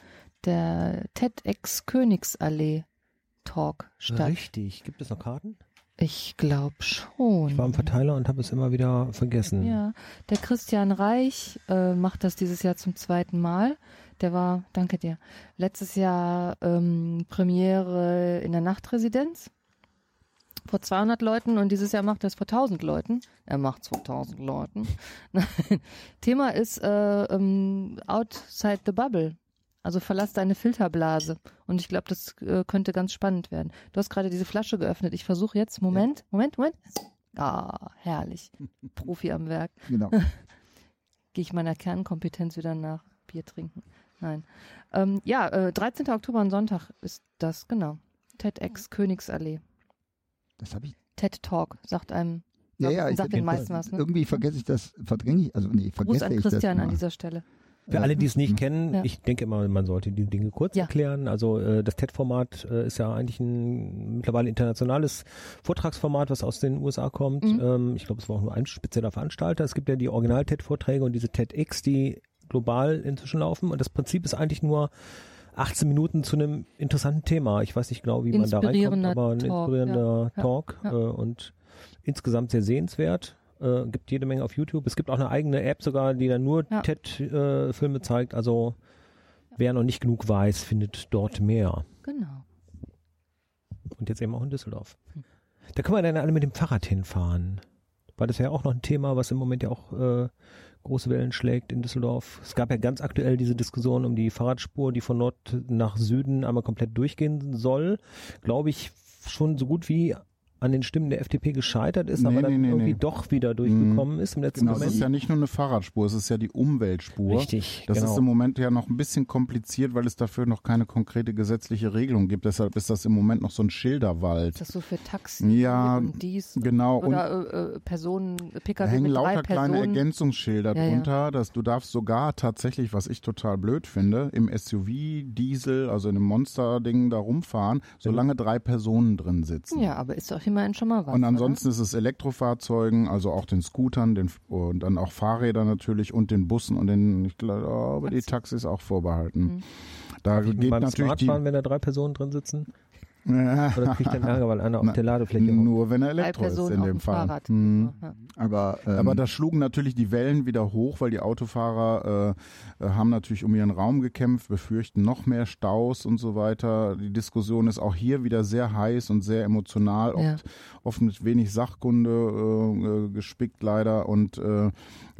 S3: der TEDx Königsallee Talk statt.
S5: Richtig. Gibt es noch Karten?
S3: Ich glaube schon.
S5: Ich war im Verteiler und habe es immer wieder vergessen.
S3: Ja, der Christian Reich äh, macht das dieses Jahr zum zweiten Mal. Der war, danke dir, letztes Jahr ähm, Premiere in der Nachtresidenz vor 200 Leuten und dieses Jahr macht er es vor 1000 Leuten. Er macht 2000 Leuten. Nein. Thema ist äh, ähm, Outside the Bubble. Also verlass deine Filterblase. Und ich glaube, das äh, könnte ganz spannend werden. Du hast gerade diese Flasche geöffnet. Ich versuche jetzt, Moment, ja. Moment, Moment. Ah, herrlich. Profi am Werk.
S4: Genau.
S3: Gehe ich meiner Kernkompetenz wieder nach. Bier trinken. Nein. Ähm, ja, äh, 13. Oktober und Sonntag ist das, genau. TEDx Königsallee.
S4: Das habe ich.
S3: TED Talk, sagt einem.
S4: Ja, ja, ich,
S3: sagt den meisten was. Ne?
S4: Irgendwie vergesse ich das, verdränge ich, also nee, vergesse
S3: Gruß an
S4: ich
S3: Christian
S4: das
S3: an dieser Stelle.
S5: Für alle, die es nicht kennen,
S3: Ja.
S5: ich denke immer, man sollte die Dinge kurz
S3: Ja.
S5: erklären. Also äh, das TED-Format äh, ist ja eigentlich ein mittlerweile internationales Vortragsformat, was aus den USA kommt.
S3: Mhm.
S5: Ähm, ich glaube, es war auch nur ein spezieller Veranstalter. Es gibt ja die Original-TED-Vorträge und diese TEDx, die global inzwischen laufen. Und das Prinzip ist eigentlich nur 18 Minuten zu einem interessanten Thema. Ich weiß nicht genau, wie man da reinkommt, aber ein
S3: Talk,
S5: inspirierender
S3: ja.
S5: Talk
S3: Ja.
S5: Äh, und insgesamt sehr sehenswert. Äh, gibt jede Menge auf YouTube. Es gibt auch eine eigene App sogar, die dann nur
S3: Ja.
S5: TED-Filme zeigt. Also wer noch nicht genug weiß, findet dort mehr.
S3: Genau.
S5: Und jetzt eben auch in Düsseldorf.
S3: Hm.
S5: Da können wir dann alle mit dem Fahrrad hinfahren. Weil das ja auch noch ein Thema, was im Moment ja auch äh, große Wellen schlägt in Düsseldorf. Es gab ja ganz aktuell diese Diskussion um die Fahrradspur, die von Nord nach Süden einmal komplett durchgehen soll. Glaube ich schon so gut wie an den Stimmen der FDP gescheitert ist,
S2: Nee,
S5: aber dann
S2: nee, nee,
S5: irgendwie
S2: nee.
S5: doch wieder durchgekommen ist im letzten
S2: Genau, es
S5: Moment.
S2: ist ja nicht nur eine Fahrradspur, es ist ja die Umweltspur.
S5: Richtig,
S2: Das
S5: genau.
S2: ist im Moment ja noch ein bisschen kompliziert, weil es dafür noch keine konkrete gesetzliche Regelung gibt. Deshalb ist das im Moment noch so ein Schilderwald.
S3: Ist das so für Taxi
S2: Ja,
S3: und dies
S2: Genau.
S3: Oder äh, äh, Personen,
S2: da
S3: Pkw
S2: hängen
S3: mit drei
S2: lauter kleine
S3: Personen?
S2: Ergänzungsschilder
S3: Ja, ja.
S2: drunter, dass du darfst sogar tatsächlich, was ich total blöd finde, im SUV, Diesel, also in einem Monster-Ding da rumfahren, solange drei Personen drin sitzen.
S3: Ja, aber ist doch immerhin schon mal was.
S2: Und ansonsten ist es Elektrofahrzeugen, also auch den Scootern den, und dann auch Fahrrädern natürlich und den Bussen und den, ich glaube, die Taxis auch vorbehalten.
S3: Mhm.
S2: Da geht natürlich
S5: Smart
S2: die.
S5: fahren, wenn da drei Personen drin sitzen?
S2: Ja,
S5: Oder kriege ich dann Ärger, weil einer auf
S2: Na,
S5: der Ladefläche
S2: nur wenn er Elektro ist in dem Fall.
S3: Fahrrad.
S2: Mhm.
S3: Ja.
S4: Aber, ähm,
S2: Aber da schlugen natürlich die Wellen wieder hoch, weil die Autofahrer äh, haben natürlich um ihren Raum gekämpft, befürchten noch mehr Staus und so weiter. Die Diskussion ist auch hier wieder sehr heiß und sehr emotional,
S3: Ja.
S2: oft, oft mit wenig Sachkunde äh, äh, gespickt leider. Und äh,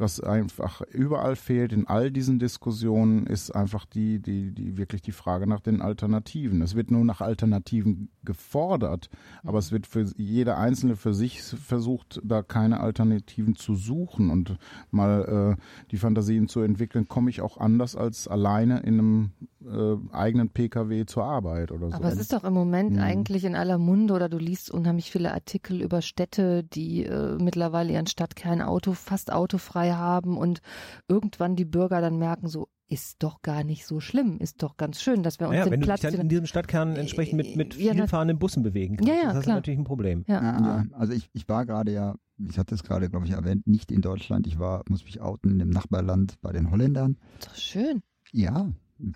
S2: was einfach überall fehlt in all diesen Diskussionen, ist einfach die, die, die wirklich die Frage nach den Alternativen. Es wird nur nach Alternativen gefordert, aber es wird für jeder Einzelne für sich versucht, da keine Alternativen zu suchen und mal äh, die Fantasien zu entwickeln, komme ich auch anders als alleine in einem äh, eigenen Pkw zur Arbeit oder so.
S3: Aber es ist doch im Moment
S2: Mhm.
S3: eigentlich in aller Munde oder du liest unheimlich viele Artikel über Städte, die äh, mittlerweile ihren Stadtkern Auto, fast autofrei haben und irgendwann die Bürger dann merken, so ist doch gar nicht so schlimm, ist doch ganz schön, dass wir uns
S5: Ja,
S3: den
S5: wenn du dich
S3: Platz
S5: dann in diesem Stadtkern entsprechend mit, mit
S3: Ja,
S5: vielfahrenden Bussen bewegen kannst,
S3: Ja, ja,
S5: das ist
S3: klar.
S5: natürlich ein Problem.
S3: ja.
S4: Ja, also ich, ich war gerade ja, ich hatte es gerade, glaube ich, erwähnt, nicht in Deutschland. Ich war, muss mich outen, im Nachbarland bei den Holländern.
S3: Ist doch schön.
S4: Ja,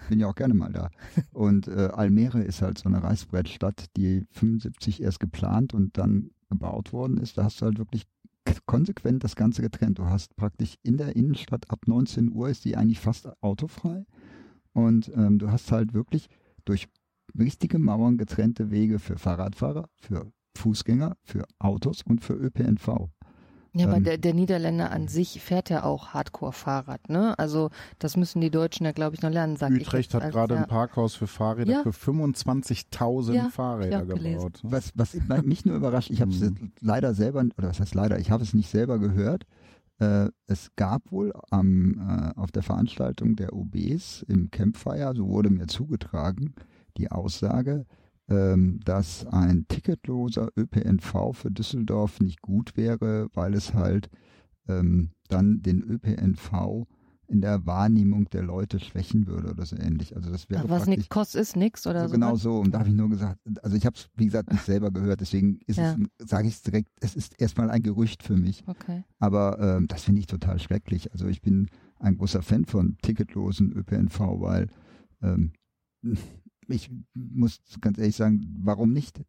S4: bin ja auch gerne mal da. Und äh, Almere ist halt so eine Reißbrettstadt, die 75 erst geplant und dann gebaut worden ist. Da hast du halt wirklich konsequent das Ganze getrennt. Du hast praktisch in der Innenstadt ab 19 Uhr ist die eigentlich fast autofrei. Und ähm, du hast halt wirklich durch richtige Mauern getrennte Wege für Fahrradfahrer, für Fußgänger, für Autos und für ÖPNV.
S3: Ja, aber
S4: Ähm,
S3: der, der Niederländer an sich fährt ja auch Hardcore-Fahrrad, ne? Also das müssen die Deutschen ja, glaube ich, noch lernen, sag ich
S2: Utrecht
S3: jetzt
S2: hat gerade
S3: ja.
S2: ein Parkhaus für Fahrräder
S3: Ja.
S2: für 25.000
S3: Ja,
S2: Fahrräder
S3: ich
S2: gebaut.
S4: Was, was mich nur überrascht, ich habe es
S2: Mhm.
S4: leider selber, oder was heißt leider, ich habe es nicht selber gehört. Äh, es gab wohl am, äh, auf der Veranstaltung der OBs im Campfire, so wurde mir zugetragen, die Aussage, dass ein ticketloser ÖPNV für Düsseldorf nicht gut wäre, weil es halt ähm, dann den ÖPNV in der Wahrnehmung der Leute schwächen würde oder so ähnlich. Also das wäre
S3: Ach, was nix kostet, ist nix oder
S4: so
S3: so.
S4: genau so. Und da habe ich nur gesagt, also ich habe es, wie gesagt, nicht selber gehört, deswegen ist
S3: Ja.
S4: es, sage ich es direkt, es ist erstmal ein Gerücht für mich.
S3: Okay.
S4: Aber ähm, das finde ich total schrecklich. Also ich bin ein großer Fan von ticketlosen ÖPNV, weil ähm, ich muss ganz ehrlich sagen, warum nicht?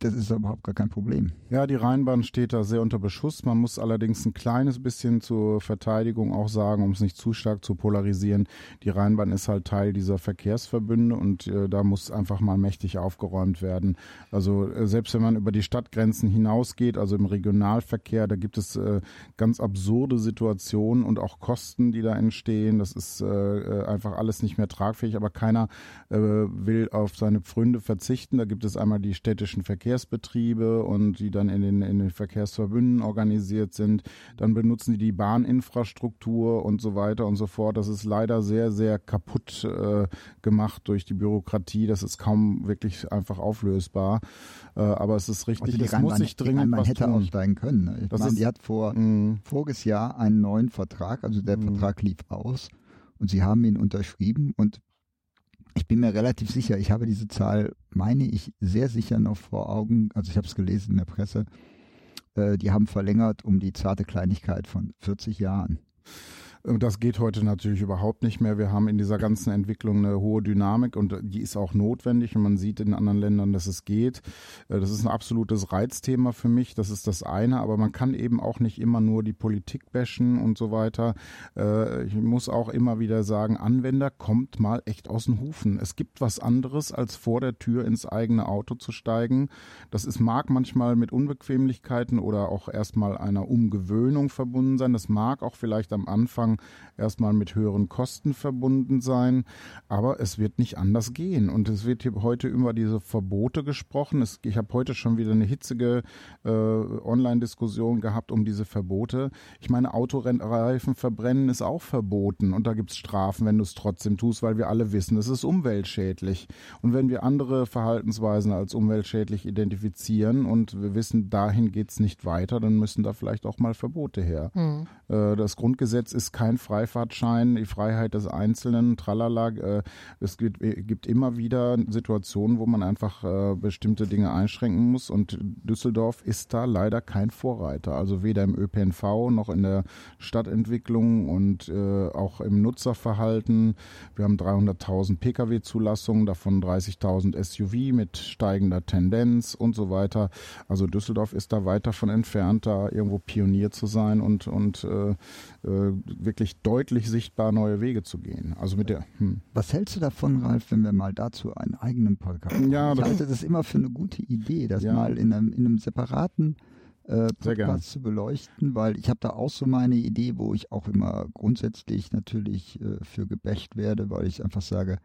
S4: Das ist überhaupt gar kein Problem.
S2: Ja, die Rheinbahn steht da sehr unter Beschuss. Man muss allerdings ein kleines bisschen zur Verteidigung auch sagen, um es nicht zu stark zu polarisieren. Die Rheinbahn ist halt Teil dieser Verkehrsverbünde und äh, da muss einfach mal mächtig aufgeräumt werden. Also äh, selbst wenn man über die Stadtgrenzen hinausgeht, also im Regionalverkehr, da gibt es äh, ganz absurde Situationen und auch Kosten, die da entstehen. Das ist äh, äh, einfach alles nicht mehr tragfähig, aber keiner äh, will auf seine Pfründe verzichten. Da gibt es einmal die städtischen Verkehrsbetriebe und die dann in den, in den Verkehrsverbünden organisiert sind. Dann benutzen die die Bahninfrastruktur und so weiter und so fort. Das ist leider sehr, sehr kaputt äh, gemacht durch die Bürokratie. Das ist kaum wirklich einfach auflösbar. Äh, aber es ist richtig,
S4: Also die
S2: es muss
S4: Rheinbahn-
S2: sich dringend
S4: Rheinbahn
S2: was
S4: hätte
S2: tun.
S4: aussteigen können. ne? Ich
S2: Das
S4: meine,
S2: ist-
S4: die hat vor
S2: Mm.
S4: voriges Jahr einen neuen Vertrag, also der
S2: Mhm.
S4: Vertrag lief aus und sie haben ihn unterschrieben und ich bin mir relativ sicher, ich habe diese Zahl, meine ich, sehr sicher noch vor Augen, also ich habe es gelesen in der Presse, äh, die haben verlängert um die zarte Kleinigkeit von 40 Jahren.
S2: Und Das geht heute natürlich überhaupt nicht mehr. Wir haben in dieser ganzen Entwicklung eine hohe Dynamik und die ist auch notwendig und man sieht in anderen Ländern, dass es geht. Äh, Das ist ein absolutes Reizthema für mich. Das ist das eine, aber man kann eben auch nicht immer nur die Politik bashen und so weiter. Äh, Ich muss auch immer wieder sagen, Anwender kommt mal echt aus den Hufen. Es gibt was anderes, als vor der Tür ins eigene Auto zu steigen. Das ist, mag manchmal mit Unbequemlichkeiten oder auch erstmal einer Umgewöhnung verbunden sein. Das mag auch vielleicht am Anfang erstmal mit höheren Kosten verbunden sein, aber es wird nicht anders gehen. Und es wird heute über diese Verbote gesprochen. Es, ich habe heute schon wieder eine hitzige äh, Online-Diskussion gehabt um diese Verbote. Ich meine, Autoreifen verbrennen ist auch verboten und da gibt es Strafen, wenn du es trotzdem tust, weil wir alle wissen, es ist umweltschädlich. Und wenn wir andere Verhaltensweisen als umweltschädlich identifizieren und wir wissen, dahin geht es nicht weiter, dann müssen da vielleicht auch mal Verbote her.
S3: Hm.
S2: Äh, Das Grundgesetz ist kein Freifahrtschein, die Freiheit des Einzelnen, tralala. Äh, Es gibt, gibt immer wieder Situationen, wo man einfach äh, bestimmte Dinge einschränken muss und Düsseldorf ist da leider kein Vorreiter. Also weder im ÖPNV noch in der Stadtentwicklung und äh, auch im Nutzerverhalten. Wir haben 300.000 Pkw-Zulassungen, davon 30.000 SUV mit steigender Tendenz und so weiter. Also Düsseldorf ist da weit davon entfernt, da irgendwo Pionier zu sein und, und äh, äh, wirklich deutlich sichtbar neue Wege zu gehen. Also mit der, hm.
S4: Was hältst du davon, Ralf, wenn wir mal dazu einen eigenen Podcast machen?
S2: Ja,
S4: ich halte das immer für eine gute Idee, das
S2: Ja.
S4: mal in einem, in einem separaten äh. Podcasts zu beleuchten, weil ich habe da auch so meine Idee, wo ich auch immer grundsätzlich natürlich äh, für gebasht werde, weil ich einfach sage,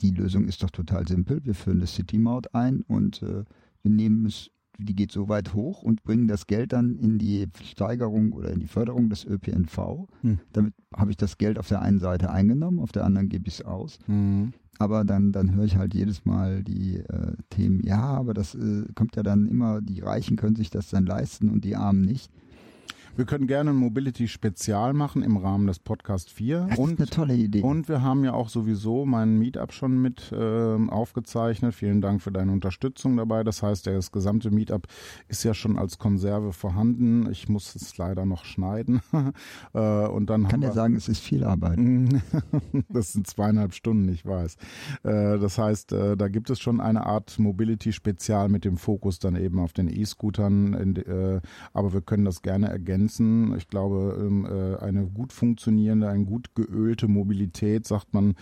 S4: die Lösung ist doch total simpel. Wir führen eine City-Maut ein und äh, wir nehmen es, die geht so weit hoch und bringen das Geld dann in die Steigerung oder in die Förderung des ÖPNV.
S2: Hm.
S4: Damit habe ich das Geld auf der einen Seite eingenommen, auf der anderen gebe ich es aus.
S2: Mhm.
S4: Aber dann, dann höre ich halt jedes Mal die äh, Themen, ja, aber das äh, kommt ja dann immer, die Reichen können sich das dann leisten und die Armen nicht.
S2: Wir können gerne ein Mobility-Spezial machen im Rahmen des Podcast 4.
S4: Das
S2: und
S4: ist eine tolle Idee.
S2: Und wir haben ja auch sowieso meinen Meetup schon mit ähm, aufgezeichnet. Vielen Dank für deine Unterstützung dabei. Das heißt, das gesamte Meetup ist ja schon als Konserve vorhanden. Ich muss es leider noch schneiden. äh, und dann
S4: kann ja sagen, es ist viel Arbeit.
S2: das sind zweieinhalb Stunden, ich weiß. Äh, das heißt, äh, da gibt es schon eine Art Mobility-Spezial mit dem Fokus dann eben auf den E-Scootern. Äh, aber wir können das gerne ergänzen. Ich glaube, ähm, äh, eine gut funktionierende, eine gut geölte Mobilität, sagt man,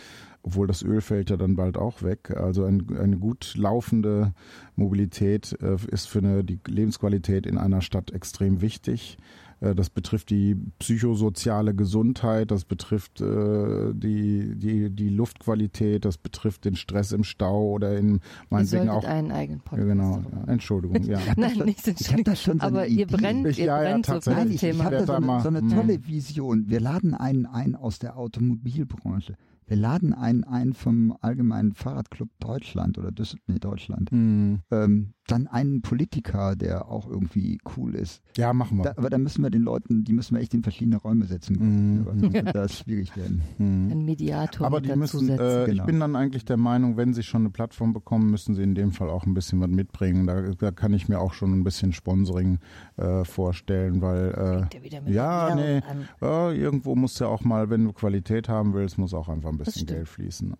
S2: obwohl das Öl fällt ja dann bald auch weg. Also ein, eine gut laufende Mobilität äh, ist für eine, die Lebensqualität in einer Stadt extrem wichtig. Äh, Das betrifft die psychosoziale Gesundheit, das betrifft äh, die, die, die Luftqualität, das betrifft den Stress im Stau oder in meinetwegen auch.
S3: einen eigenen
S2: Ja,
S3: Podcast
S2: genau, ja, Entschuldigung, ja.
S3: Nein, nicht so
S4: ich hab da schon so
S3: Aber ihr brennt,
S2: Ich-
S3: ihr
S2: ja, ja,
S3: brennt so für
S2: tatsächlich.
S4: Ich,
S3: Thema.
S4: ich habe da so eine, so eine tolle Vision. Wir laden einen ein aus der Automobilbranche. Wir laden einen ein vom Allgemeinen Fahrradclub Deutschland oder Düssel nee, Deutschland.
S2: Hm.
S4: Ähm, dann einen Politiker, der auch irgendwie cool ist.
S2: Ja, machen wir.
S4: Da, aber da müssen wir den Leuten, die müssen wir echt in verschiedene Räume setzen.
S2: Mhm.
S4: Sonst wird das schwierig werden.
S2: Hm.
S3: Ein Mediator
S2: Aber die müssen, äh, ich
S4: Genau.
S2: bin dann eigentlich der Meinung, wenn sie schon eine Plattform bekommen, müssen sie in dem Fall auch ein bisschen was mitbringen. Da, da kann ich mir auch schon ein bisschen Sponsoring äh, vorstellen, weil
S3: mit
S2: ja, nee, äh, irgendwo muss ja auch mal, wenn du Qualität haben willst, muss auch einfach ein bisschen
S3: stimmt.
S2: Geld fließen.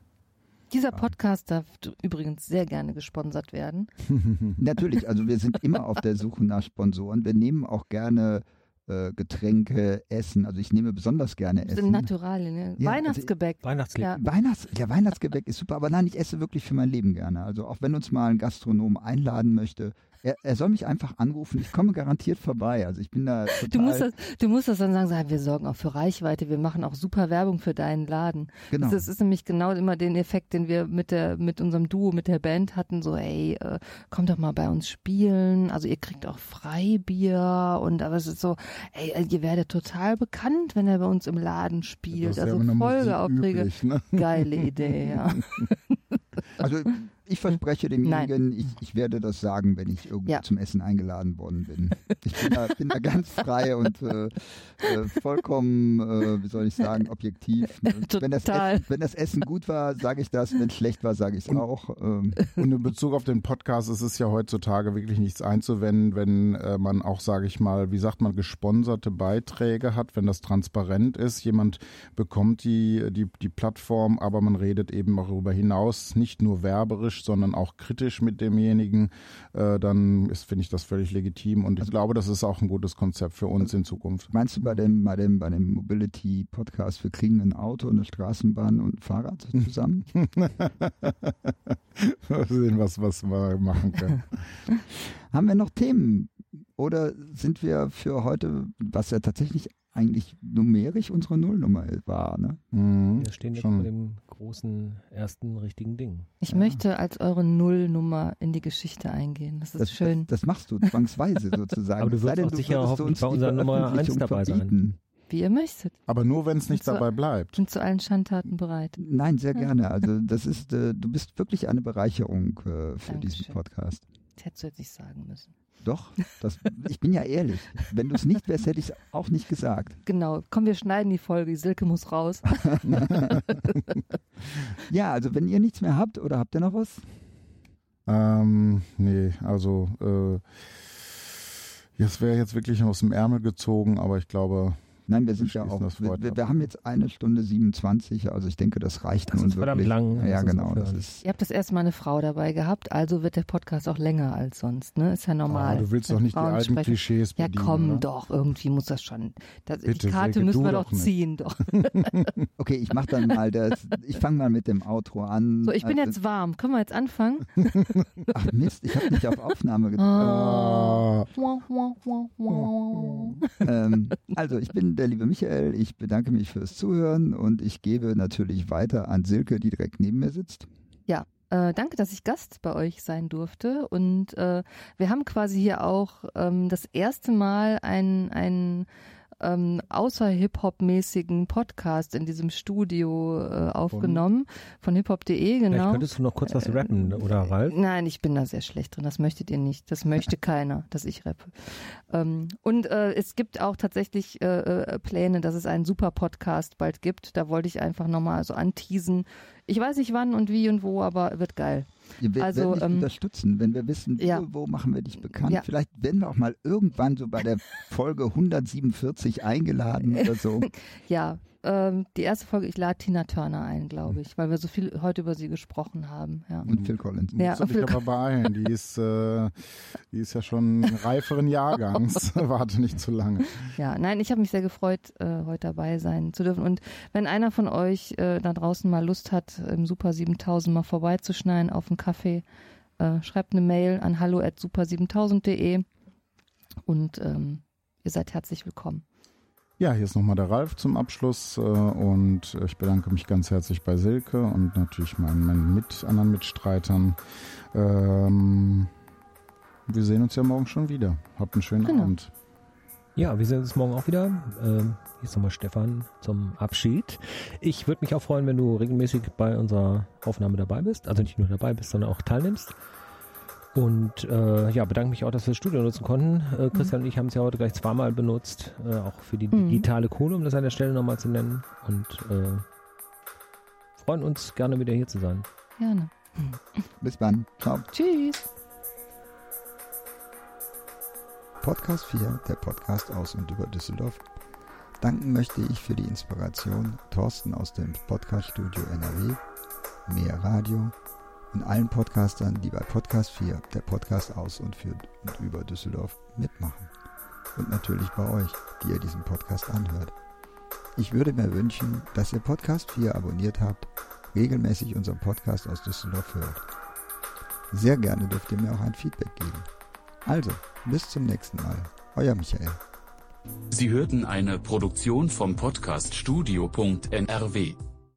S3: Dieser Podcast darf übrigens sehr gerne gesponsert werden.
S4: Natürlich, also wir sind immer auf der Suche nach Sponsoren. Wir nehmen auch gerne äh, Getränke, Essen. Also ich nehme besonders gerne
S3: Das sind
S4: Essen.
S3: Naturalien, ne?
S4: Ja,
S3: Weihnachtsgebäck.
S5: Weihnachtslied.
S3: Ja.
S4: Weihnachts ja, Weihnachtsgebäck ist super, aber nein, ich esse wirklich für mein Leben gerne. Also auch wenn uns mal ein Gastronom einladen möchte, er, er soll mich einfach anrufen. Ich komme garantiert vorbei. Also ich bin da total.
S3: Du musst, das, du musst das dann sagen, sagen, wir sorgen auch für Reichweite, wir machen auch super Werbung für deinen Laden.
S4: genau.
S3: Das ist nämlich genau immer den Effekt, den wir mit der, mit unserem Duo, mit der Band hatten, so, ey, äh, kommt doch mal bei uns spielen, also ihr kriegt auch Freibier und aber es ist so, ey, äh, ihr werdet total bekannt, wenn er bei uns im Laden spielt,
S2: Das
S3: also Folgeaufträge.
S2: üblich, ne?
S3: Geile Idee, ja.
S4: Also ich verspreche demjenigen, ich, ich werde das sagen, wenn ich irgendwo
S3: Ja.
S4: zum Essen eingeladen worden bin. Ich bin da, bin da ganz frei und äh, äh, vollkommen, äh, wie soll ich sagen, objektiv. ne? Wenn das,
S3: Total.
S4: Essen, wenn das Essen gut war, sage ich das. Wenn es schlecht war, sage ich es auch. Ähm,
S2: Und in Bezug auf den Podcast ist es ja heutzutage wirklich nichts einzuwenden, wenn äh, man auch, sage ich mal, wie sagt man, gesponserte Beiträge hat, wenn das transparent ist. Jemand bekommt die, die, die Plattform, aber man redet eben darüber hinaus, nicht nur werberisch, sondern auch kritisch mit demjenigen. Äh, dann ist, finde ich, das völlig legitim. Und ich glaube, das ist auch ein gutes Konzept für uns in Zukunft.
S4: meinst du bei dem, bei dem, bei dem Mobility Podcast, wir kriegen ein Auto, eine Straßenbahn und ein Fahrrad zusammen?
S2: Mal sehen, was, was wir machen können.
S4: Haben wir noch Themen? Oder sind wir für heute, was ja tatsächlich eigentlich numerisch unsere Nullnummer war, ne?
S2: Mhm.
S5: Wir stehen jetzt
S2: Schon.
S5: vor dem großen ersten richtigen Ding.
S3: Ich
S4: Ja.
S3: möchte als eure Nullnummer in die Geschichte eingehen. Das ist
S4: Das,
S3: schön.
S4: Das, das machst du zwangsweise sozusagen.
S5: Aber du wirst
S4: denn,
S5: auch sicher hoffentlich
S4: uns
S5: bei
S4: die
S5: unserer Nummer eins
S4: Veröffentlichung
S5: dabei sein.
S4: verbieten.
S3: Wie ihr möchtet.
S2: Aber nur, wenn es nicht
S3: so-
S2: dabei bleibt.
S3: Sind zu allen Schandtaten bereit.
S4: Nein, sehr gerne. Also das ist, äh, du bist wirklich eine Bereicherung äh, für diesen
S3: Dankeschön.
S4: Podcast.
S3: Das hättest du jetzt nicht sagen müssen.
S4: Doch, das, ich bin ja ehrlich. Wenn du es nicht wärst, hätte ich es auch nicht gesagt.
S3: Genau. Komm, wir schneiden die Folge. Die Silke muss raus.
S4: Ja, also wenn ihr nichts mehr habt oder habt ihr noch was?
S2: Ähm, nee, also äh, das wäre jetzt wirklich aus dem Ärmel gezogen, aber ich glaube,
S4: Nein, wir sind ja auch, wir, wir, wir, haben jetzt eine Stunde 27, also ich denke, das reicht
S5: das
S4: nun
S5: ist
S4: wirklich.
S5: lang.
S4: Ja, genau. Das ist
S3: Ihr habt das erste Mal eine Frau dabei gehabt, also wird der Podcast auch länger als sonst, ne? Ist ja normal.
S2: Oh, du willst doch nicht
S3: Frauen
S2: die alten
S3: sprechen.
S2: Klischees
S3: Ja,
S2: bedienen,
S3: komm
S2: oder?
S3: doch, irgendwie muss das schon. Das,
S2: Bitte,
S3: die Karte müssen wir
S2: doch
S3: doch
S2: nicht.
S3: ziehen, doch.
S4: okay, ich mach dann mal das, ich fange mal mit dem Outro an.
S3: So, ich bin
S4: Also-
S3: jetzt warm. Können wir jetzt anfangen?
S4: Ach Mist, ich habe nicht auf Aufnahme gedrückt.
S3: Ah.
S2: Ah,
S3: wah, wah.
S4: ähm, also ich bin der liebe Michael, ich bedanke mich fürs Zuhören und ich gebe natürlich weiter an Silke, die direkt neben mir sitzt.
S3: Äh, danke, dass ich Gast bei euch sein durfte. Und äh, wir haben quasi hier auch ähm, das erste Mal einen, einen ähm, außer Hip-Hop-mäßigen Podcast in diesem Studio äh, aufgenommen von hiphop.de,
S5: Vielleicht
S3: genau.
S5: könntest du noch kurz was rappen, oder Ralf?
S3: Nein, ich bin da sehr schlecht drin. Das möchtet ihr nicht. Das möchte keiner, dass ich rappe. Ähm, und äh, es gibt auch tatsächlich äh, äh, Pläne, dass es einen super Podcast bald gibt. Da wollte ich einfach nochmal so anteasen. Ich weiß nicht wann und wie und wo, aber wird geil.
S4: Wir werden
S3: Also,
S4: dich
S3: ähm,
S4: unterstützen, wenn wir wissen,
S3: ja.
S4: wo, wo machen wir dich bekannt.
S3: Ja.
S4: Vielleicht werden wir auch mal irgendwann so bei der Folge 147 eingeladen oder so.
S3: Ja, ähm, die erste Folge, ich lade Tina Turner ein, glaube ich, weil wir so viel heute über sie gesprochen haben. Ja.
S4: Und Phil Collins.
S3: Ja,
S2: dich
S3: Phil-
S2: aber beeilen. Die ist, äh, die ist ja schon reiferen Jahrgangs. Warte nicht zu lange.
S3: Ja, nein, ich habe mich sehr gefreut, äh, heute dabei sein zu dürfen. Und wenn einer von euch äh, da draußen mal Lust hat, im Super 7000 mal vorbeizuschneiden auf einen Kaffee, äh, schreibt eine Mail an hallo at super7000.de und ähm, ihr seid herzlich willkommen.
S2: Ja, hier ist nochmal der Ralf zum Abschluss äh, und ich bedanke mich ganz herzlich bei Silke und natürlich meinen, meinen mit, anderen Mitstreitern. Ähm, wir sehen uns ja morgen schon wieder. Habt einen schönen
S3: Genau.
S2: Abend.
S5: Ja, wir sehen uns morgen auch wieder. Ähm, hier ist nochmal Stefan zum Abschied. Ich würde mich auch freuen, wenn du regelmäßig bei unserer Aufnahme dabei bist. Also nicht nur dabei bist, sondern auch teilnimmst. Und äh, ja, bedanke mich auch, dass wir das Studio nutzen konnten. Äh, Christian und ich haben es ja heute gleich zweimal benutzt, äh, auch für die
S3: Mhm.
S5: digitale Kohle, um das an der Stelle nochmal zu nennen. Und äh, freuen uns gerne wieder hier zu sein.
S3: Gerne.
S4: Bis dann. Ciao.
S3: Tschüss.
S4: Podcast 4, der Podcast aus und über Düsseldorf. Danken möchte ich für die Inspiration Thorsten aus dem Podcaststudio NRW, Mehr Radio und allen Podcastern, die bei Podcast 4, der Podcast aus und für und über Düsseldorf mitmachen. Und natürlich bei euch, die ihr diesen Podcast anhört. Ich würde mir wünschen, dass ihr Podcast 4 abonniert habt, regelmäßig unseren Podcast aus Düsseldorf hört. Sehr gerne dürft ihr mir auch ein Feedback geben. Also, bis zum nächsten Mal. Euer Michael.
S7: Sie hörten eine Produktion vom Podcast Studio.NRW.